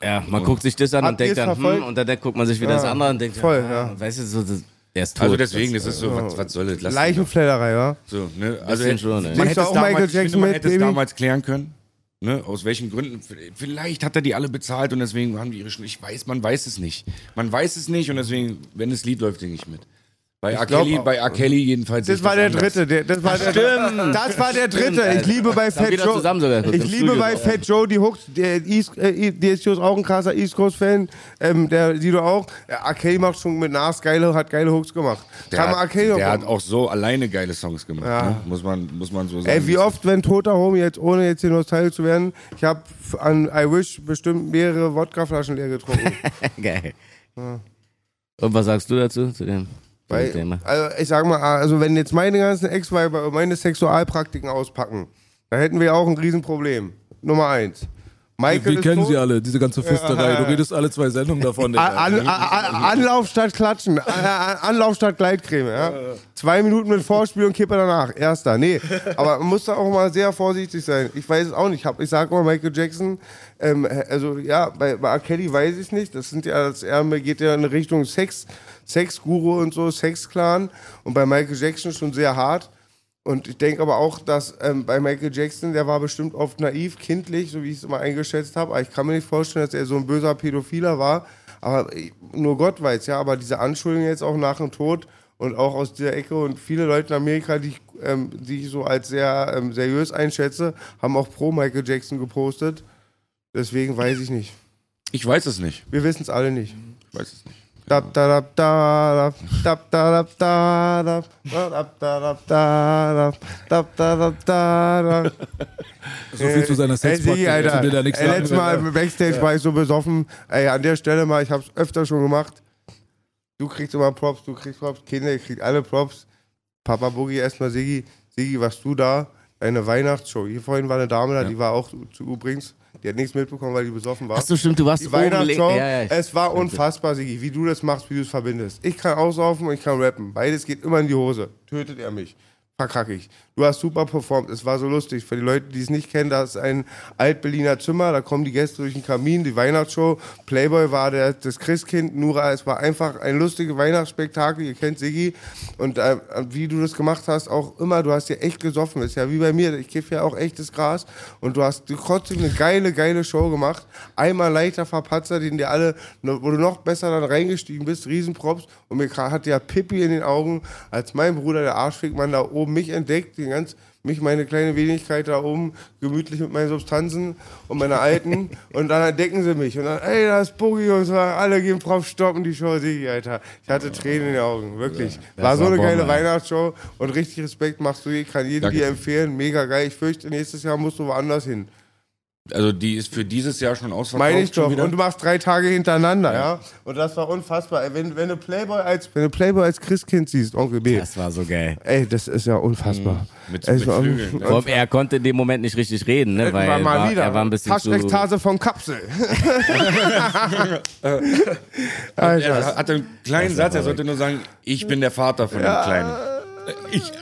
ja. ja, man guckt sich das an Habt und denkt ihr es dann, verfolgt? hm, und dann guckt man sich wieder das andere und denkt, voll, ja, ja. weißt du, so, das, er ist tot. Also deswegen, das ist so, was, was soll das? Lass ihn doch. Wa? So, ne? Also Bisschen schon, ey. man Denkst hätte es auch damals, Michael ich finde, Jackson man mit, hätte es Baby? damals klären können. Ne? Aus welchen Gründen? Vielleicht hat er die alle bezahlt und deswegen haben die ihre Schn Ich weiß, man weiß es nicht. Man weiß es nicht und deswegen, wenn das Lied läuft, singe ich mit. Bei R. glaub Kelly, auch. bei R. Kelly jedenfalls. Das war der anders. dritte. Der, das, war der, das war der dritte. Ich liebe bei Fat Joe. zusammen sogar Ich liebe bei auch. Fat Joe die Hooks. Der East, äh, der ist auch ein krasser East Coast Fan. Ähm, der Sido auch. R. Kelly macht schon mit Nas geile, hat geile Hooks gemacht. Der, Kann hat, der auch hat auch so alleine geile Songs gemacht. Ja. Ne? Muss, man, muss man so sagen. Ey, wie oft, wenn toter Homie jetzt, ohne jetzt hier nostalgisch zu werden, ich habe an I Wish bestimmt mehrere Wodkaflaschen leer getrunken. [laughs] Geil. Und was sagst du dazu, zu dem Weil, also ich sag mal, also wenn jetzt meine ganzen Ex-Weiber meine Sexualpraktiken auspacken, dann hätten wir auch ein Riesenproblem. Nummer eins. Michael Wir ist kennen tot. sie alle, diese ganze Fisterei. Du redest alle zwei Sendungen davon. An, an, an, Anlauf statt Klatschen, An- An- Anlauf statt Gleitcreme. Ja? Zwei Minuten mit Vorspiel und Kippe danach. Erster. Nee, aber man muss da auch mal sehr vorsichtig sein. Ich weiß es auch nicht. Ich, sage mal Michael Jackson, ähm, also ja, bei, bei R. Kelly weiß ich nicht. Das sind ja, das er geht ja in Richtung Sex, Sexguru und so, Sexclan. Und bei Michael Jackson schon sehr hart. Und ich denke aber auch, dass ähm, bei Michael Jackson, der war bestimmt oft naiv, kindlich, so wie ich es immer eingeschätzt habe. Aber ich kann mir nicht vorstellen, dass er so ein böser Pädophiler war. Aber äh, nur Gott weiß, ja. Aber diese Anschuldigungen jetzt auch nach dem Tod und auch aus dieser Ecke und viele Leute in Amerika, die ich, ähm, die ich so als sehr ähm, seriös einschätze, haben auch pro Michael Jackson gepostet. Deswegen weiß ich nicht. Ich weiß es nicht. Wir wissen es alle nicht. Ich weiß es nicht. So viel zu seiner Sexparty. Alter, letztes Mal im Backstage war ich so besoffen. Ey, an der Stelle mal, ich hab's öfter schon gemacht. Du kriegst immer Props, du kriegst Props, Kinder, ihr kriegt alle Props. Papa Boogie, erstmal Sigi. Sigi, warst du da? Eine Weihnachtsshow. Hier vorhin war eine Dame da, die war auch zu übrigens. Die hat nichts mitbekommen, weil die besoffen war. Ach so, stimmt, du warst Die. Weihnachtsshow, Ja, ja, es war unfassbar, Sigi, wie du das machst, wie du es verbindest. Ich kann aussaufen und ich kann rappen. Beides geht immer in die Hose. Tötet er mich. Verkack ich. Du hast super performt. Es war so lustig. Für die Leute, die es nicht kennen, da ist ein Alt-Berliner Zimmer, da kommen die Gäste durch den Kamin, die Weihnachtsshow. Playboy war der, das Christkind, Nura, es war einfach ein lustiges Weihnachtsspektakel. Ihr kennt Siggi. Und äh, wie du das gemacht hast, auch immer, du hast ja echt gesoffen. Ist ja wie bei mir, ich kiffe ja auch echtes Gras. Und du hast trotzdem eine geile, geile Show gemacht. Einmal leichter Verpatzer, den dir alle, wo du noch besser dann reingestiegen bist, Riesenprops. Und mir hatte ja Pippi in den Augen, als mein Bruder, der Arschfickmann, da oben mich entdeckt, den ganz, mich, meine kleine Wenigkeit da oben, gemütlich mit meinen Substanzen und meiner Alten. [laughs] und dann entdecken sie mich. Und dann, ey, da ist Boogie und so, alle gehen drauf stoppen, die Show, Sigi, Alter. Ich hatte Tränen in den Augen, wirklich. das war so eine Bombe, geile ey. Weihnachtsshow und richtig Respekt machst du. Ich kann jedem Danke. dir empfehlen, mega geil. Ich fürchte, nächstes Jahr musst du woanders hin. Also die ist für dieses Jahr schon ausverkauft. Meine ich schon doch. wieder. Und du machst drei Tage hintereinander, ja. Und das war unfassbar. Ey, wenn, wenn du Playboy als, wenn du Playboy als Christkind siehst, Onkel B. Das war so geil. Ey, das ist ja unfassbar. Mit, Ey, mit so- Flügeln. Ne? Vor er konnte in dem Moment nicht richtig reden, ne? Weil war mal war, wieder. er war ein bisschen zu... Taschekstase von Kapsel. [laughs] Er Alter. hat einen kleinen Satz, er sollte nur sagen, ich bin der Vater von dem Kleinen. Ich.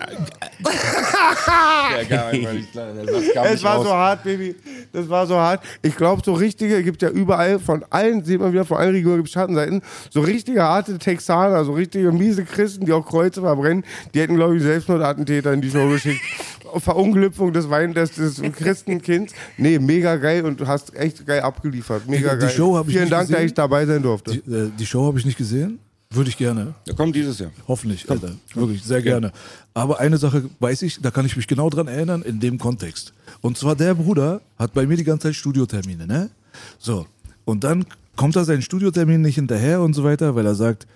[laughs] gar nicht klar, der Satz kam Es war so hart, Baby. Das war so hart. Ich glaube, so richtige, gibt ja überall, von allen, sieht man wieder, von allen Regionen gibt es Schattenseiten, so richtige harte Texaner, so richtige miese Christen, die auch Kreuze verbrennen, die hätten, glaube ich, Selbstmordattentäter in die Show geschickt. [laughs] Verunglückung des Wein des, des Christenkinds. Nee, mega geil und du hast echt geil abgeliefert. Mega Die geil. Show Vielen Dank, dass gesehen. ich dabei sein durfte. Die, äh, die Show habe ich nicht gesehen. Würde ich gerne. Der kommt dieses Jahr. Hoffentlich, Alter. Wirklich, sehr gerne. Aber eine Sache weiß ich, da kann ich mich genau dran erinnern, in dem Kontext. Und zwar der Bruder hat bei mir die ganze Zeit Studiotermine, ne? So. Und dann kommt er seinen Studiotermin nicht hinterher und so weiter, weil er sagt,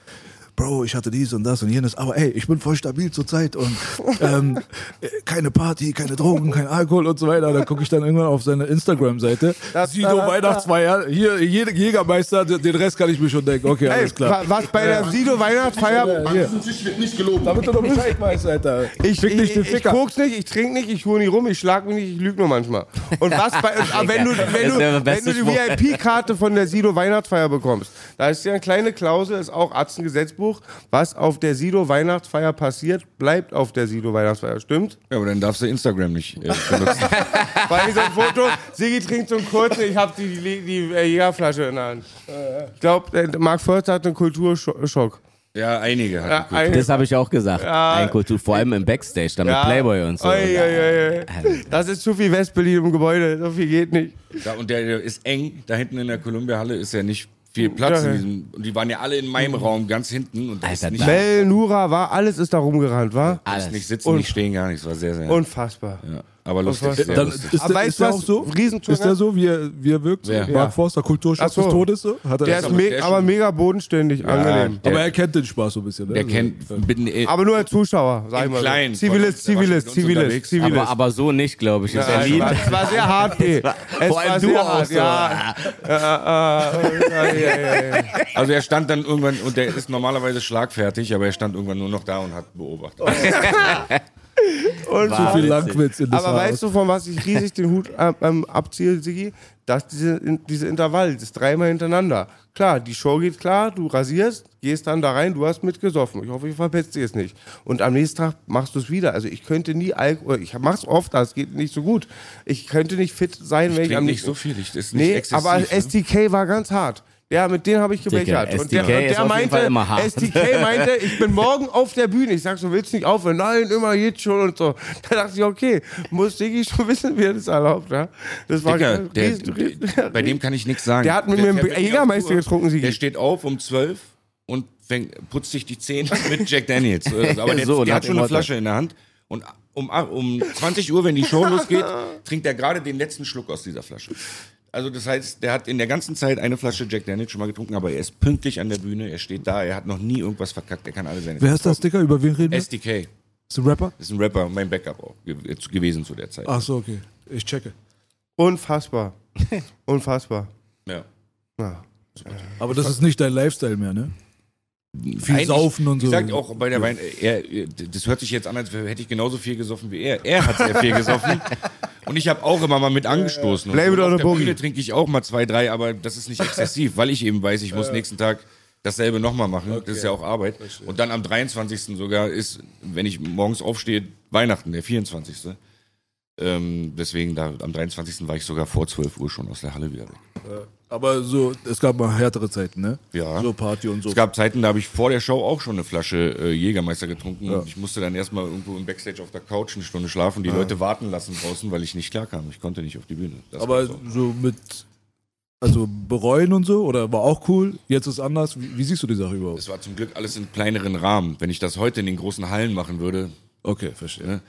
Bro, ich hatte dies und das und jenes, aber ey, ich bin voll stabil zurzeit und ähm, äh, keine Party, keine Drogen, kein Alkohol und so weiter. Dann gucke ich dann irgendwann auf seine Instagram-Seite. Sido Weihnachtsfeier, hier, jeder Jägermeister, den Rest kann ich mir schon denken. Okay, Ey, alles klar. wa- was bei der Sido Weihnachtsfeier Hier. An diesem Tisch wird nicht gelogen. Damit du doch Bescheid weißt, Alter. Ich, Fick ich, nicht den ich, ich guck's nicht, ich trinke nicht, ich hole nicht rum, ich schlag mich nicht, ich lüge nur manchmal. Und was bei, aber [laughs] wenn du, wenn Das du, ist der wenn du die. VIP-Karte von der Sido Weihnachtsfeier bekommst, da ist ja eine kleine Klausel, ist auch Atzengesetzbuch, was auf der Sido Weihnachtsfeier passiert, bleibt auf der Sido Weihnachtsfeier, stimmt? Ja, aber dann darfst du Instagram nicht äh, [laughs] benutzen. Weil ich so ein Foto, Sigi trinkt so einen kurzen, ich habe die, die, die äh, Jägerflasche in der Hand. Ich glaube, Marc Förster hat einen Kulturschock. ja, einige Ja, hatten ein- Das habe ich auch gesagt. Ja. Ein Kultur, vor allem im Backstage, dann mit Playboy und so. Oi, oi, oi, oi. Das ist zu viel Westberlin im Gebäude, so viel geht nicht. Da, und der, der ist eng. Da hinten in der Columbia-Halle ist ja nicht viel Platz. Ja, in diesem, und die waren ja alle in meinem Raum ganz hinten. Und da Alter, ist nicht, Mel, Nura, war, alles ist da rumgerannt, war? ist Alles. nicht sitzen, Und- nicht stehen, gar nichts. War sehr, sehr. Unfassbar. ja. Aber lustig. Sehr Dann lustig. ist Aber der, weißt ist der du auch so? Riesentour- Ist der so, wie er, wie er wirkt? Wer? Mark Ja. Forster, Kulturschock Ach so. des Todes? So? Hat er Der ist aber me aber mega bodenständig, angenehm. der- aber er kennt den Spaß so ein bisschen. Ne? Der kennt, bin, äh, Aber nur als Zuschauer, sag ich mal. so. Kleinen. Zivilist, Zivilist, Zivilist. Zivilist. Aber, aber so nicht, glaube ich. Ja, es, war, sehr hart. [laughs] Es Vor allem du auch hart, so. Ja. [laughs] Ja, ja, ja, ja, ja. also er stand dann irgendwann, und der ist normalerweise schlagfertig, aber er stand irgendwann nur noch da und hat beobachtet. [laughs] Und So viel Langwitz in das Aber Haus. weißt du, von was ich riesig den Hut ähm, abziehe, Sigi? Dass diese, diese Intervall, das dreimal hintereinander. Klar, die Show geht klar, du rasierst, gehst dann da rein, du hast mitgesoffen. Ich hoffe, ich verpetzt dir es nicht. Und am nächsten Tag machst du es wieder. Also ich könnte nie Alkohol, ich mach's oft, aber es geht nicht so gut. Ich könnte nicht fit sein, wenn ich am nicht so viel, ich, ist nicht Nee, exzessiv. aber ne? STK war ganz hart. Ja, mit denen habe ich gebechert. Und der, und der meinte. STK meinte, ich bin morgen auf der Bühne. Ich sag so, willst du nicht aufhören? Nein, immer jetzt schon und so. Da dachte ich, okay, muss Diggi schon [laughs] wissen, wie er das erlaubt. Ja? Das war Digga, der, riesen- der, bei dem kann ich nichts sagen. Der hat mit mir einen Jägermeister getrunken, Sigi. Der steht auf um 12 und fängt, putzt sich die Zähne [laughs] mit Jack Daniels. Äh, [laughs] Aber der, So, der hat schon eine. Flasche in der Hand. Und um, um 20 Uhr, wenn die Show losgeht, trinkt er gerade den letzten Schluck aus dieser Flasche. Also das heißt, der hat in der ganzen Zeit eine Flasche Jack Daniels schon mal getrunken, aber er ist pünktlich an der Bühne, er steht da, er hat noch nie irgendwas verkackt, er kann alle seine... Wer ist das, Dicker? Über wen reden wir? SDK. Ist ein Rapper? ist ein Rapper, mein Backup auch ge gewesen zu der Zeit. Ach so, okay. Ich checke. Unfassbar. [laughs] Unfassbar. Ja. Ja. Aber das ist nicht dein Lifestyle mehr, ne? Viel Eigentlich, saufen und so. Gesagt, auch bei der Wein, er, das hört sich jetzt an, als hätte ich genauso viel gesoffen wie er. Er hat sehr viel gesoffen. [laughs] Und ich habe auch immer mal mit angestoßen. Und Blame it on the. Bühne trinke ich auch mal zwei, drei, aber das ist nicht [laughs] exzessiv, weil ich eben weiß, ich muss nächsten Tag dasselbe nochmal machen. Das ist ja auch Arbeit. Und dann am 23. sogar ist, wenn ich morgens aufstehe, Weihnachten, der 24. Ähm, deswegen, da, am 23. war ich sogar vor 12 Uhr schon aus der Halle wieder weg. Aber so, es gab mal härtere Zeiten, ne? Ja. So Party und so. Es gab Zeiten, da habe ich vor der Show auch schon eine Flasche äh, Jägermeister getrunken und ich musste dann erstmal irgendwo im Backstage auf der Couch eine Stunde schlafen, die Leute warten lassen draußen, weil ich nicht klarkam. Ich konnte nicht auf die Bühne. Das Aber so. so mit, also bereuen und so, oder war auch cool, jetzt ist anders. Wie, wie siehst du die Sache überhaupt? Es war zum Glück alles in kleineren Rahmen. Wenn ich das heute in den großen Hallen machen würde, Okay, verstehe. ne?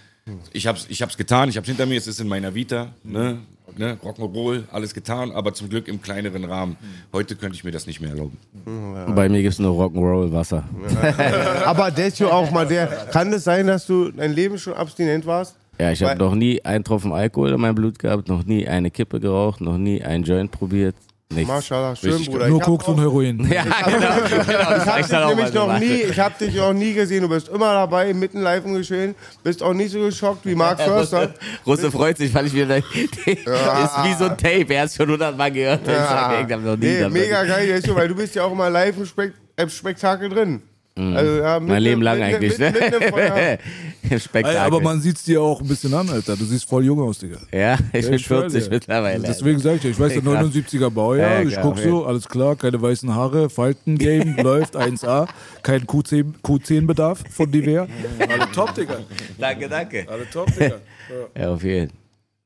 ich hab's, ich hab's getan, ich hab's hinter mir, es ist in meiner Vita, ne? Ne? Rock'n'Roll, alles getan, aber zum Glück im kleineren Rahmen. Heute könnte ich mir das nicht mehr erlauben. Bei mir gibt's nur Rock'n'Roll Wasser. Aber Desio auch mal der. Kann es sein, dass du dein Leben schon abstinent warst? Ja, ich habe noch nie einen Tropfen Alkohol in meinem Blut gehabt, noch nie eine Kippe geraucht, noch nie einen Joint probiert. Nichts. Maschallah, schön, Richtig Bruder. Nur Ich hab Koks und auch- Heroin. [laughs] Ja, genau. genau Ich hab hab ich dich auch nämlich mal noch gemacht. nie, ich hab dich noch nie gesehen. Du bist immer dabei, mitten live im Geschehen. Bist auch nicht so geschockt wie Mark [laughs] Förster. Russe freut sich, weil ich wieder. [laughs] ist wie so ein Tape, er hat es schon hundertmal gehört. Sag, ich hab noch nie nee, mega geil, weil du bist ja auch immer live im, Spek im Spektakel drin. Also, ja, Mhm. Mein Leben lang mitten- eigentlich, mitten- mitten im Feuer. ne? [laughs] Spektakel. Aber man sieht's dir auch ein bisschen an, Alter. Du siehst voll jung aus, Digga. ja, ich bin ich schwör 40 dir. mittlerweile. Deswegen sag ich dir, ich weiß, [laughs] der Krass. 79er Baujahr, Ja, ich guck okay. so, alles klar, keine weißen Haare, Falten-Game [laughs] läuft 1A, kein Q10, Q10-Bedarf von Divert. Alle top, Digga. Danke, danke. Alle top, Digga. Ja, auf jeden Fall.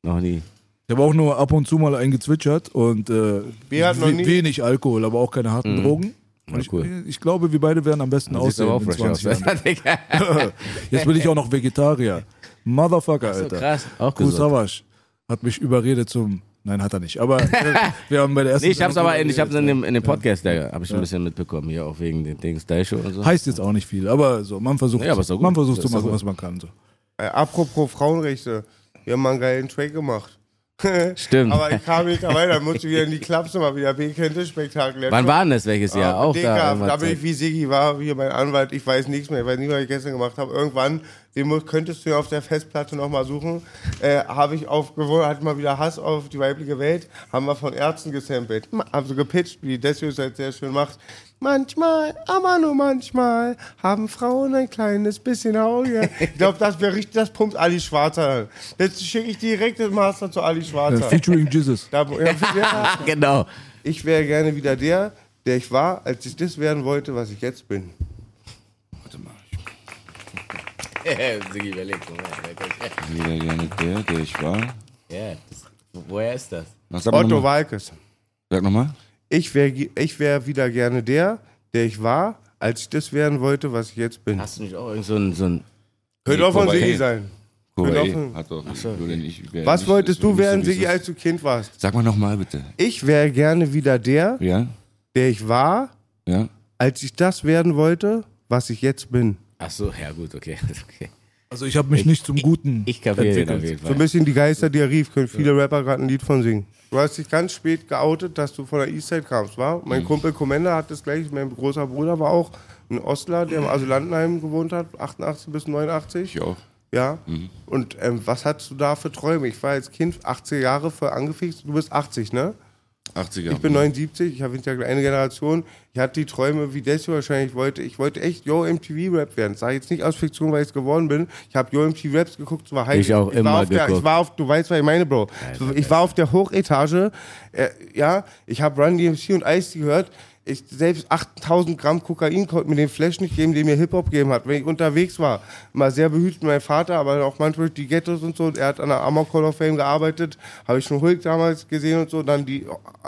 Noch nie. Ich habe auch nur ab und zu mal eingezwitschert und äh, wenig Alkohol, aber auch keine harten Drogen. Ja, ich, cool. ich glaube, wir beide werden am besten Siehst aussehen auch in fresh 20 aus. [laughs] [laughs] Jetzt bin ich auch noch Vegetarier. Motherfucker, so, Alter. krass. Auch Cool. Savage hat mich überredet zum. Nein, hat er nicht. Aber wir, [laughs] wir haben bei der ersten. Nee, ich hab's aber in, ich hab's in dem, in dem Ja. Podcast, da habe ich ein bisschen mitbekommen, hier auch wegen den Dings Style Show und so. Heißt jetzt auch nicht viel, aber so, man versucht, Ja, aber ist doch gut. man versucht zu machen, was man kann. So. Äh, apropos Frauenrechte. Wir haben mal einen geilen Track gemacht. Stimmt. Aber ich kam nicht dabei, dann musste ich wieder in die Klapse mal wieder Bekannte-Spektakel. Wann war denn das? Welches Jahr? Ja, auch Digga, da. da, bin ich wie Siggi war, wie mein Anwalt, ich weiß nichts mehr, ich weiß nicht, was ich gestern gemacht habe. Irgendwann, den könntest du ja auf der Festplatte nochmal suchen, äh, habe ich aufgewohnt, hatte mal wieder Hass auf die weibliche Welt, haben wir von Ärzten gesampelt. Also gepitcht, wie Desius halt sehr schön macht. Manchmal, aber nur manchmal, haben Frauen ein kleines bisschen Auge. [laughs] Ich glaube, das wäre richtig, das pumpt Ali Schwarzer. Jetzt schicke ich direkt den Master zu Ali Äh, Schwarzer. featuring Jesus. Da, ja, ja, [laughs] genau. ich wäre gerne wieder der, der ich war, als ich das werden wollte, was ich jetzt bin. [laughs] Warte mal. Siggi, überleg. Moment. Wieder gerne der, der ich war. Ja, das, woher ist das? Was, sag mal Otto nochmal. Walkes. Sag nochmal. Ich wäre ich wär wieder gerne der, der ich war, als ich das werden wollte, was ich jetzt bin. Hast du nicht auch irgend so ein, so ein Könnte auch von. Siggi sein. Hat doch, ich würde nicht, ich wär Was nicht- wolltest du nicht werden, Siggi, es als du Kind warst? Sag mal nochmal bitte. Ich wäre gerne wieder der, Ja? der ich war, Ja? als ich das werden wollte, was ich jetzt bin. Ach so, ja gut, okay. [laughs] okay. Also ich habe mich nicht zum Guten Ich kapiere den entwickelt. auf jeden So ein Fall. bisschen die Geister, die er rief, können viele Rapper gerade ein Lied von singen. Du hast dich ganz spät geoutet, dass du von der Eastside kamst, war? Mein Kumpel Commander hat das gleich, mein großer Bruder war auch ein Ostler, der im Asylantenheim gewohnt hat, 88 bis 89. Ich auch. Ja. Und ähm, was hattest du da für Träume? Ich war als Kind 80 Jahre voll angefixt. Du bist 80, ne? 80er. Ich bin 79, ich habe ja eine Generation. Ich hatte die Träume, wie Desi wahrscheinlich wollte. Ich wollte echt Yo MTV Rap werden. Sag jetzt nicht aus Fiktion, weil ich es geworden bin. Ich habe Yo MTV Raps geguckt, es war heiß. Ich auch war immer auf der, geguckt. Ich war auf, du weißt, was ich meine, Bro. ich war auf der Hochetage. Äh, ja, ich habe Run DMC und Ice gehört. Ich selbst 8000 Gramm Kokain konnte mir den Flash nicht geben, den mir Hip-Hop gegeben hat. Wenn ich unterwegs war, mal sehr behütet mit meinem Vater, aber auch manchmal durch die Ghettos und so. Und er hat an der Amok Hall of Fame gearbeitet, habe ich schon Hulk damals gesehen und so. Dann die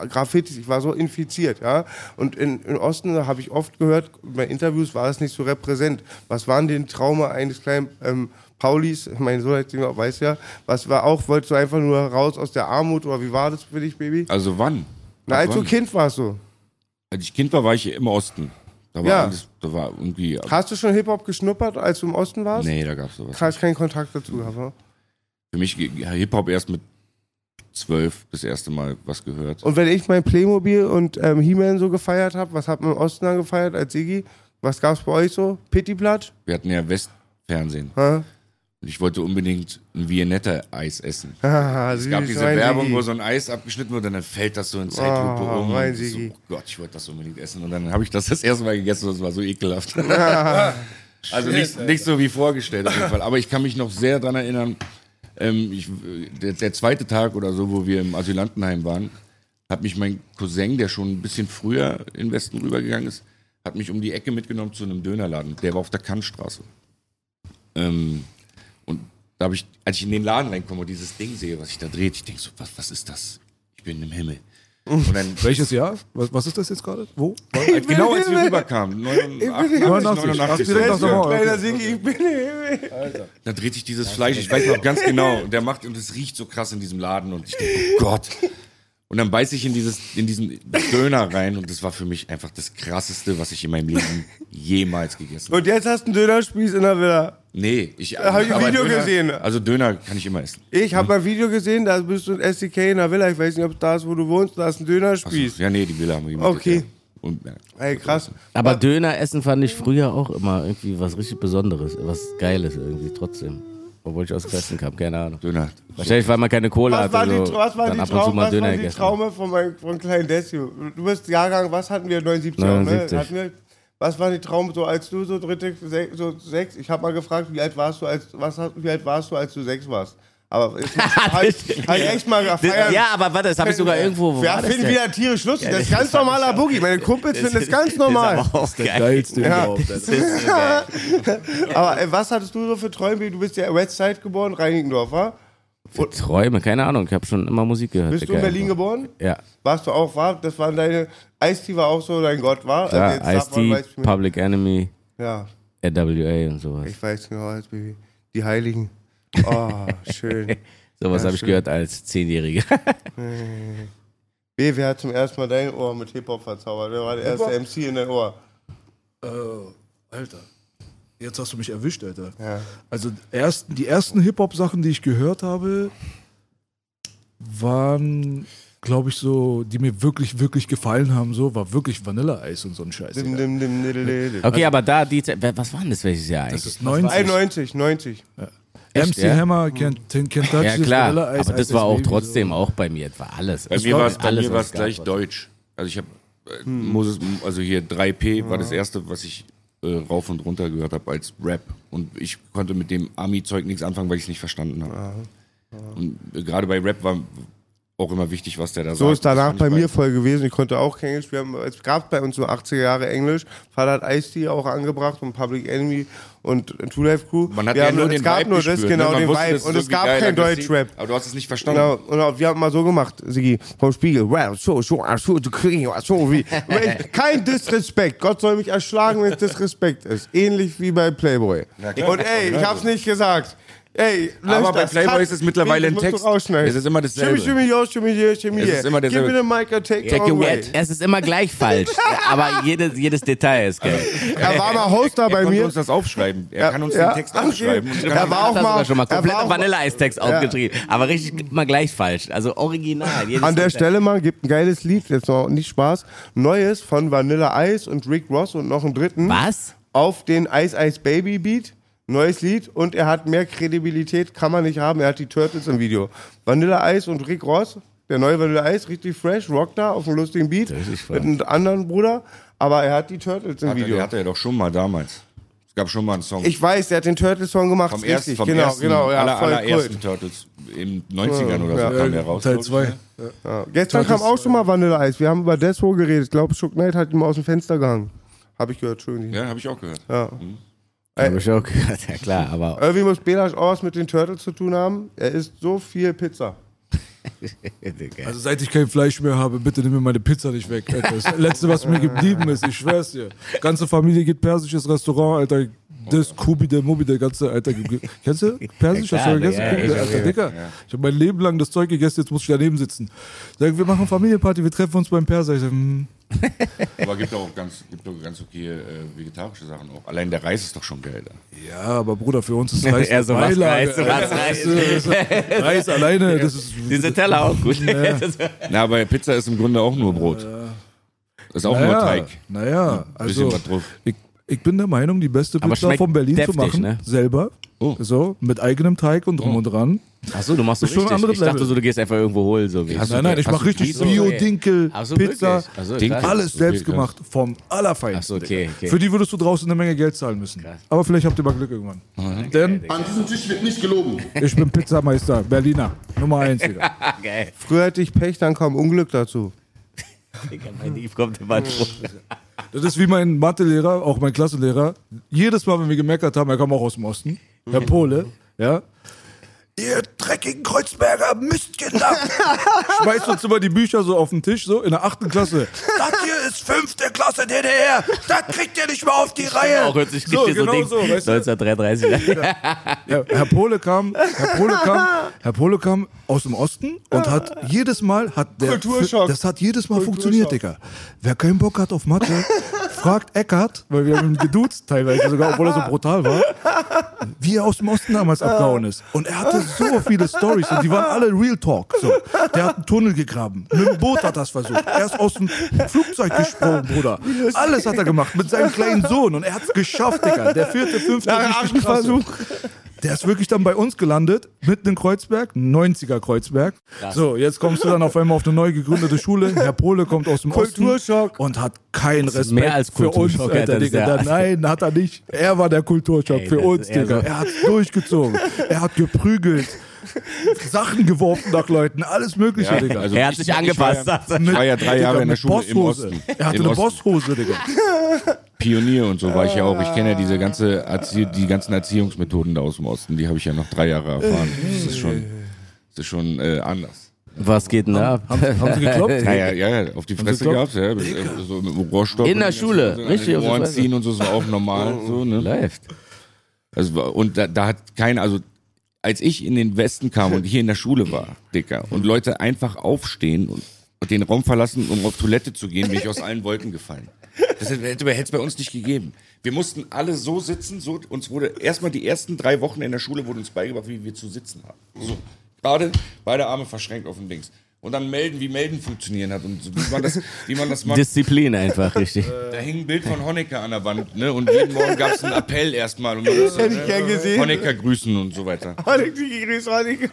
Graffitis, ich war so infiziert, ja. Und in, in Osten habe ich oft gehört, bei Interviews war es nicht so repräsent. Was waren denn Trauma eines kleinen ähm, Paulis, mein Sohn hat weiß ja, was war auch, wolltest du einfach nur raus aus der Armut oder wie war das für dich, Baby? Also wann? Na, als du wann? Kind warst so. Als ich Kind war, war ich im Osten. Da war Ja. alles, da war irgendwie. Hast du schon Hip-Hop geschnuppert, als du im Osten warst? Nee, da gab's sowas. Hast keinen Kontakt dazu gehabt, ne? Für mich Hip-Hop erst mit zwölf das erste Mal was gehört. Und wenn ich mein Playmobil und ähm, He-Man so gefeiert habe, was hat man im Osten dann gefeiert als Sigi? Was gab's bei euch so? Pittiblatt? Wir hatten ja Westfernsehen. Hä? Und ich wollte unbedingt ein Viennetta-Eis essen. [laughs] Ah, es gab diese Werbung, wo so ein Eis abgeschnitten wird und dann fällt das so in Zeitlupe Oh, um. mein Und so, oh Gott, ich wollte das unbedingt essen. Und dann habe ich das das erste Mal gegessen und es war so ekelhaft. [laughs] also nicht, nicht so wie vorgestellt auf jeden Fall. Aber ich kann mich noch sehr dran erinnern, ähm, ich, der, der zweite Tag oder so, wo wir im Asylantenheim waren, hat mich mein Cousin, der schon ein bisschen früher in den Westen rübergegangen ist, hat mich um die Ecke mitgenommen zu einem Dönerladen. Der war auf der Kantstraße. Ähm, da habe ich, als ich in den Laden reinkomme und dieses Ding sehe, was sich da dreht, ich denke so, was, was ist das? Ich bin im Himmel. Und dann, [laughs] Welches Jahr? Was, was ist das jetzt gerade? Wo? als, [laughs] genau als wir rüberkamen, 89, 89. 89, direkt nach der Mauer. Kleiner Okay. Sigi, ich bin Himmel. Da dreht sich dieses Fleisch, ich weiß noch ganz genau, und der macht, und es riecht so krass in diesem Laden und ich denke, oh Gott. Und dann beiß ich in dieses, in diesen Döner rein und das war für mich einfach das krasseste, was ich in meinem Leben jemals gegessen habe. Und jetzt hast du einen Dönerspieß in der Villa. Nee, ich hab ich ein aber Video Döner, gesehen. Also Döner kann ich immer essen. Ich habe ein Video gesehen, da bist du in SDK in der Villa. Ich weiß nicht, ob es da ist, wo du wohnst. Da ist ein Dönerspieß. Ja, nee, die Villa haben wir gemietet, Okay. Und, ja. Ey, krass. Aber Döner essen fand ich früher auch immer irgendwie was richtig Besonderes, was Geiles irgendwie trotzdem. Obwohl ich aus Westen kam, keine Ahnung. Döner. Wahrscheinlich, weil man keine Kohle Was hatte. war die, so, was war die, Traum, mal was Döner war die. Traume von, meinem, von kleinen Desio? Du bist Jahrgang, was hatten wir? 79 auch, 79. ne? Hatten wir, was war die Traum so als du so dritte, sech, so sechs? Ich habe mal gefragt, wie alt warst du als was hast- wie alt warst du als du sechs warst? Aber jetzt [laughs] halt, halt echt mal feiern. Ja, aber warte, das habe ich sogar irgendwo. Wo Wir war das finden wieder tierisch lustig. Ja, das ist das ganz ist- normaler Boogie. Meine Kumpels finden das ganz normal. [laughs] Das ist aber auch geil. Geilste Ja. überhaupt. Das ist so. [laughs] Aber äh, was hattest du so für Träume? Du bist ja Westside geboren, Reinickendorf, wa? Für Träume, keine Ahnung. Ich habe schon immer Musik gehört. Bist du in. Berlin geboren? Ja, Warst du auch, war? Das waren deine. Ice-T war auch so dein Gott, war? sagt man, Ice-T. Public Enemy, Ja, RWA und sowas. ich weiß genau, als Baby. Die Heiligen. Oh, [laughs] schön. Sowas Ja, habe ich gehört als Zehnjähriger. B, wer hat zum ersten Mal dein Ohr mit Hip-Hop verzaubert? Wer war der erste MC in dein Ohr? Oh, Alter. Jetzt hast du mich erwischt, Alter. Ja. Also erst, die ersten Hip-Hop-Sachen, die ich gehört habe, waren, glaube ich, so, die mir wirklich, wirklich gefallen haben, so, war wirklich Vanilleeis und so ein Scheiß. Dim, dim, dim. Okay, aber da, die, was war denn das welches Jahr Das eigentlich? ist 90. 91, 90. Echt, MC ja? Hammer, kennt, kennt Ja Kentucky, klar, Vanilleeis, aber das war auch Baby, trotzdem so. auch bei mir, das war alles. Bei Es mir war es gleich was- Deutsch. Also ich habe äh, Moses, also hier 3P war das erste, was ich äh, rauf und runter gehört habe als Rap. Und ich konnte mit dem Ami-Zeug nichts anfangen, weil ich es nicht verstanden habe. Und äh, gerade bei Rap war auch immer wichtig, was der da sagt. So ist danach bei mir voll gewesen. Ich konnte auch kein Englisch. Wir haben, es gab bei uns so 80er Jahre Englisch. Vater hat Ice-T auch angebracht und Public Enemy und Two Life Crew. Man hat wir ja haben, nur es gab Vibe nur das, gespürt, genau, ne? Den wusste, Vibe. Und es gab kein Deutschrap. Aber du hast es nicht verstanden. Genau, und wir haben mal so gemacht, Sigi, vom Spiegel. So, so, so, du kriegst so wie. [laughs] Kein Disrespekt. Gott soll mich erschlagen, wenn es Disrespekt ist. Ähnlich wie bei Playboy. Und ey, ich hab's nicht gesagt. Ey, Aber bei das. Playboy Cut. ist es mittlerweile ein Text. rausschneiden. Es ist immer dasselbe. Shimmy, shimmy, yo, shimmy, here, shimmy, Es ist immer derselbe. Give me the mic, I take Take it away. wet. Es ist immer gleich falsch, [laughs] aber jedes, jedes Detail ist geil. Er war mal Hoster er bei mir. uns das aufschreiben. Er Ja, kann uns ja, den Text okay. aufschreiben. Und Er kann- war auch mal- schon mal er komplett Vanilleeistext aufgetrieben, aber richtig immer gleich falsch. Also original. jedes An der. Stelle mal, gibt ein geiles Lied, jetzt noch nicht Spaß. Neues von Vanilla Ice und Rick Ross und noch einen dritten. Was? Auf den Ice Ice Baby Beat. Neues Lied und er hat mehr Kredibilität, kann man nicht haben. Er hat die Turtles im Video. Vanilla Ice und Rick Ross, der neue Vanilla Ice, richtig fresh, rockt da auf einem lustigen Beat mit einem anderen Bruder. Aber er hat die Turtles im Hatte, Video. der hatte er doch schon mal damals. Es gab schon mal einen Song. Ich weiß, der hat den Turtles-Song gemacht. vom richtig, vom genau, ersten, genau, ja, aller, voll allerersten cool. Turtles. In den 90ern oder so Ja. kam der raus. Teil glaub ich, 2. ne? Ja. Gestern kam auch schon mal Vanilla Ice. Wir haben über Deathrow geredet. Ich glaube, Shook Knight hat ihm aus dem Fenster gehangen. Habe ich gehört, Entschuldigung. Ja, habe ich auch gehört. Ja. Hab ich auch gehört, [laughs] ja klar, aber [laughs] Irgendwie muss Belasch auch was mit den Turtles zu tun haben. Er isst so viel Pizza. Also seit ich kein Fleisch mehr habe, bitte nimm mir meine Pizza nicht weg. Alter. Das letzte, was mir geblieben ist, ich schwör's dir. Ganze Familie geht persisches Restaurant, Alter. Das Kubi, der Mubi, der ganze, Alter. [laughs] Kennst du Persisch? Ja, Hast du gegessen? ja, Kubi, ich Alter, Dicker. Ich habe mein Leben lang das Zeug gegessen, jetzt muss ich daneben sitzen. Sagen, wir machen Familienparty, wir treffen uns beim Perser. Ich sag, hm, [laughs] Aber gibt auch ganz, gibt auch ganz okay äh, vegetarische Sachen auch. Allein der Reis ist doch schon geil. Da. ja, aber Bruder, für uns ist [laughs] Reis Er so, was Reis, was. Reis. Ist- Reis alleine, das ist... diese Teller auch gut. Na, aber Pizza ist im Grunde auch nur Brot. Ist auch nur naja, Teig. Naja, Bisschen also was drauf. ich, Ich bin der Meinung, die beste Aber Pizza von Berlin deftig, zu machen, ne? selber, Oh. so, mit eigenem Teig und drum und dran. Achso, du machst so schon richtig. anderes Ich dachte so, du gehst einfach irgendwo holen. So du- Nein, nein, ich mache du richtig Pizza? Bio-Dinkel, Ach so, Pizza, krass. alles selbst Okay, gemacht, vom Allerfeinsten. So, okay, okay. Für die würdest du draußen eine Menge Geld zahlen müssen. Aber vielleicht habt ihr mal Glück irgendwann. Denn An diesem Tisch wird nicht gelogen. ich bin Pizzameister, Berliner, Nummer eins. [laughs] Früher hätte ich Pech, dann kam Unglück dazu. [laughs] Digga, Mein Lieb kommt immer Spruch. Das ist wie mein Mathelehrer, auch mein Klassenlehrer. Jedes Mal, wenn wir gemeckert haben, er kam auch aus dem Osten, der Pole, ja. Ihr dreckigen Kreuzberger Mistkinder! [laughs] Schmeißt uns immer die Bücher so auf den Tisch, so in der achten Klasse. Das hier ist fünfte Klasse DDR! Das kriegt ihr nicht mehr auf die Reihe! Auch hört sich so, so, genau Ding. so, weißt du? 1933. Ja, Herr Pole kam, Herr Pole kam, Herr Pole kam aus dem Osten und hat jedes Mal hat der, Kulturschock. das hat jedes Mal funktioniert, Digga. Wer keinen Bock hat auf Mathe, fragt Eckart, weil wir haben ihn geduzt teilweise sogar, obwohl er so brutal war, wie er aus dem Osten damals abgehauen ist. Und er hatte so viele Stories und die waren alle Real Talk. So. Der hat einen Tunnel gegraben, mit dem Boot hat er es versucht. Er ist aus dem Flugzeug gesprungen, Bruder. Alles hat er gemacht mit seinem kleinen Sohn und er hat es geschafft, Digga. Der vierte, fünfte, Nach. Versuch. Der ist wirklich dann bei uns gelandet, mitten in Kreuzberg, 90er Kreuzberg. So, jetzt kommst du dann auf einmal auf eine neu gegründete Schule. Herr Pole kommt aus dem Kulturschock. Osten und hat keinen Respekt mehr als für uns, Alter, Alter, Digga. ja- Nein, hat er nicht. Er war der Kulturschock Ey, für uns, Digga. so- Er hat durchgezogen. Er hat geprügelt. [laughs] Sachen geworfen nach Leuten, alles mögliche, Ja, Digga. also er hat ich- sich ich angepasst. war er. Ich war ja drei Jahre in der Schule im Bosshose. Osten. Er hatte Im eine. Bosshose, Digga. Pionier und so war ich ja auch. Ich kenne ja diese ganze Erzie die ganzen Erziehungsmethoden da aus dem Osten. Die habe ich ja noch drei Jahre erfahren. Das ist schon, das ist schon äh, anders. Was geht denn da ab? Haben, haben sie gekloppt? Ja, ja, ja, ja, auf die Fresse gab's, ja. Äh, so mit dem Rohrstock. In der Schule, so richtig, Ohren ziehen und so, das war auch normal. So, ne? Läuft. Also, war- und da, da hat keiner, also als ich in den Westen kam und hier in der Schule war, Dicker, und Leute einfach aufstehen und, den Raum verlassen, um auf Toilette zu gehen, bin ich aus allen Wolken gefallen. Das hätte hätte es bei uns nicht gegeben. Wir mussten alle so sitzen, so, uns wurde erstmal die ersten drei Wochen in der Schule wurde uns beigebracht, wie wir zu sitzen haben. So, gerade beide Arme verschränkt auf dem Dings. Und dann melden, wie melden funktionieren hat und so, wie man das, wie man das macht. Disziplin einfach, richtig. Da hing ein Bild von Honecker an der Wand, ne? Und jeden Morgen gab es einen Appell erstmal. Und man musste, Hätte ich gern gesehen. Honecker grüßen und so weiter. Honecker, grüß Honecker.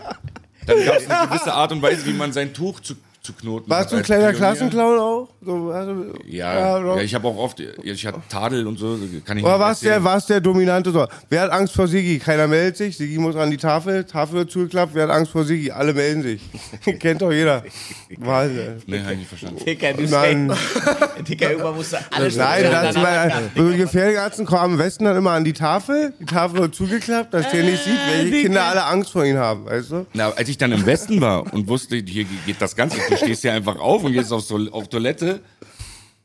Dann gab es eine gewisse Art und Weise, wie man sein Tuch zu, zu knoten Warst du ein kleiner Pionier. Klassenclown auch? So, also, Ja, ja, ich habe auch oft, ich hatte Tadel und so, kann ich Oder nicht war's der, war's der Dominante so? Wer hat Angst vor Sigi? Keiner meldet sich. Sigi muss an die Tafel. Tafel wird zugeklappt. Wer hat Angst vor Sigi? Alle melden sich. [laughs] Kennt doch jeder. Wahnsinn. Nee, hab ich nicht verstanden. Dicker, du Nein, Dicker, irgendwann musst du alles nein, das mein, so Arzen kommen am Westen dann immer an die Tafel. Die Tafel wird zugeklappt, dass der nicht sieht, welche Kinder alle Angst vor ihm haben, weißt du? Na, als ich dann im Westen war und wusste, hier geht das Ganze, du stehst hier einfach auf und gehst auf, Toil- auf Toilette,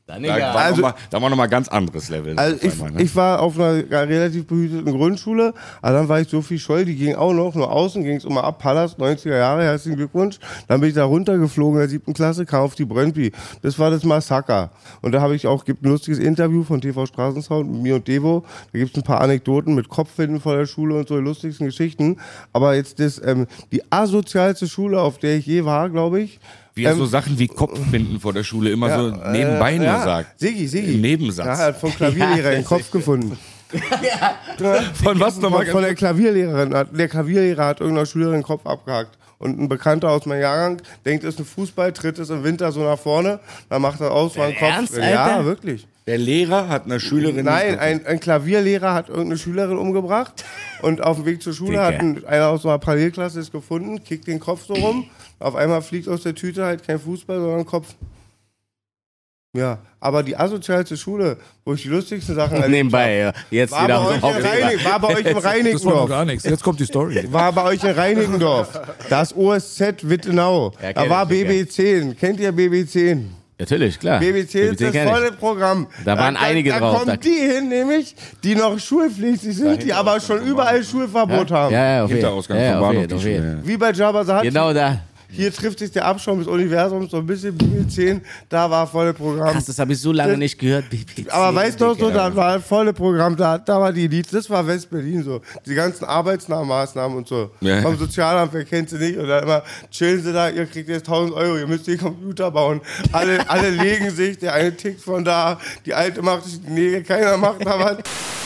Dann da egal. war, Also- noch mal, da war noch mal ganz anderes Level. Also ich, einmal, ne? ich war auf einer relativ behüteten Grundschule, aber dann war ich so viel Scholl, die ging auch noch, nur außen ging es immer ab, Palast, 90er Jahre, herzlichen Glückwunsch. Dann bin ich da runtergeflogen in der siebten Klasse, kam auf die Brönnby. Das war das Massaker. Und da habe ich auch, gibt ein lustiges Interview von TV Straßensound mit mir und Devo. Da gibt es ein paar Anekdoten mit Kopfwinden vor der Schule und so die lustigsten Geschichten. Aber jetzt das, ähm, die asozialste Schule, auf der ich je war, glaube ich. Wie er ähm, so Sachen wie Kopfbinden vor der Schule immer so nebenbei nur ja, sagt. Sigi, Sigi. Im Nebensatz. Ja, er hat vom Klavierlehrer [laughs] den Kopf gefunden. Von was nochmal? von der Klavierlehrerin. hat- Der Klavierlehrer hat irgendeiner Schülerin den Kopf abgehakt. Und ein Bekannter aus meinem Jahrgang denkt, es ist ein Fußball, tritt es im Winter so nach vorne, dann macht er aus, war ein Kopf. Ernst? Ja, wirklich. Der Lehrer hat einer Schülerin. Nein, ein, ein Klavierlehrer hat irgendeine Schülerin umgebracht und auf dem Weg zur Schule Dicker. hat ein, einer aus einer Parallelklasse es gefunden, kickt den Kopf so rum, auf einmal fliegt aus der Tüte halt kein Fußball, sondern ein Kopf. Ja, aber die asozialste Schule, wo ich die lustigsten Sachen [laughs] erlebt Nebenbei, ja. Jetzt war, wieder bei auf euch dem in. Reinig, war bei euch im Das war noch Reinigendorf. gar nichts. Jetzt kommt die Story. [laughs] War bei euch in Reinigendorf. Das OSZ Wittenau. Ja, da war ich, kenn BB10. Kennt ihr BB10? Natürlich, klar. BB10 ist das volle Programm. Da waren einige da, drauf. Da kommen Da- die hin, nämlich, die noch schulpflichtig sind, die aber schon überall Schulverbot haben. Ja, ja, auf jeden Hinterausgang ja, vom auf Bahnhof. Wie bei Jabba Hutt. Genau da. Hier trifft sich der Abschaum des Universums so ein bisschen BBC10, da war volle Programm. Krass, das habe ich so lange Das- nicht gehört. BBC, Aber weißt du so, da war volle Programm, da, da war die Elite, das war West-Berlin so. Die ganzen Arbeitsmaßnahmen und so. Ja. Vom Sozialamt, wer kennt sie nicht? Und dann immer, chillen sie da, ihr kriegt jetzt 1000 Euro, ihr müsst den Computer bauen. Alle, alle legen sich, der eine tickt von da, die Alte macht sich die Nägel, keiner macht da was. [laughs]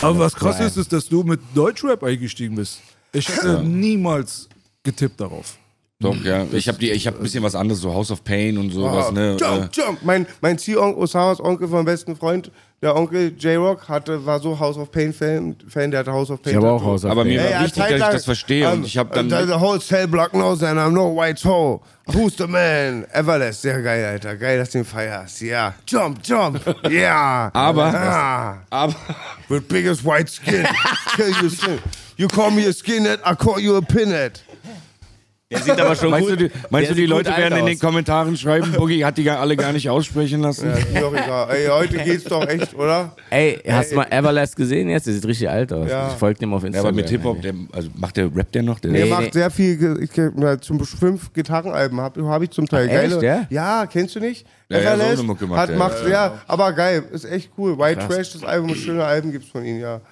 Aber was krass ist, ist, dass du mit Deutschrap eingestiegen bist. Ich hätte niemals getippt darauf. Doch, ja. Ich habe hab ein bisschen was anderes, so House of Pain und sowas, ne? Oh, Jump, jump. Mein, mein Ziehonkel, Osamas Onkel vom besten Freund, der Onkel J-Rock, hatte, war so House of Pain Fan, Fan der hatte House of Pain. Ich habe auch Tattoo. Haus auf Aber mir Pain. war Ja, wichtig, dass ich das verstehe ähm, und ich habe dann... There's a whole cell block knows and I'm no white toe. Who's the man? Everlast, sehr geil, Alter. Geil, dass du ihn feierst. Ja. Jump, jump. Ja. [laughs] Aber- Ah. aber With biggest white skin. [laughs] Kill you skin. You call me a skinhead, I call you a pinhead. Der sieht aber schon meinst gut. du, die, meinst du, die Leute werden in den. Kommentaren schreiben, Boogie hat die gar alle gar nicht aussprechen lassen? Ja, ist doch egal. Ey, heute geht's doch echt, oder? Ey, hast du mal Everlast gesehen jetzt? Der sieht richtig alt aus. Ja. Ich folge dem auf Ja, Instagram. aber mit Hip-Hop, der- also macht der Rap der noch? Der Der Nee, macht nee. sehr viel, ich, na, zum fünf Gitarrenalben habe hab ich zum Teil. Ach, echt, Geile, ja? kennst du nicht? Ja, ja, so FLS eine Mucke macht hat, macht, ja, aber geil, ist echt cool. White Krass. Trash, das Album, schöne Alben gibt's von ihm, ja.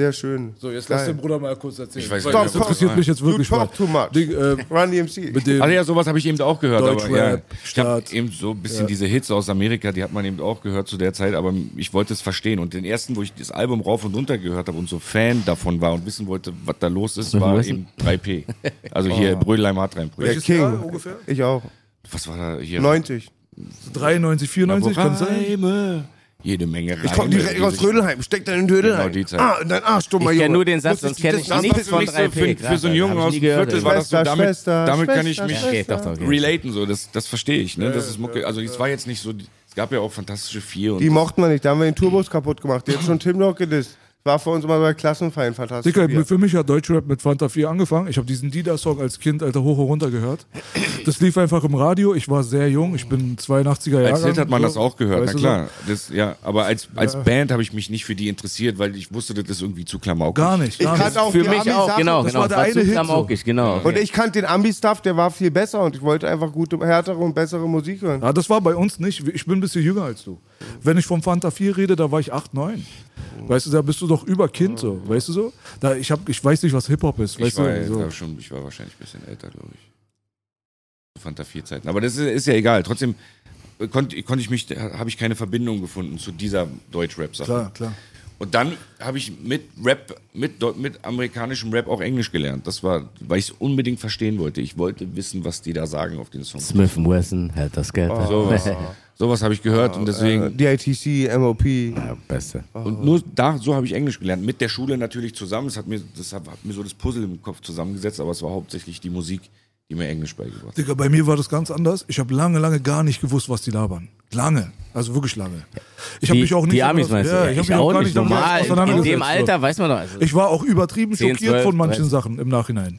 Sehr schön. So, jetzt Geil. lass den Bruder mal kurz erzählen. Ich weiß Weil nicht, das interessiert mich jetzt You wirklich mal. talk too much. Die, äh, Run DMC. mit dem, Also ja, sowas habe ich eben auch gehört. Aber, Deutschrap, ja, ich habe eben so ein bisschen diese Hits aus Amerika, die hat man eben auch gehört zu der Zeit, aber ich wollte es verstehen. Und den ersten, wo ich das Album rauf und runter gehört habe und so Fan davon war und wissen wollte, was da los ist, war eben 3P. Also hier Brödelheim Hartrein Der. Welches Jahr King. ungefähr? Ich auch. Was war da hier? 90. 93, 94, kann sein. Jede Menge Reime. Ich komme direkt die aus Rödelheim. Steck deinen Dödel Genau, die Zeit. Ah, in dein Arsch, dummer Ich Junge. kenn nur den Satz, sonst ich kenn das ich nichts von für mich so, 3P, für, für so einen Jungen ich aus dem Viertel war das so, Schwester, damit, Schwester, damit kann ich mich Okay, doch, doch. Okay. relaten, so. Das, das verstehe ich, ne? Das ist Mucke. Also, es war jetzt nicht so, es gab ja auch Fantastische Vier und Die mochten wir nicht. Da haben wir den Turbos kaputt gemacht. Die hat schon Tim noch gedisst. War für uns immer bei Klassenfeind fantastisch. Dicker, für mich hat Deutschrap mit Fanta 4 angefangen. Ich habe diesen Dida-Song als Kind, Alter, hoch und runter gehört. Das lief einfach im Radio. Ich war sehr jung. Ich bin 82er Jahre. Als Hit hat man das auch gehört, na Weißt du klar. Das, ja, aber als, als Band habe ich mich nicht für die interessiert, weil ich wusste, das ist irgendwie zu klamaukig. Gar nicht. Ich Gar nicht. kannte auch Für die mich auch, genau. das genau. war der Es eine zu Hit so. klamaukig, genau. Und ich kannte den Ambi-Stuff, der war viel besser und ich wollte einfach gute, härtere und bessere Musik hören. Ja, das war bei uns nicht. Ich bin ein bisschen jünger als du. Wenn ich vom Fanta 4 rede, da war ich 8, 9. Weißt du, da bist du doch über Kind so. Weißt du so? Da, ich, hab, ich weiß nicht, was Hip-Hop ist. Ich Weißt war, du? So. schon, ich war wahrscheinlich ein bisschen älter, glaube ich. Fanta vier Zeiten. Aber das ist, ist ja egal. Trotzdem äh, konnte konnt ich mich, habe ich keine Verbindung gefunden zu dieser Deutsch-Rap-Sache. Klar, klar. Und dann habe ich mit Rap, mit, mit amerikanischem Rap auch Englisch gelernt. Das war, weil ich es unbedingt verstehen wollte. Ich wollte wissen, was die da sagen auf den Songs. Smith Wesson, hält das Geld. Sowas, [laughs] sowas habe ich gehört und Äh, deswegen. DITC, MOP. Ja, Beste. Und nur da, so habe ich Englisch gelernt. Mit der Schule natürlich zusammen. Das hat mir, das hat, hat mir so das Puzzle im Kopf zusammengesetzt, aber es war hauptsächlich die Musik, die mir Englisch beigebracht hat. Digga, bei mir war das ganz anders. Ich habe lange, lange gar nicht gewusst, was die labern. Lange. Also wirklich lange. Ich habe mich auch nicht. die Amis meinst du? Ja, Ja, ich habe ich mich auch nicht. Normal, in dem. Alter weiß man doch. Also, Ich war auch übertrieben 10, schockiert 12, von manchen 13. Sachen im Nachhinein.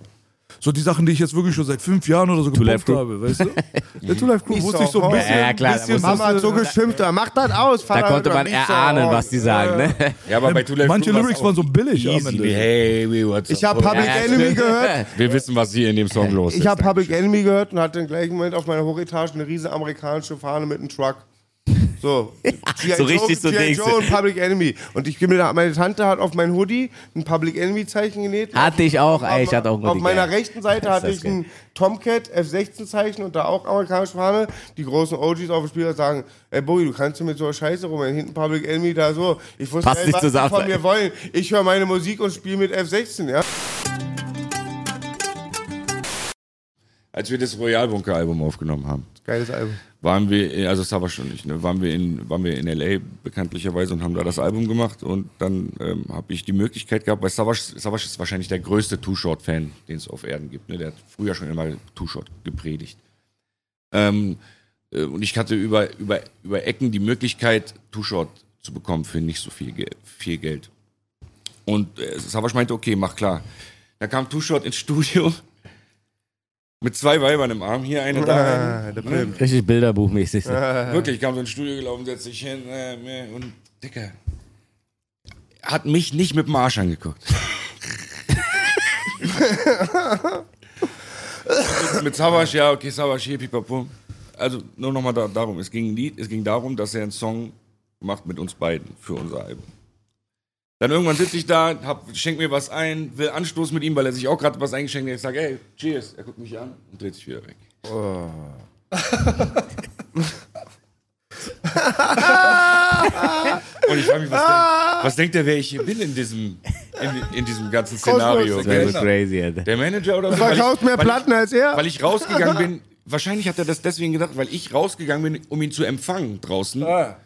So die Sachen, die ich jetzt wirklich schon seit fünf Jahren oder so gepumpt habe, weißt du? [laughs] Der Two Life Crew wusste ich so ein bisschen. Ja, klar, da bisschen Mama hat so geschimpft, da macht das aus. da Vater, konnte man nicht so erahnen, was die sagen. Ne? Ja, aber bei Two Life Manche Lyrics waren so billig am Easy Ende. hey, we, what's Ich habe Public Ja, Enemy gehört. Wir wissen, was hier in dem Song los ist. Ich habe Public Enemy gehört und hatte im gleichen Moment auf meiner Hochetage eine riesen amerikanische Fahne mit einem Truck. So, G.I. So richtig so G.I. Joe und Public Enemy. Und ich mir da, meine Tante hat auf mein Hoodie ein Public Enemy Zeichen genäht. Hatte ich auch, ey, ich hatte auch Auf Hoodie, meiner geil. rechten Seite hatte ich ein Tomcat F16 Zeichen und da auch amerikanische Fahne. Die großen OGs auf dem Spiel sagen, ey Boy, du kannst du mit so einer Scheiße rum, hinten Public Enemy da so. Ich wusste Passt ey, nicht was die zusammen. von mir wollen. Ich höre meine Musik und spiele mit F16, ja. Als wir das Royal Bunker Album aufgenommen haben, Geiles Album. waren wir, also Savage und ich, ne, waren wir in, waren wir in LA bekanntlicherweise und haben da das Album gemacht und dann ähm, habe ich die Möglichkeit gehabt, weil Savage ist wahrscheinlich der größte Two-Short-Fan, den es auf Erden gibt. Ne? Der hat früher schon immer Two-Short gepredigt. Ähm, äh, und ich hatte über, über, über Ecken die Möglichkeit, Two-Short zu bekommen für nicht so viel, viel Geld. Und äh, Savage meinte, okay, mach klar. Da kam Two-Short ins Studio mit zwei Weibern im Arm, hier eine, [laughs] da. Ah, der Ne? Film. Richtig bilderbuchmäßig. So. [laughs] Wirklich, kam so ins Studio gelaufen, setzt sich hin äh, äh, und Dicker hat mich nicht mit dem Arsch angeguckt. [laughs] mit Savas, ja, okay, Savas hier, pipapo. Also nur nochmal da, darum, es ging, nie, es ging darum, dass er einen Song macht mit uns beiden für unser Album. Dann irgendwann sitze ich da, hab, schenk mir was ein, will anstoßen mit ihm, weil er sich auch gerade was eingeschenkt hat. Ich sage, hey, cheers. Er guckt mich an und dreht sich wieder weg. Und ich frage mich, was, denk, was denkt er, wer ich hier bin in diesem, in, in diesem ganzen Szenario? Das ist crazy, Alter. Der Manager oder so? Verkaufst mehr weil ich- Platten als er? Weil ich rausgegangen bin. Wahrscheinlich hat er das deswegen gedacht, weil ich rausgegangen bin, um ihn zu empfangen draußen. Ah.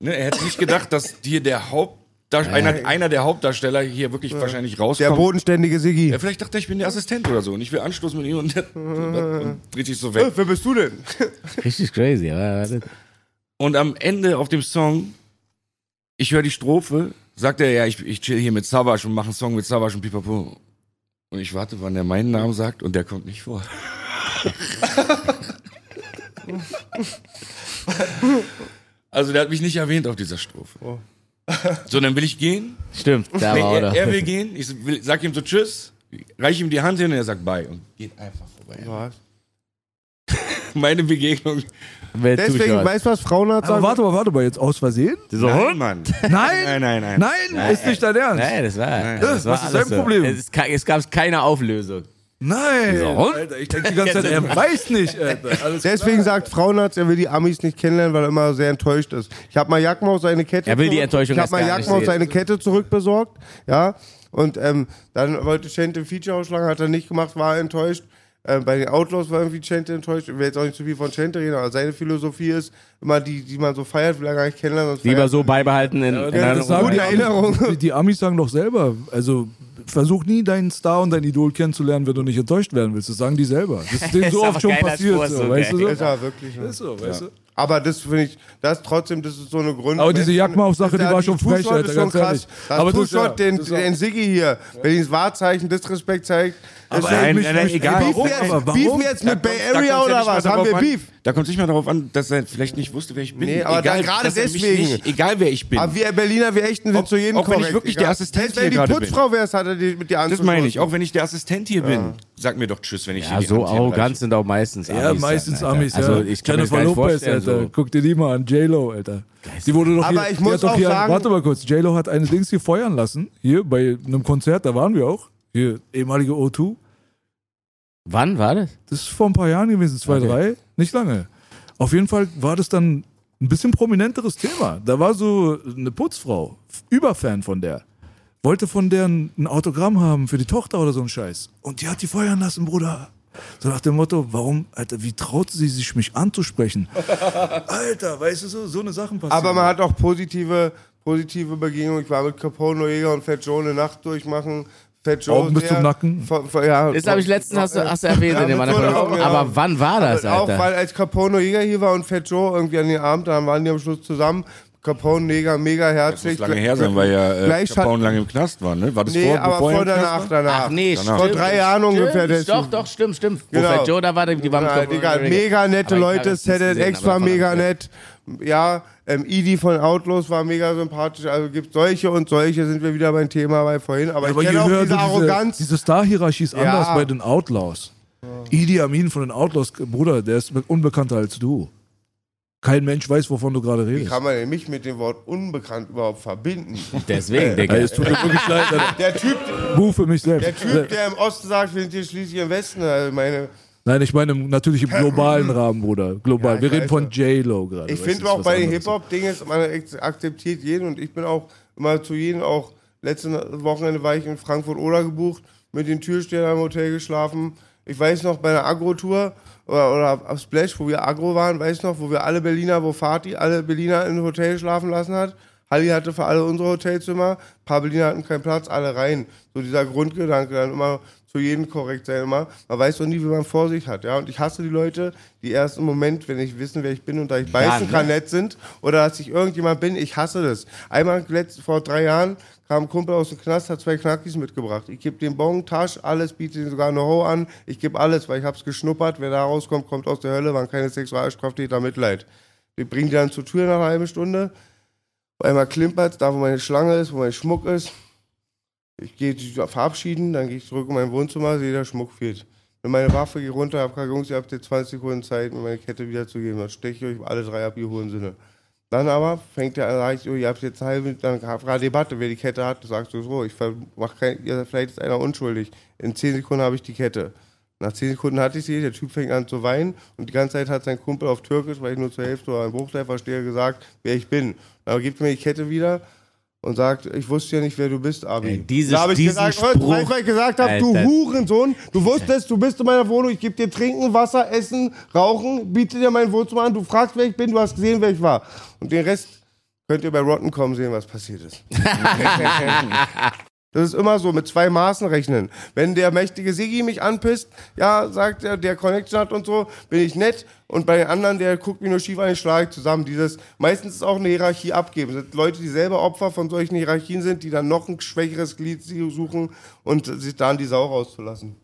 Ne, er hätte nicht gedacht, dass hier der Haupt, einer, einer der Hauptdarsteller hier wirklich wahrscheinlich rauskommt. Der bodenständige Siggi. ja, vielleicht dachte er, ich bin der Assistent oder so und ich will anstoßen mit ihm und, der, und dreht sich so weg. Äh, Wer bist du denn? [laughs] Richtig crazy, aber warte. Und am Ende auf dem Song, ich höre die Strophe, sagt er, ja, ich, ich chill hier mit Savage und mache einen Song mit Savage und Pipapo. Und ich warte, wann er meinen Namen sagt und der kommt nicht vor. [laughs] also der hat mich nicht erwähnt auf dieser Strophe. So, dann will ich gehen. Stimmt, da Nee, war er, er. will gehen. Ich will, sag ihm so Tschüss, reiche ihm die Hand hin und er sagt Bye und geht einfach vorbei. Was? [laughs] Meine Begegnung. Wer Deswegen, weißt du, was Frauenarzt Aber sagt? warte mal, warte mal, jetzt aus Versehen? Nein, Hund? Mann. Nein! Nein, nein, nein. Nein, ist nicht dein Ernst. Nein, das war. Nein. Das war Was ist dein Problem? Es, es gab keine Auflösung. Nein! So? Alter, ich denke die ganze Zeit, er [laughs] weiß nicht, Alter. Deswegen sagt Frauenarzt, er will die Amis nicht kennenlernen, weil er immer sehr enttäuscht ist. Ich habe mal Jackmaus seine Kette. Er will die Enttäuschung Ich habe mal sehen. seine Kette zurückbesorgt, ja. Und ähm, dann wollte Chente ein Feature ausschlagen, hat er nicht gemacht, war enttäuscht. Äh, bei den Outlaws war irgendwie Chente enttäuscht. Ich will jetzt auch nicht zu viel von Chente reden, aber seine Philosophie ist immer die, die man so feiert, will er gar nicht kennenlernen. Lieber so beibehalten in, in Ja, Erinnerung. das sagen Gute die, Erinnerung. Amis, die, die Amis sagen doch selber, also versuch nie deinen Star und dein Idol kennenzulernen, wenn du nicht enttäuscht werden willst. Das sagen die selber. Das [laughs] ist denen so oft schon passiert. Vorsatz, So, weißt du so? Ist ja wirklich. Ist so, weißt du? Aber das finde ich, das trotzdem, das ist so eine Grund. Aber diese Jagdmaus-Sache, die war schon frech, Alter, ist schon ganz ehrlich. krass. Das Aber das- ja, den, das- den Siggi hier, Berlins Wahrzeichen, Disrespekt zeigt. Aber das- ey, mich, nein, nein, egal. Beef Warum? jetzt, Aber beef warum? wir jetzt mit Da Bay da Area kommt's ja oder was? Haben wir an- Beef? Da kommt es nicht mal darauf an, dass er vielleicht nicht wusste, wer ich bin. Nee, aber dann egal, gerade er deswegen. Nicht, egal, wer ich bin. Aber wir Berliner, wir Echten sind zu jedem auch wenn ich wirklich egal. der Assistent Selbst wenn hier die gerade bin. Putzfrau wärst, hat er die mit dir das anzustoßen. meine ich. Auch wenn ich der Assistent hier bin, sag mir doch Tschüss, wenn ich Ja, hier die so arrogant sind auch meistens Amis. Ja, meistens. Amis, ja. Also ich kann mir das Jennifer Lopez, vorstellen. Alter. Guck dir die mal an, J-Lo, Alter. Die wurde doch Aber hier, ich die muss auch sagen- warte mal kurz, J-Lo hat eine Dings hier feuern lassen, hier bei einem Konzert, da waren wir auch, hier, ehemalige O2. Wann war das? Das ist vor ein paar Jahren gewesen, zwei, Okay. drei, nicht lange. Auf jeden Fall war das dann ein bisschen prominenteres Thema. Da war so eine Putzfrau, Überfan von der. Wollte von der ein Autogramm haben für die Tochter oder so ein Scheiß. Und die hat die feuern lassen, Bruder. So nach dem Motto, warum, Alter, wie traut sie sich, mich anzusprechen? [laughs] Alter, weißt du so, so eine Sachen passieren. Aber man hat auch positive, positive Begegnungen. Ich war mit Capone, Jäger und Fat Joe eine Nacht durchmachen. Fat Joe Augen bis zum Nacken. Von, von, ja, Das habe ich letztens, hast du, hast du erwähnt Ja, in dem anderen Podcast. ja. Aber wann war das, auch Alter? weil als Capone Jäger hier war und Fat Joe irgendwie an den Abend, dann waren die am Schluss zusammen. Capone Neger, mega Das herzlich. muss lange her sein, weil ja äh, Capone lange im Knast war, ne? War das Nee, vor, aber er vor danach, danach. Ach nee, Danach. Vor stimmt. drei Jahren ungefähr. ist- Doch, doch, stimmt, stimmt. Wo Genau. Fat Joe da war, die waren Ja, Digga, mega nette Aber Leute, das aber davon mega nett. Ja, ähm, Idi von Outlaws war mega sympathisch. Also gibt solche und solche, sind wir wieder beim Thema bei vorhin. Aber, Aber ich kenne auch diese Arroganz. diese Star-Hierarchie ist Ja. anders bei den Outlaws. Idi Amin von den Outlaws, Bruder, der ist unbekannter als du. Kein Mensch weiß, wovon du gerade Wie redest. kann man denn mich mit dem Wort unbekannt überhaupt verbinden? [laughs] Deswegen, Digga. Es tut mir wirklich leid. Alter. Der Typ, Buh für mich selbst. der Typ, der im Osten sagt, wir sind hier schließlich im Westen. Also meine, Nein, ich meine natürlich im globalen Rahmen, Bruder. Global. Ja, Wir reden von. J-Lo gerade. ich finde auch bei den. Hip-Hop-Dingen, man akzeptiert jeden und ich bin auch immer zu jedem, auch letzte Wochenende war ich in Frankfurt-Oder gebucht, mit den Türstehern im Hotel geschlafen. Ich weiß noch, bei einer Agro-Tour oder, oder auf Splash, wo wir Agro waren, weiß noch, wo wir alle Berliner, wo Fatih alle Berliner im Hotel schlafen lassen hat. Halli hatte für alle unsere Hotelzimmer, ein paar Berliner hatten keinen Platz, alle rein. So dieser Grundgedanke, dann immer zu jedem korrekt sein immer. Man weiß doch nie, wie man vor sich hat, ja. Und ich hasse die Leute, die erst im Moment, wenn ich wissen, wer ich bin und da ich beißen ne? kann, nett sind oder dass ich irgendjemand bin, ich hasse das. Einmal letzt, vor drei Jahren kam ein Kumpel aus dem Knast, hat zwei Knackis mitgebracht. Ich gebe den Bon, Tasch, alles, biete ihm sogar eine Ho an. Ich gebe alles, weil ich hab's geschnuppert. Wer da rauskommt, kommt aus der Hölle, waren keine Sexualstraftäter, Mitleid. Wir bringen die dann zur Tür nach einer halben Stunde. Auf einmal klimpert da, wo meine Schlange ist, wo mein Schmuck ist. Ich gehe verabschieden, dann gehe ich zurück in mein Wohnzimmer, sehe, der Schmuck fehlt. Nimm meine Waffe, gehe runter, hab gesagt, Jungs, ihr habt jetzt 20 Sekunden Zeit, mir meine Kette wiederzugeben. Dann steche ich euch alle drei ab, ihr Sinne. Dann aber fängt der an, sag ich, oh, ihr habt jetzt halbe, dann gab es Debatte, wer die Kette hat. Sagst du so, ich mach kein, ihr, vielleicht ist einer unschuldig. In 10 Sekunden habe ich die Kette. Nach 10 Sekunden hatte ich sie, der Typ fängt an zu weinen und die ganze Zeit hat sein Kumpel auf Türkisch, weil ich nur zur Hälfte oder ein Bruchteil verstehe, gesagt, wer ich bin. Dann gibt er mir die Kette wieder und sagt, ich wusste ja nicht, wer du bist, Abi. Ey, diese- da habe ich gesagt, Spruch, weil ich gesagt habe, du. Hurensohn, du wusstest, du bist in meiner Wohnung, ich gebe dir trinken, Wasser, Essen, Rauchen, biete dir mein Wohnzimmer an, du fragst, wer ich bin, du hast gesehen, wer ich war. Und den Rest könnt ihr bei Rotten kommen sehen, was passiert ist. [laughs] [laughs] Das ist immer so, mit zwei Maßen rechnen. Wenn der mächtige Sigi mich anpisst, ja, sagt er, der Connection hat und so, bin ich nett. Und bei den anderen, der guckt mich nur schief an, schlage ich zusammen. Dieses, meistens ist auch eine Hierarchie abgeben. Das sind Leute, die selber Opfer von solchen Hierarchien sind, die dann noch ein schwächeres Glied suchen und sich da in die Sau rauszulassen.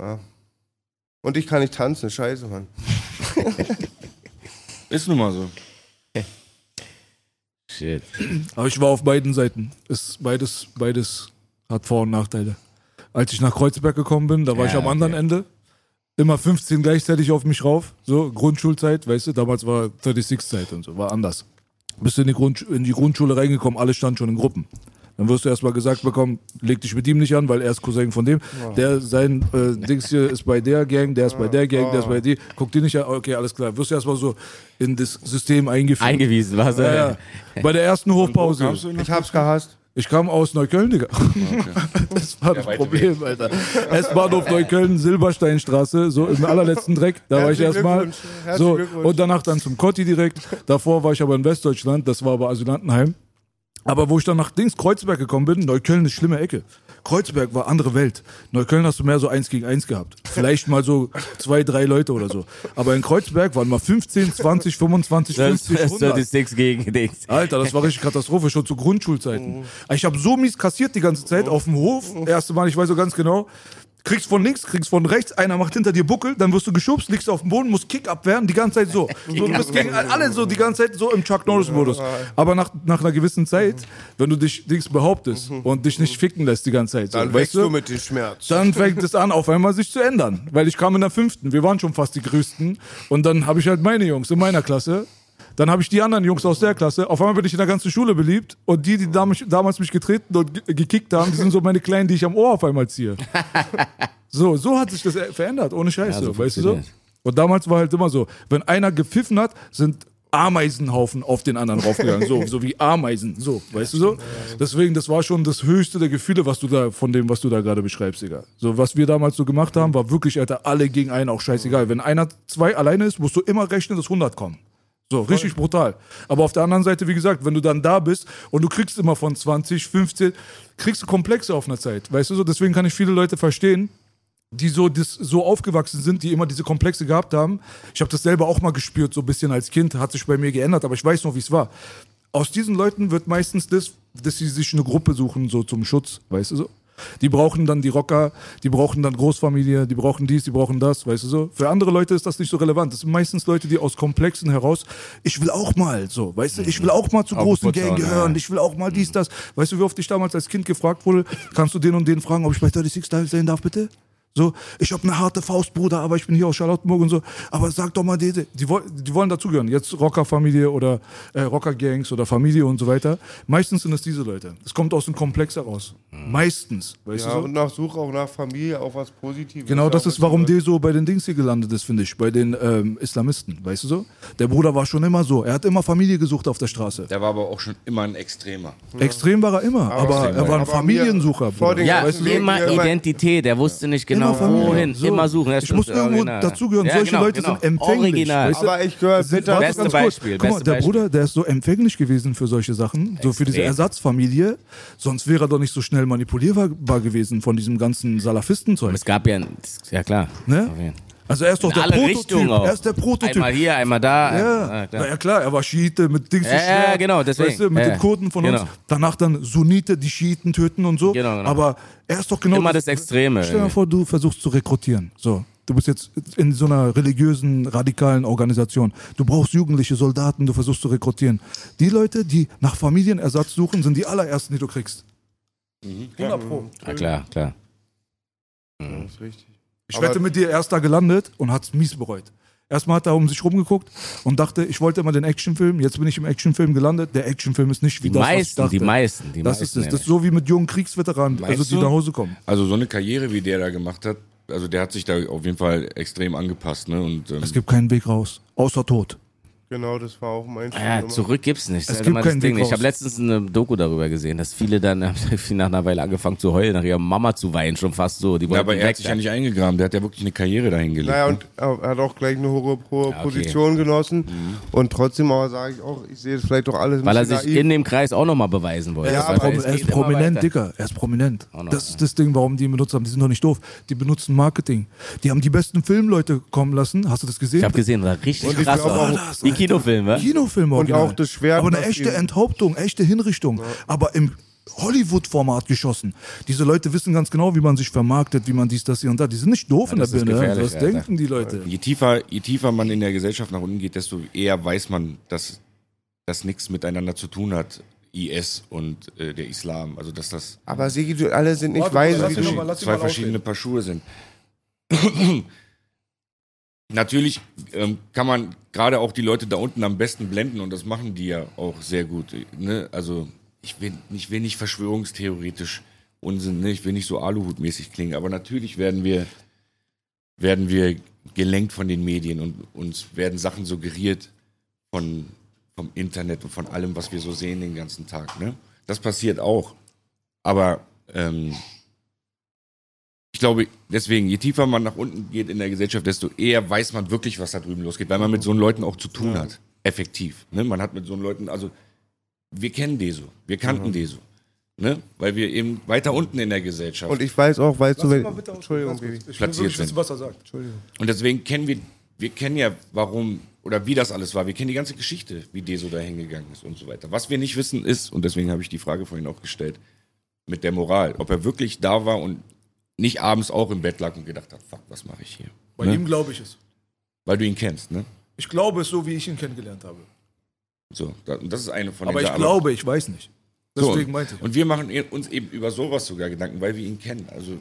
Ja. Und ich kann nicht tanzen, scheiße, Mann. [laughs] Ist nun mal so. Shit. Aber ich war auf beiden Seiten. Ist beides, beides hat Vor- und Nachteile. Als ich nach Kreuzberg gekommen bin, da war Ja, ich am anderen okay. Ende. Immer 15 gleichzeitig auf mich rauf. So, Grundschulzeit, weißt du, damals war 36-Zeit und so, war anders. Bist du in die, Grundsch in die Grundschule reingekommen, alle standen schon in Gruppen. Dann wirst du erstmal gesagt bekommen, leg dich mit ihm nicht an, weil er ist Cousin von dem. Der, sein äh, Dings hier ist bei der Gang, der ist bei der Gang, der ist bei die. Guck dir nicht an, okay, alles klar. Wirst du erstmal so in das System eingeführt. Eingewiesen, was? Ja, ja. Bei der ersten Hochpause. kamst du in Ich hab's gehasst. Ich kam aus Neukölln, Digga. [laughs] Das war das weite Problem, Alter. S-Bahnhof Neukölln, Silbersteinstraße, so im allerletzten Dreck. Da war ich erstmal. So, und danach dann zum Kotti direkt. Davor war ich aber in Westdeutschland, das war aber Asylantenheim. Aber wo ich dann nach Dings Kreuzberg gekommen bin, Neukölln ist schlimme Ecke. Kreuzberg war andere Welt. Neukölln hast du mehr so eins gegen eins gehabt. Vielleicht mal so [laughs] zwei, drei Leute oder so. Aber in Kreuzberg waren mal 15, 20, 25, Das 50, ist 100. 36 gegen Dings. Alter, das war richtig Katastrophe, schon zu Grundschulzeiten. Ich habe so mies kassiert die ganze Zeit auf dem Hof. Erste Mal, ich weiß so ganz genau. Kriegst von links, kriegst von rechts, einer macht hinter dir Buckel, dann wirst du geschubst, liegst auf dem Boden, musst Kick abwehren, die ganze Zeit so. so du bist gegen alle so die ganze Zeit so im Chuck Norris-Modus. Aber nach, nach einer gewissen Zeit, wenn du dich Dings behauptest und dich nicht ficken lässt die ganze Zeit, so, Dann weißt wächst du mit dem Schmerz. dann fängt es an, auf einmal sich zu ändern. Weil ich kam in der fünften, wir waren schon fast die Größten. Und dann habe ich halt meine Jungs in meiner Klasse. Dann habe ich die anderen Jungs aus der Klasse. Auf einmal bin ich in der ganzen Schule beliebt. Und die, die damals, damals mich getreten und ge- gekickt haben, die sind so meine Kleinen, die ich am Ohr auf einmal ziehe. [laughs] So, so hat sich das verändert, ohne Scheiße, Ja, so weißt du so? Und damals war halt immer so, wenn einer gepfiffen hat, sind Ameisenhaufen auf den anderen raufgegangen, so, so wie Ameisen, so, weißt du so? Deswegen, das war schon das höchste der Gefühle, was du da, von dem, was du da gerade beschreibst, Digga. So, was wir damals so gemacht haben, war wirklich, Alter, alle gegen einen, auch scheißegal. Wenn einer, zwei alleine ist, musst du immer rechnen, dass 100 kommen. So, richtig brutal. Aber auf der anderen Seite, wie gesagt, wenn du dann da bist und du kriegst immer von 20, 15, kriegst du Komplexe auf einer Zeit. Weißt du so? Deswegen kann ich viele Leute verstehen, die so, das, so aufgewachsen sind, die immer diese Komplexe gehabt haben. Ich habe das selber auch mal gespürt, so ein bisschen als Kind, hat sich bei mir geändert, aber ich weiß noch, wie es war. Aus diesen Leuten wird meistens das, dass sie sich eine Gruppe suchen, so zum Schutz, weißt du so? Die brauchen dann die Rocker, die brauchen dann Großfamilie, die brauchen dies, die brauchen das, weißt du so? Für andere Leute ist das nicht so relevant. Das sind meistens Leute, die aus Komplexen heraus, ich will auch mal so, weißt du, ich will auch mal zur großen Gang gehören, ich will auch mal dies, das. Weißt du, wie oft ich damals als Kind gefragt wurde, kannst du den und den fragen, ob ich bei 36 Style sein darf, bitte? So, ich habe eine harte Faust, Bruder, aber ich bin hier aus Charlottenburg und so. Aber sag doch mal, die, die, woll- die wollen dazugehören. Jetzt Rockerfamilie oder äh, Rockergangs oder Familie und so weiter. Meistens sind es diese Leute. Es kommt aus dem Komplex heraus. Meistens, weißt Ja, du so? und nach Suche auch nach Familie, auch was Positives. Genau, Ja, das ist, warum der so bei den Dings hier gelandet ist, finde ich, bei den ähm, Islamisten, weißt du so? Der Bruder war schon immer so. Er hat immer Familie gesucht auf der Straße. Der war aber auch schon immer ein Extremer. Extrem war er immer, aber er war ein Aber Familiensucher. Bruder. den Ja, Weißt du, wir- Identität. Er wusste nicht genau, Immer Familie. wohin. So. Immer suchen. Ja, Ich muss irgendwo original. dazugehören. Ja, Solche genau, Leute genau. sind empfänglich. Original. weißt du? Aber ich bitter. warte Beste ganz kurz. Beispiel, Guck mal, beste der Beispiel. Bruder, der ist so empfänglich gewesen für solche Sachen, so für diese. Ersatzfamilie. Sonst wäre er doch nicht so schnell manipulierbar gewesen von diesem ganzen Salafistenzeug. Es gab ja, ja klar. Ne? Also er ist doch In der alle Prototyp. Richtungen auch. Er ist der Prototyp. Einmal hier, einmal da. Ja, Ah, na ja klar, er war Schiite mit Dings Ja, ja, genau, deswegen. Weißt du, mit Ja, den Kurden von genau. uns. Danach dann Sunnite, die Schiiten töten und so. Genau, genau. Aber er ist doch genau Immer das Extreme. Stell dir mal vor, du versuchst zu rekrutieren. So, du bist jetzt in so einer religiösen, radikalen Organisation. Du brauchst jugendliche Soldaten, du versuchst zu rekrutieren. Die Leute, die nach Familienersatz suchen, sind die allerersten, die du kriegst. 100 Pro. Ja, klar, klar. Das ist richtig. Ich Aber- wette mit dir, er ist da gelandet und hat's mies bereut. Erstmal hat er um sich rumgeguckt und dachte, ich wollte immer den Actionfilm. Jetzt bin ich im Actionfilm gelandet. Der Actionfilm ist nicht wie Die das, was ich meisten, dachte. die meisten, die Das meisten. ist es. Das ist so wie mit jungen Kriegsveteranen, also Meinst die du? nach Hause kommen. Also so eine Karriere, wie der da gemacht hat, also der hat sich da auf jeden Fall extrem angepasst, ne? Und ähm, Es gibt keinen Weg raus, außer Tod. Genau, das war auch mein Ja, Film. zurück gibt's nicht. Das Es ist gibt das keinen Ding. Ich habe letztens eine Doku darüber gesehen, dass viele dann [laughs] nach einer Weile angefangen zu heulen, nach ihrer Mama zu weinen, schon fast so. Die ja, aber er weg. hat sich ja nicht eingegraben, der hat ja wirklich eine Karriere dahin gelegt. Naja, ne? und er hat auch gleich eine hohe, hohe Ja, okay. Position genossen. Und trotzdem aber sage ich auch, ich sehe es vielleicht doch alles ein weil er sich naiv. in dem Kreis auch nochmal beweisen wollte. Ja, Das aber er ist prominent. Dicker. Er ist prominent. Noch, das ja. ist das Ding, warum die ihn benutzt haben. Die sind doch nicht doof. Die benutzen Marketing. Die haben die besten Filmleute kommen lassen. Hast du das gesehen? Ich habe gesehen, war richtig krass. auch- das, Wie Kinofilm, wa? Kinofilm Und original. auch das Schwert, Aber eine echte Enthauptung, echte Hinrichtung. Aber im Hollywood-Format geschossen. Diese Leute wissen ganz genau, wie man sich vermarktet, wie man dies, das, hier und da. Die sind nicht doof in der Birne. gefährlich, Was Alter. denken die Leute? Je tiefer, je tiefer man in der Gesellschaft nach unten geht, desto eher weiß man, dass das nichts miteinander zu tun hat. IS und äh, der Islam. Also dass das Aber Sigi, du, alle sind nicht Warte, weise. wie du- zwei verschiedene. Paar Schuhe sind. Natürlich ähm, kann man gerade auch die Leute da unten am besten blenden und das machen die ja auch sehr gut. Ne? Also ich will, ich will nicht verschwörungstheoretisch Unsinn, ne? ich will nicht so Aluhutmäßig klingen, aber natürlich werden wir, werden wir gelenkt von den Medien und uns werden Sachen suggeriert von, vom Internet und von allem, was wir so sehen den ganzen Tag. Ne? Das passiert auch. Aber ähm, ich glaube, deswegen, je tiefer man nach unten geht in der Gesellschaft, desto eher weiß man wirklich, was da drüben losgeht, weil man mit so Leuten auch zu tun hat. Effektiv. Ne? Man hat mit so Leuten, also wir kennen Deso, wir kannten Deso. Ne? Weil wir eben weiter unten in der Gesellschaft. Und ich weiß auch, weißt du, wenn, Entschuldigung. Baby. Ich will Platziert wirklich wissen, sind. was er sagt. Und deswegen kennen wir, wir kennen ja, warum oder wie das alles war. Wir kennen die ganze Geschichte, wie Deso da hingegangen ist und so weiter. Was wir nicht wissen ist, und deswegen habe ich die Frage vorhin auch gestellt, mit der Moral, ob er wirklich da war und nicht abends auch im Bett lag und gedacht hat, fuck, was mache ich hier? Bei Ne? ihm glaube ich es. Weil du ihn kennst, ne? Ich glaube es so, wie ich ihn kennengelernt habe. So, das ist eine von Aber den ich Sachen. glaube, ich weiß nicht. So, Deswegen meinte ich. Und wir machen uns eben über sowas sogar Gedanken, weil wir ihn kennen. Also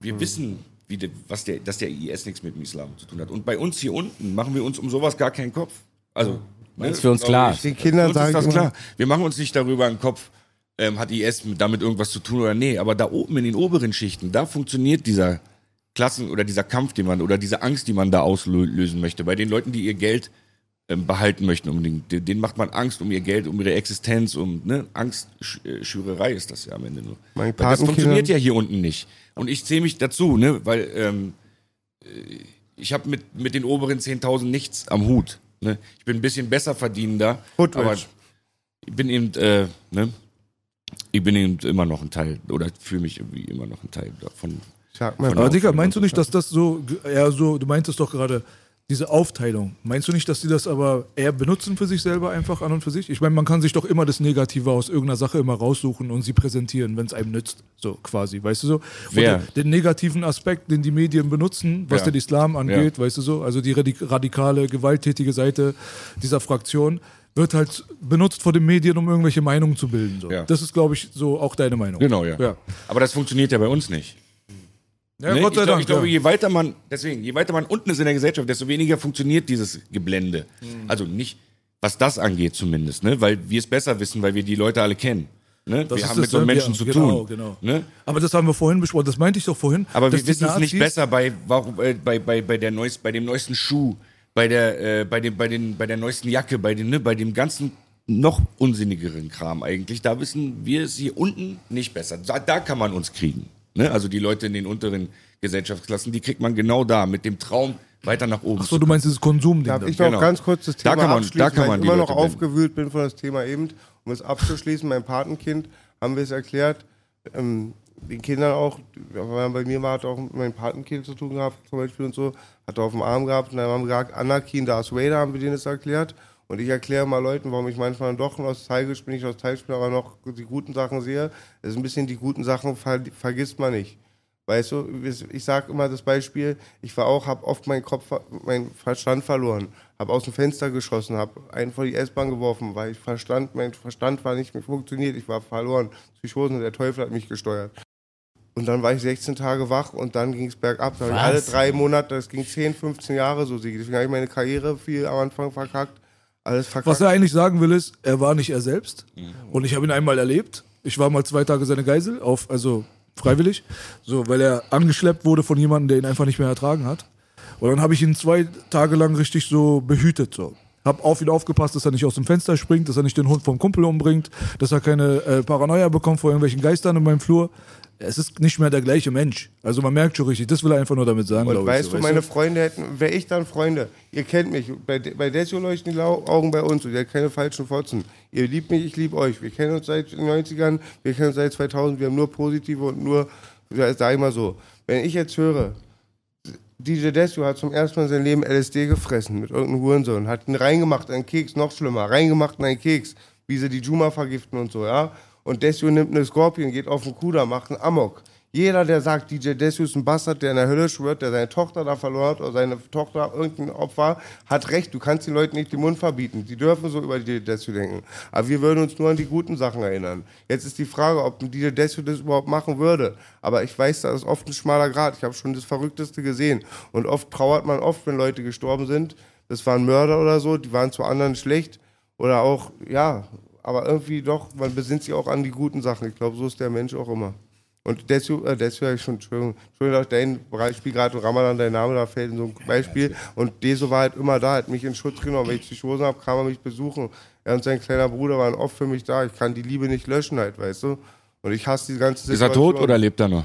wir Hm. wissen, wie der, was der, dass der IS nichts mit dem Islam zu tun hat. Und bei uns hier unten machen wir uns um sowas gar keinen Kopf. Also, ne, ist für uns klar. ich. Den Kindern Für uns sage ist das klar. Wir machen uns nicht darüber einen Kopf, ähm, hat IS mit- damit irgendwas zu tun oder nee. Aber da oben in den oberen Schichten, da funktioniert dieser Klassen- oder dieser Kampf, den man, oder diese Angst, die man da auslösen möchte. Bei den Leuten, die ihr Geld ähm, behalten möchten unbedingt. Den- Denen macht man Angst um ihr Geld, um ihre Existenz, um ne? Angstschürerei ist das ja am Ende nur. Mein das funktioniert ja hier unten nicht. Und ich zähle mich dazu, ne? weil ähm, äh, ich habe mit, mit den oberen 10.000 nichts am Hut. Ne? Ich bin ein bisschen besser verdienender, Hood aber ich bin eben, äh, ne? Ich bin eben immer noch ein Teil oder fühle mich irgendwie immer noch ein Teil davon. Sag mal, Aber Digga, meinst du nicht, dass das so, eher so, du meintest doch gerade, diese Aufteilung, meinst du nicht, dass die das aber eher benutzen für sich selber einfach an und für sich? Ich meine, man kann sich doch immer das Negative aus irgendeiner Sache immer raussuchen und sie präsentieren, wenn es einem nützt, so quasi, weißt du so? Und Wer? den, den negativen Aspekt, den die Medien benutzen, was Ja. den Islam angeht, weißt du so, also die radik- radikale, gewalttätige Seite dieser Fraktion, wird halt benutzt vor den Medien, um irgendwelche Meinungen zu bilden. So. Ja. Das ist, glaube ich, so auch deine Meinung. Genau, ja. Ja, Aber das funktioniert ja bei uns nicht. ja Ne? Gott sei ich, glaub, Dank. ich glaube, je weiter man, deswegen, je weiter man unten ist in der Gesellschaft, desto weniger funktioniert dieses Geblende. Mhm. Also nicht, was das angeht zumindest, ne? weil wir es besser wissen, weil wir die Leute alle kennen. Ne? Das Wir haben mit so einem Menschen zu genau, tun. Genau. Ne? Aber das haben wir vorhin besprochen, das meinte ich doch vorhin. Aber wir wissen es nicht besser bei, warum, äh, bei, bei, bei, der neues, bei dem neuesten Schuh, bei der, äh, bei, dem, bei, den, bei der neuesten Jacke, bei, dem, ne, bei dem ganzen noch unsinnigeren Kram eigentlich. Da wissen wir es hier unten nicht besser. Da, da kann man uns kriegen. Ne? Also die Leute in den unteren Gesellschaftsklassen, die kriegt man genau da mit dem Traum weiter nach oben. Achso, du meinst dieses Konsumding. Darf ich noch Genau. ganz kurz das Da Thema kann man- abschließen, da kann weil man ich die immer noch Leute aufgewühlt bin von das Thema eben. Um es abzuschließen, mein Patenkind, haben wir es erklärt, ähm, den Kindern auch, bei mir war, hat auch mit meinem Patenkind zu tun gehabt, zum Beispiel und so, hat er auf dem Arm gehabt und dann haben wir gesagt, Anakin, Darth Vader, haben wir denen das erklärt. Und ich erkläre mal Leuten, warum ich manchmal doch nostalgisch bin, ich nostalgisch bin, aber noch die guten Sachen sehe. Das ist ein bisschen die guten Sachen ver vergisst man nicht. Weißt du, ich sage immer das Beispiel, ich war auch, habe oft meinen Kopf, meinen Verstand verloren, habe aus dem Fenster geschossen, habe einen vor die S-Bahn geworfen, weil ich Verstand, mein Verstand war nicht mehr funktioniert, ich war verloren, Psychosen, der Teufel hat mich gesteuert. Und dann war ich 16 Tage wach und dann ging es bergab. Da alle drei Monate, das ging 10, 15 Jahre so. Deswegen habe ich meine Karriere viel am Anfang verkackt, alles verkackt. Was er eigentlich sagen will, ist, er war nicht er selbst. Und ich habe ihn einmal erlebt. Ich war mal zwei Tage seine Geisel, auf, also freiwillig, so, weil er angeschleppt wurde von jemandem, der ihn einfach nicht mehr ertragen hat. Und dann habe ich ihn zwei Tage lang richtig so behütet. So. Hab auf ihn aufgepasst, dass er nicht aus dem Fenster springt, dass er nicht den Hund vom Kumpel umbringt, dass er keine äh, Paranoia bekommt vor irgendwelchen Geistern in meinem Flur. Es ist nicht mehr der gleiche Mensch. Also man merkt schon richtig, das will er einfach nur damit sagen, Und glaube weißt ich. du, meine Freunde hätten, wäre ich dann Freunde. Ihr kennt mich. Bei, bei Desio leuchten die Augen bei uns und ihr habt keine falschen Fotzen. Ihr liebt mich, ich liebe euch. Wir kennen uns seit den 90ern, wir kennen uns seit 2000, wir haben nur positive und nur, sag ich mal so. Wenn ich jetzt höre, DJ Desio hat zum ersten Mal in seinem Leben LSD gefressen mit irgendeinem Hurensohn, hat ihn reingemacht, einen Keks, noch schlimmer, reingemacht in einen Keks, wie sie die Juma vergiften und so, ja. Und Desio nimmt eine Scorpion, geht auf den Kuda, macht einen Amok. Jeder, der sagt, DJ Desio ist ein Bastard, der in der Hölle schwört, der seine Tochter da verloren hat oder seine Tochter irgendein Opfer, hat recht. Du kannst den Leuten nicht den Mund verbieten. Die dürfen so über DJ Desio denken. Aber wir würden uns nur an die guten Sachen erinnern. Jetzt ist die Frage, ob ein DJ Desio das überhaupt machen würde. Aber ich weiß, da ist oft ein schmaler Grad. Ich habe schon das Verrückteste gesehen. Und oft trauert man oft, wenn Leute gestorben sind. Das waren Mörder oder so, die waren zu anderen schlecht. Oder auch, ja, aber irgendwie doch, man besinnt sich auch an die guten Sachen. Ich glaube, so ist der Mensch auch immer. Und Desio, äh, ich schon, Entschuldigung, Entschuldigung, dein Beispiel gerade, Ramadan, dein Name, da fällt in so ein Beispiel. Und Deso war halt immer da, hat mich in Schutz genommen. Wenn ich Psychosen habe, kam er mich besuchen. Er und sein kleiner Bruder waren oft für mich da. Ich kann die Liebe nicht löschen halt, weißt du? Und ich hasse die ganze Ist er tot oder lebt er noch?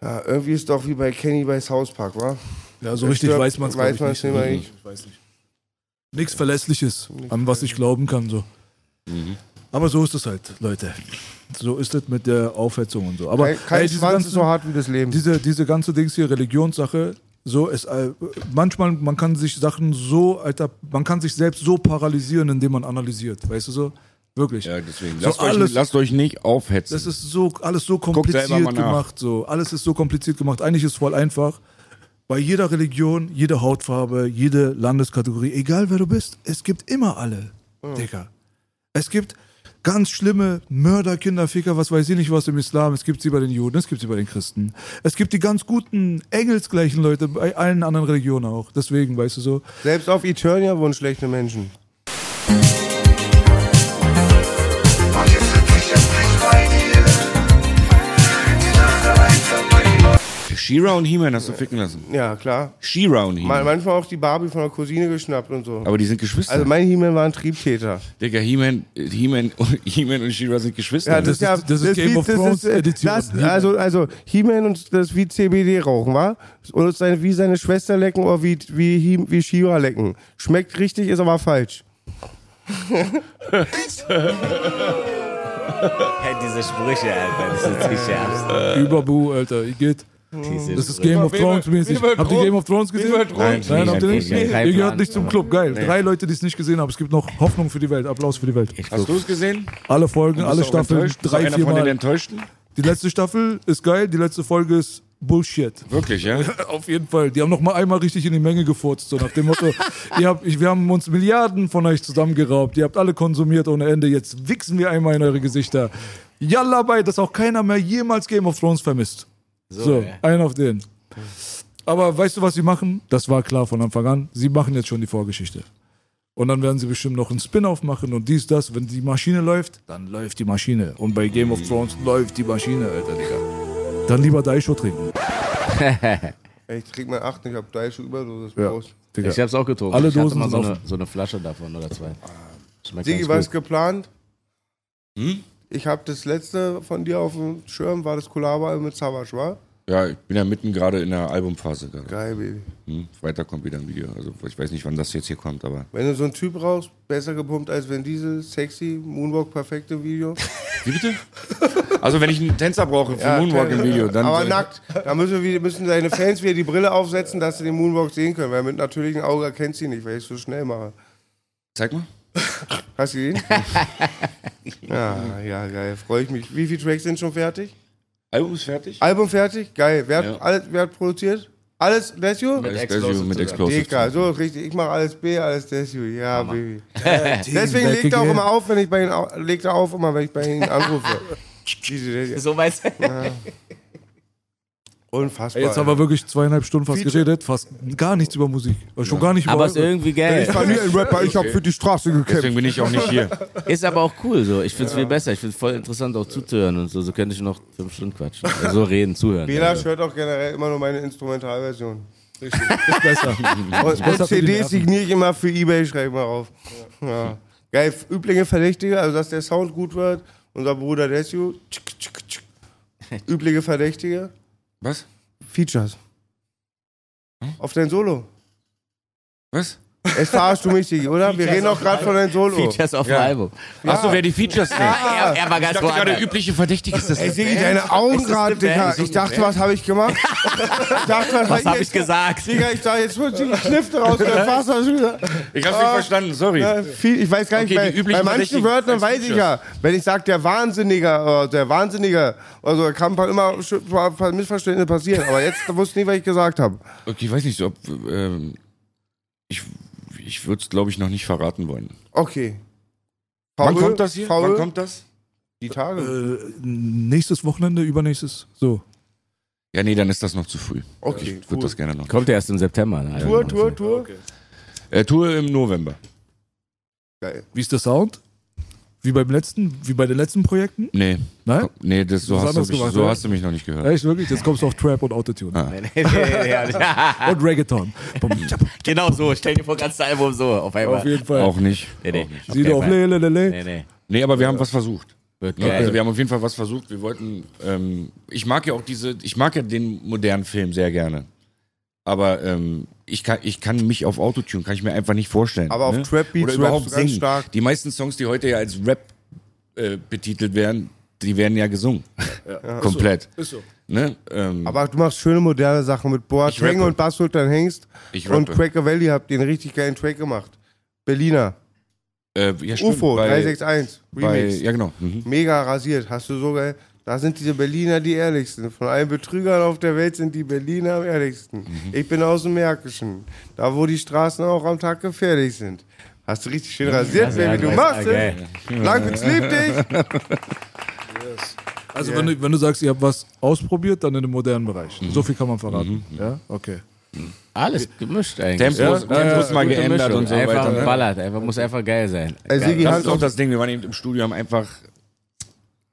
Ja, irgendwie ist doch wie bei Kenny bei South Park, wa? Ja, so Er richtig stirbt, weiß man es weiß man nicht. es immer nicht. Ich weiß nicht. Nichts Verlässliches, an was ich glauben kann. So. Aber so ist es halt, Leute. So ist es mit der Aufhetzung und so. Aber Kein, kein ey, ganzen- ist so hart wie das Leben. diese, diese ganze Dings hier, Religionssache, so ist, äh, manchmal, man kann sich Sachen so, Alter, man kann sich selbst so paralysieren, indem man analysiert, weißt du so? Wirklich. Ja, deswegen. So Lasst, euch, alles- lasst euch nicht aufhetzen. Das ist so, alles so kompliziert gemacht, so. Alles ist so kompliziert gemacht. Eigentlich ist es voll einfach. Bei jeder Religion, jede Hautfarbe, jede Landeskategorie, egal wer du bist, es gibt immer alle, Digga. Es gibt ganz schlimme Mörder, Kinderficker, was weiß ich nicht was im Islam. Es gibt sie bei den Juden, es gibt sie bei den Christen. Es gibt die ganz guten, engelsgleichen Leute bei allen anderen Religionen auch. Deswegen, weißt du so. Selbst auf Eternia wohnen schlechte Menschen. She-Ra und He-Man hast du ficken lassen. Ja, klar. She-Ra und Ma- He-Man. Manchmal auch die Barbie von der Cousine geschnappt und so. Aber die sind Geschwister. Also mein He-Man war ein Triebtäter. Digga, He-Man He-Man und, [laughs] He-Man und She-Ra sind Geschwister. Ja, das, ist ja, das ist Game wie- of Thrones äh, Edition. Das, also, also He-Man und das wie CBD rauchen, war? Und es seine, wie seine Schwester lecken oder wie, wie, He- wie She-Ra lecken. Schmeckt richtig, ist aber falsch. [laughs] Hey, diese Sprüche, Alter, das sind die schärfsten. Überbu, Alter, ihr geht. Diese Das ist. Game of Thrones mäßig. Habt ihr Game of Thrones gesehen? Nein, Nein, habt ihr nicht? Ihr gehört nicht zum Club. Geil. Drei Leute, die es nicht gesehen haben. Es gibt noch Hoffnung für die Welt. Applaus für die Welt. Hast du es gesehen? Alle Folgen, alle Staffeln, drei, vier Mal. Enttäuschten? Die letzte Staffel ist geil, die letzte Folge ist Bullshit. Wirklich, ja? [laughs] Auf jeden Fall. Die haben noch mal einmal richtig in die Menge gefurzt. So nach dem Motto, [laughs] ihr habt, ich, wir haben uns Milliarden von euch zusammengeraubt. Ihr habt alle konsumiert ohne Ende. Jetzt wichsen wir einmal in eure Gesichter. Yalla bei, dass auch keiner mehr jemals Game of Thrones vermisst. So, ja. ein auf den. Aber weißt du, was sie machen? Das war klar von Anfang an. Sie machen jetzt schon die Vorgeschichte. Und dann werden sie bestimmt noch einen Spin-off machen und dies, das. Wenn die Maschine läuft, dann läuft die Maschine. Und bei Game of Thrones läuft die Maschine, Alter, Digga. Dann lieber Daisho trinken. [laughs] Ey, Ich trinke mal acht, ich hab Daisho Überdosis. Ja. Prost. Digga. ich hab's auch getrunken. Alle ich hatte Dosen mal so eine, so eine Flasche davon oder zwei. Schmeckt Sigi, ganz was geplant? Hm? Ich habe das letzte von dir auf dem Schirm, war das Kollabo mit Savage, war? Ja, ich bin ja mitten gerade in der Albumphase. Gerade. Geil, Baby. Hm? Weiter kommt wieder ein Video. Also ich weiß nicht, wann das jetzt hier kommt, aber. Wenn du so einen Typ raus, besser gepumpt als wenn diese sexy Moonwalk perfekte Video. [laughs] Wie bitte? Also wenn ich einen Tänzer brauche für Moonwalk im Video, dann. Aber nackt. Da müssen, wir, müssen deine Fans wieder die Brille aufsetzen, dass sie den Moonwalk sehen können, weil mit natürlichem Auge erkennt sie nicht, weil ich so schnell mache. Zeig mal. Hast du ihn? [laughs] ja, ja, geil. Freue ich mich. Wie viele Tracks sind schon fertig? Album ist fertig? Album fertig? Geil. Wer hat, Ja. alles, wer hat produziert? Alles Desio? Mit Explosive. Mit Explosive. So richtig. Ich mache alles B, alles Desio. Ja, Baby. [laughs] Deswegen legt er auch immer auf, wenn ich bei ihm au- legt er auf, immer wenn ich bei ihm anrufe. [laughs] Diese Desio. So weißt du. Unfassbar. Jetzt haben wir wirklich zweieinhalb Stunden fast Feature. geredet, fast gar nichts über Musik. Schon gar nicht über Aber ist eure. irgendwie ich geil. war nie ein Rapper, ich habe für die Straße gekämpft. Deswegen bin ich auch nicht hier. Ist aber auch cool so. Ich find's viel besser. Ich find's voll interessant auch zuzuhören und so. So könnte ich noch fünf Stunden quatschen. Also so reden, zuhören. Bela Also. hört auch generell immer nur meine Instrumentalversion. [laughs] Ist besser. Und, besser und CDs signiere ich immer für Ebay, schreibe ich mal auf. Ja. Geil, übliche Verdächtige, also dass der Sound gut wird. Unser Bruder tschik. [laughs] Übliche Verdächtige. Was? Features. Auf dein Solo. Was? Jetzt verarschst du mich, oder? Wir reden auch gerade von deinem Solo. Features auf dem Ja. Album. Achso, wer die Features nennt. Er, er war Ich ganz dachte gerade, übliche Verdächtige ist das. Ey, Sigi, deine Augen gerade? Digga. Ich dachte, was habe ich gemacht? [laughs] Ich dachte, Was habe ich gesagt? Digga, ich dachte, jetzt wird die Knifte raus. Der [laughs] Wasser schon wieder. Ich hab's nicht verstanden, sorry. Ja, viel, ich weiß gar nicht, Okay, bei, bei manchen Wörtern weiß ich ja, wenn ich sage, der Wahnsinnige, äh, der Wahnsinnige, also da kann immer ein paar Missverständnisse passieren, aber jetzt wusste ich nicht, was ich gesagt habe. Okay, ich weiß nicht, ob. Ähm, ich ich würde es, glaube ich, noch nicht verraten wollen. Okay. Wann kommt das hier? Faul, Wann kommt das? Die Tage. Äh, nächstes Wochenende, übernächstes. So. Ja, nee, dann ist das noch zu früh. Okay, Ich cool. würde das gerne noch. Kommt erst im September. Ne? Tour, Tour, Tour. Äh, Tour im November. Geil. Wie ist der Sound? Wie beim letzten, wie bei den letzten Projekten? Nee. Nein? Nee, das, so, hast du, mich, gemacht, so hast du mich noch nicht gehört. Echt wirklich? Jetzt kommst du auf Trap und Autotune. Ah. Nee, nee, nee, ja. [laughs] Und Reggaeton. [laughs] Genau so. Stell dir vor, ganzes Album so auf einmal. auf jeden Fall. Auch nicht. Nee, nee. Auch nicht. Sieh Okay, auf Fall. le, le, le, le. Nee, nee. Nee, aber wir haben was versucht. Geil. Also wir haben auf jeden Fall was versucht. Wir wollten, ähm, ich mag ja auch diese, ich mag ja den modernen Film sehr gerne. Aber ähm, ich, kann, ich kann mich auf Autotune, kann ich mir einfach nicht vorstellen. Aber auf ne? Trap Beats Oder überhaupt singen. stark. Die meisten Songs, die heute ja als Rap äh, betitelt werden, die werden ja gesungen. [laughs] Komplett. Ist so. Ne? Ähm, Aber du machst schöne moderne Sachen mit Boateng und Bass Sultan Hengst. Ich und. Cracker Valley habt ihr einen richtig geilen Track gemacht. Berliner. äh, ja, stimmt, UFO bei, 361. bei, Remix. Ja, genau. Mhm. Mega rasiert. Hast du so geil. Da sind diese Berliner die ehrlichsten. Von allen Betrügern auf der Welt sind die Berliner am ehrlichsten. Mhm. Ich bin aus dem Märkischen. Da, wo die Straßen auch am Tag gefährlich sind. Hast du richtig schön rasiert, Ja, Baby. Du machst geil. es. Langwitz liebt dich. [laughs] Also wenn, du, wenn du sagst, ihr habt was ausprobiert, dann in dem modernen Bereich. So viel kann man verraten. Ja, okay. Alles gemischt eigentlich. Tempos, Ja, ja, Tempos mal geändert Mischung. und so einfach weiter. Ne? ballert. Einfach, muss einfach geil sein. Sigi, Das ist auch das Ding, wir waren eben im Studio, haben einfach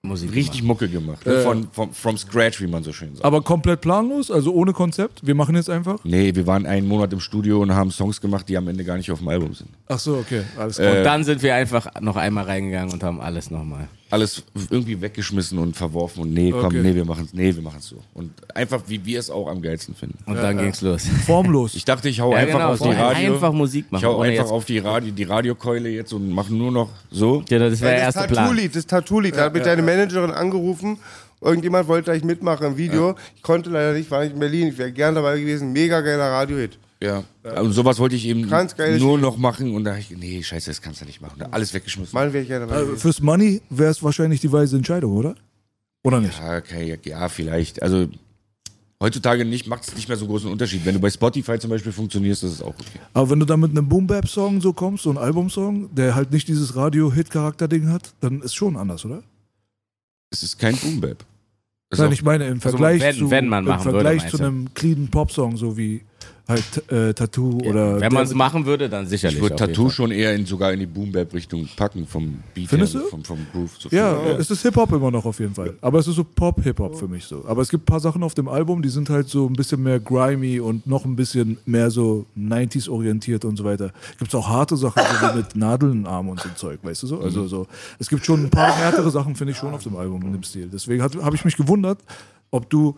Musik richtig gemacht. Mucke gemacht. Ne? Von, von, from scratch, wie man so schön sagt. Aber komplett planlos, also ohne Konzept. Wir machen jetzt einfach. Nee, wir waren einen Monat im Studio und haben Songs gemacht, die am Ende gar nicht auf dem Album sind. Ach so, okay, alles klar. Und dann sind wir einfach noch einmal reingegangen und haben alles nochmal. Alles irgendwie weggeschmissen und verworfen und nee, komm, Okay. nee, wir machen's, nee, wir machen's so. Und einfach, wie wir es auch am geilsten finden. Und dann ging's los. Formlos. Ich dachte, ich hau Ja, einfach genau, auf die Radio. einfach Musik machen, Ich hau einfach auf die Radio, die Radiokeule jetzt und mache nur noch so. Ja, das war der das erste Plan. Tattoo-Lied, das Tattoo-Lied. Da hat mich deine Managerin angerufen. Irgendjemand wollte gleich mitmachen im Video. Ich konnte leider nicht, war nicht in Berlin. Ich wäre gern dabei gewesen. Mega geiler Radiohit. Ja. Und sowas wollte ich eben Ganz nur noch machen und da hab ich, nee, scheiße, das kannst du nicht machen. Alles weggeschmissen. Wäre ich gerne dabei Also gewesen. fürs Money wäre es wahrscheinlich die weise Entscheidung, oder? Oder nicht? Ja, okay, ja, vielleicht. Also heutzutage nicht, macht es nicht mehr so großen Unterschied. Wenn du bei Spotify zum Beispiel funktionierst, das ist auch okay. Aber wenn du dann mit einem Boom-Bap-Song so kommst, so ein Albumsong, der halt nicht dieses Radio-Hit-Charakter-Ding hat, dann ist schon anders, oder? Es ist kein Boom Bap. Es ist Nein, ich meine im Also, Vergleich wenn- zu, wenn man im machen würde, Vergleich meinst zu einem cleanen Popsong, so wie halt äh, Tattoo oder. Wenn man es machen würde, dann sicherlich. ich würde Tattoo schon eher in, sogar in die Boom Bap Richtung packen vom Beat Findest her, du? Vom, vom Groove. So Ja, viel. es ist Hip-Hop immer noch auf jeden Fall. Aber es ist so Pop-Hip-Hop für mich so. Aber es gibt ein paar Sachen auf dem Album, die sind halt so ein bisschen mehr grimy und noch ein bisschen mehr so 90s orientiert und so weiter. Gibt es auch harte Sachen, so wie mit Nadeln im Arm und so Zeug, weißt du so? Also so, es gibt schon ein paar härtere Sachen, finde ich schon auf dem Album in dem Stil. Deswegen habe ich mich gewundert, ob du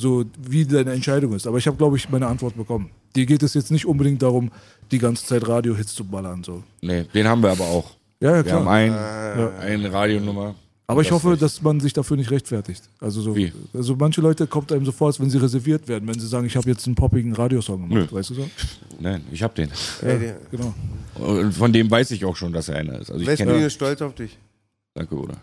so, wie deine Entscheidung ist. Aber ich habe, glaube ich, meine Antwort bekommen. Dir geht es jetzt nicht unbedingt darum, die ganze Zeit Radio-Hits zu ballern. So. Nee, den haben wir aber auch. Ja, ja, Wir klar. haben ein, eine Radionummer. Aber ich Das hoffe, dass man sich dafür nicht rechtfertigt. Also so, Wie? also manche Leute kommt einem so vor, als wenn sie reserviert werden, wenn sie sagen, ich habe jetzt einen poppigen Radiosong gemacht, Nö. weißt du so? Nein, ich hab den. Ey, der- Genau. Und von dem weiß ich auch schon, dass er einer ist. Also kenne ist stolz auf dich. Danke, Bruder.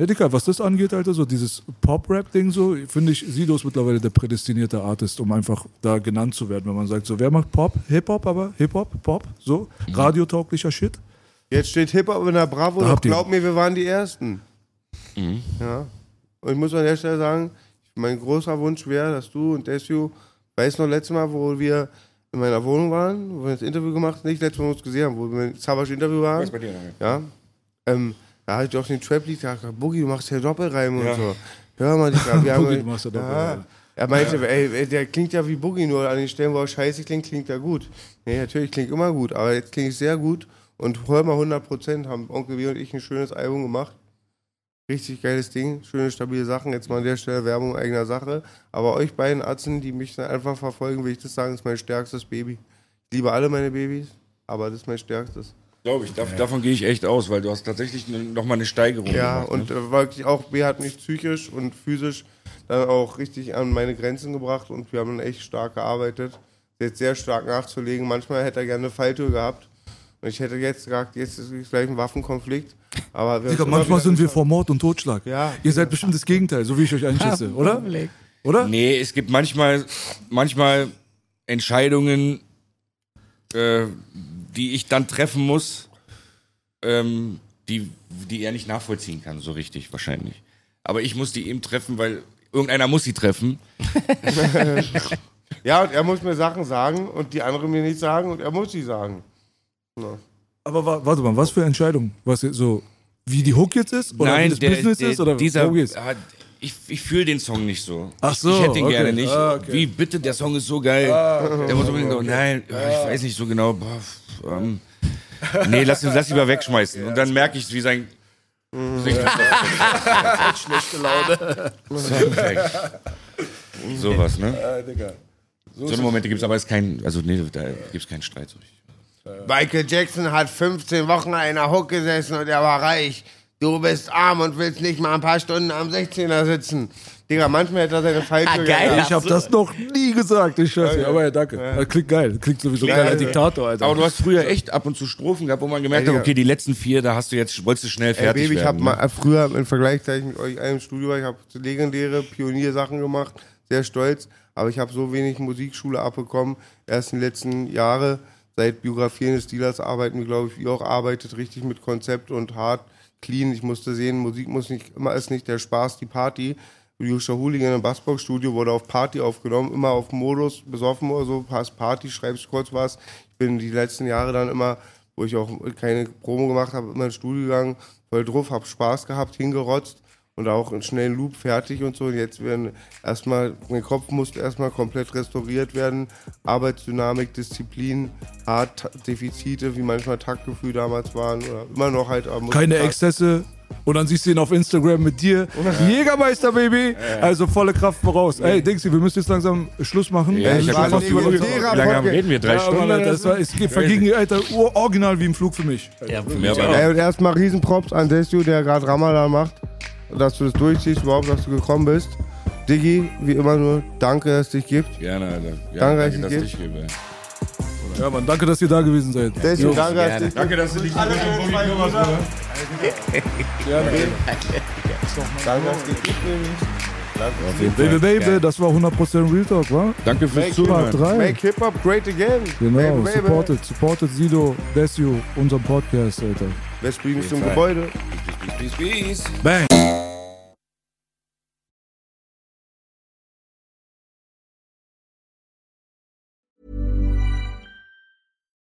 Ne, Dicker, was das angeht, Alter, so dieses Pop-Rap-Ding so, finde ich, Sido ist mittlerweile der prädestinierte Artist, um einfach da genannt zu werden, wenn man sagt, so, wer macht Pop? Hip-Hop, aber Hip-Hop, Pop, so, radiotauglicher Shit. Jetzt steht Hip-Hop in der Bravo Da glaub mir, wir waren die Ersten. Mhm. Ja. Und ich muss an der Stelle sagen, mein großer Wunsch wäre, dass du und Desu, weißt noch, letztes Mal, wo wir in meiner Wohnung waren, wo wir das Interview gemacht haben, nicht letztes Mal, wo wir uns gesehen haben, wo wir Zabasch Interview waren. Was bei dir noch? Ja. Ähm, da hatte ich auch den Trap-Lied gesagt, Boogie, du machst ja Doppelreime Ja. und so. Hör mal, wir [laughs] haben... Boogie, du machst ja Doppelreime. ja. Er meinte, ey, ey, der klingt ja wie Boogie, nur an den Stellen, wo er scheiße klingt, klingt er gut. Nee, natürlich klingt immer gut, aber jetzt klingt es sehr gut. Und hör mal 100 Prozent haben Onkel W und ich ein schönes Album gemacht. Richtig geiles Ding, schöne, stabile Sachen. Jetzt mal an der Stelle Werbung eigener Sache. Aber euch beiden Atzen, die mich dann einfach verfolgen, will ich das sagen, ist mein stärkstes Baby. Ich liebe alle meine Babys, aber das ist mein stärkstes. Glaube ich, dav- davon gehe ich echt aus, weil du hast tatsächlich nochmal eine Steigerung Ja, gemacht. und ne? äh, wirklich auch, B hat mich psychisch und physisch dann auch richtig an meine Grenzen gebracht und wir haben dann echt stark gearbeitet. Jetzt sehr stark nachzulegen. Manchmal hätte er gerne eine Falltür gehabt. Und ich hätte jetzt gesagt, jetzt ist gleich ein Waffenkonflikt. Aber wir Digga, manchmal sind wir vor Mord und Totschlag. Ja. Ihr seid bestimmt das Gegenteil, so wie ich euch einschätze, oder? Oder? Nee, es gibt manchmal, manchmal Entscheidungen, äh, die ich dann treffen muss, ähm, die, die er nicht nachvollziehen kann, so richtig wahrscheinlich. Aber ich muss die eben treffen, weil irgendeiner muss sie treffen. [laughs] Ja, und er muss mir Sachen sagen und die anderen mir nicht sagen und er muss sie sagen. Ja. Aber wa warte mal, was für Entscheidung? Was so, wie die Hook jetzt ist? Oder wie das Business ist? Oder dieser, ich, ich fühle den Song nicht so. Ach so, Ich hätte ihn okay. gerne nicht. Ah, okay. Wie bitte, der Song ist so geil. der muss unbedingt so, nein, ich weiß nicht so genau. Boah, ähm, nee, lass, ihn- lass ihn lieber wegschmeißen. Und dann merke ich, wie sein. [laughs] Schlechte Laune. [laughs] Sowas, ne? Äh, Digga. So eine Momente gibt es, aber es kein, also nee, da gibt es keinen Streit. So. Michael Jackson hat 15 Wochen in einer Hook gesessen und er war reich. Du bist arm und willst nicht mal ein paar Stunden am 16er sitzen. Digga, manchmal hätte er seine Falltür gehabt. Ich habe das noch nie gesagt, ich schwör's dir. Aber ja, danke. Das klingt geil. Das klingt sowieso geil als Diktator, Alter. Aber du hast früher echt ab und zu Strophen gehabt, wo man gemerkt Ja, hat, okay, die letzten vier, da hast du jetzt, wolltest du schnell Ey, fertig Baby, ich habe werden. ne? mal früher im Vergleich gleich mit euch allen im Studio, ich habe legendäre Pioniersachen gemacht, sehr stolz, aber ich habe so wenig Musikschule abbekommen, erst in den letzten Jahren, seit Biografien des Dealers arbeiten wir, glaube ich, wie ihr auch arbeitet, richtig mit Konzept und hart, clean. Ich musste sehen, Musik muss nicht, immer ist nicht der Spaß, die Party. Juscha Hooligan im Bassbox-Studio wurde auf Party aufgenommen, immer auf Modus, besoffen oder so, passt Party, schreibst kurz was. Ich bin die letzten Jahre dann immer, wo ich auch keine Promo gemacht habe, immer ins Studio gegangen, voll drauf, hab Spaß gehabt, hingerotzt und auch einen schnellen Loop fertig und so. Und jetzt werden erstmal, mein Kopf musste erstmal komplett restauriert werden. Arbeitsdynamik, Disziplin, hart Ta- Defizite, wie manchmal Taktgefühl damals waren oder immer noch halt. muss Keine ich Exzesse. Und dann siehst du ihn auf Instagram mit dir. Jägermeister, Baby. Also volle Kraft voraus. Ey, Dixie, wir müssen jetzt langsam Schluss machen. Ja, Ey, ich wir hab fast über- Wie lange reden wir? Drei Ja, Stunden? Mann, Alter, das war, es verging, Alter, original wie im Flug für mich. Ja, für Ja, mich auch. Erstmal Riesenprops an Desio, der gerade Ramadan macht, dass du das durchziehst, überhaupt, dass du gekommen bist. Diggi, wie immer nur, danke, dass es dich gibt. Gerne, Alter. Ja, Danke, danke, dass ich dich gebe. Ja, Mann, danke, dass ihr da gewesen seid. Desio, Jungs. danke, dass es dich Danke, dass du dich Alle schön zwei Brüder. Danke, dass es dich gibt. Baby, Baby, das war 100% Real Talk, wa? Danke fürs Make, Zuhören. 3. make Hip-Hop great again. Genau, Baby, baby. supported, supported Sido, Desio, unserem Podcast, Alter. Spielt nicht zum Gebäude? Peace, peace. Bang!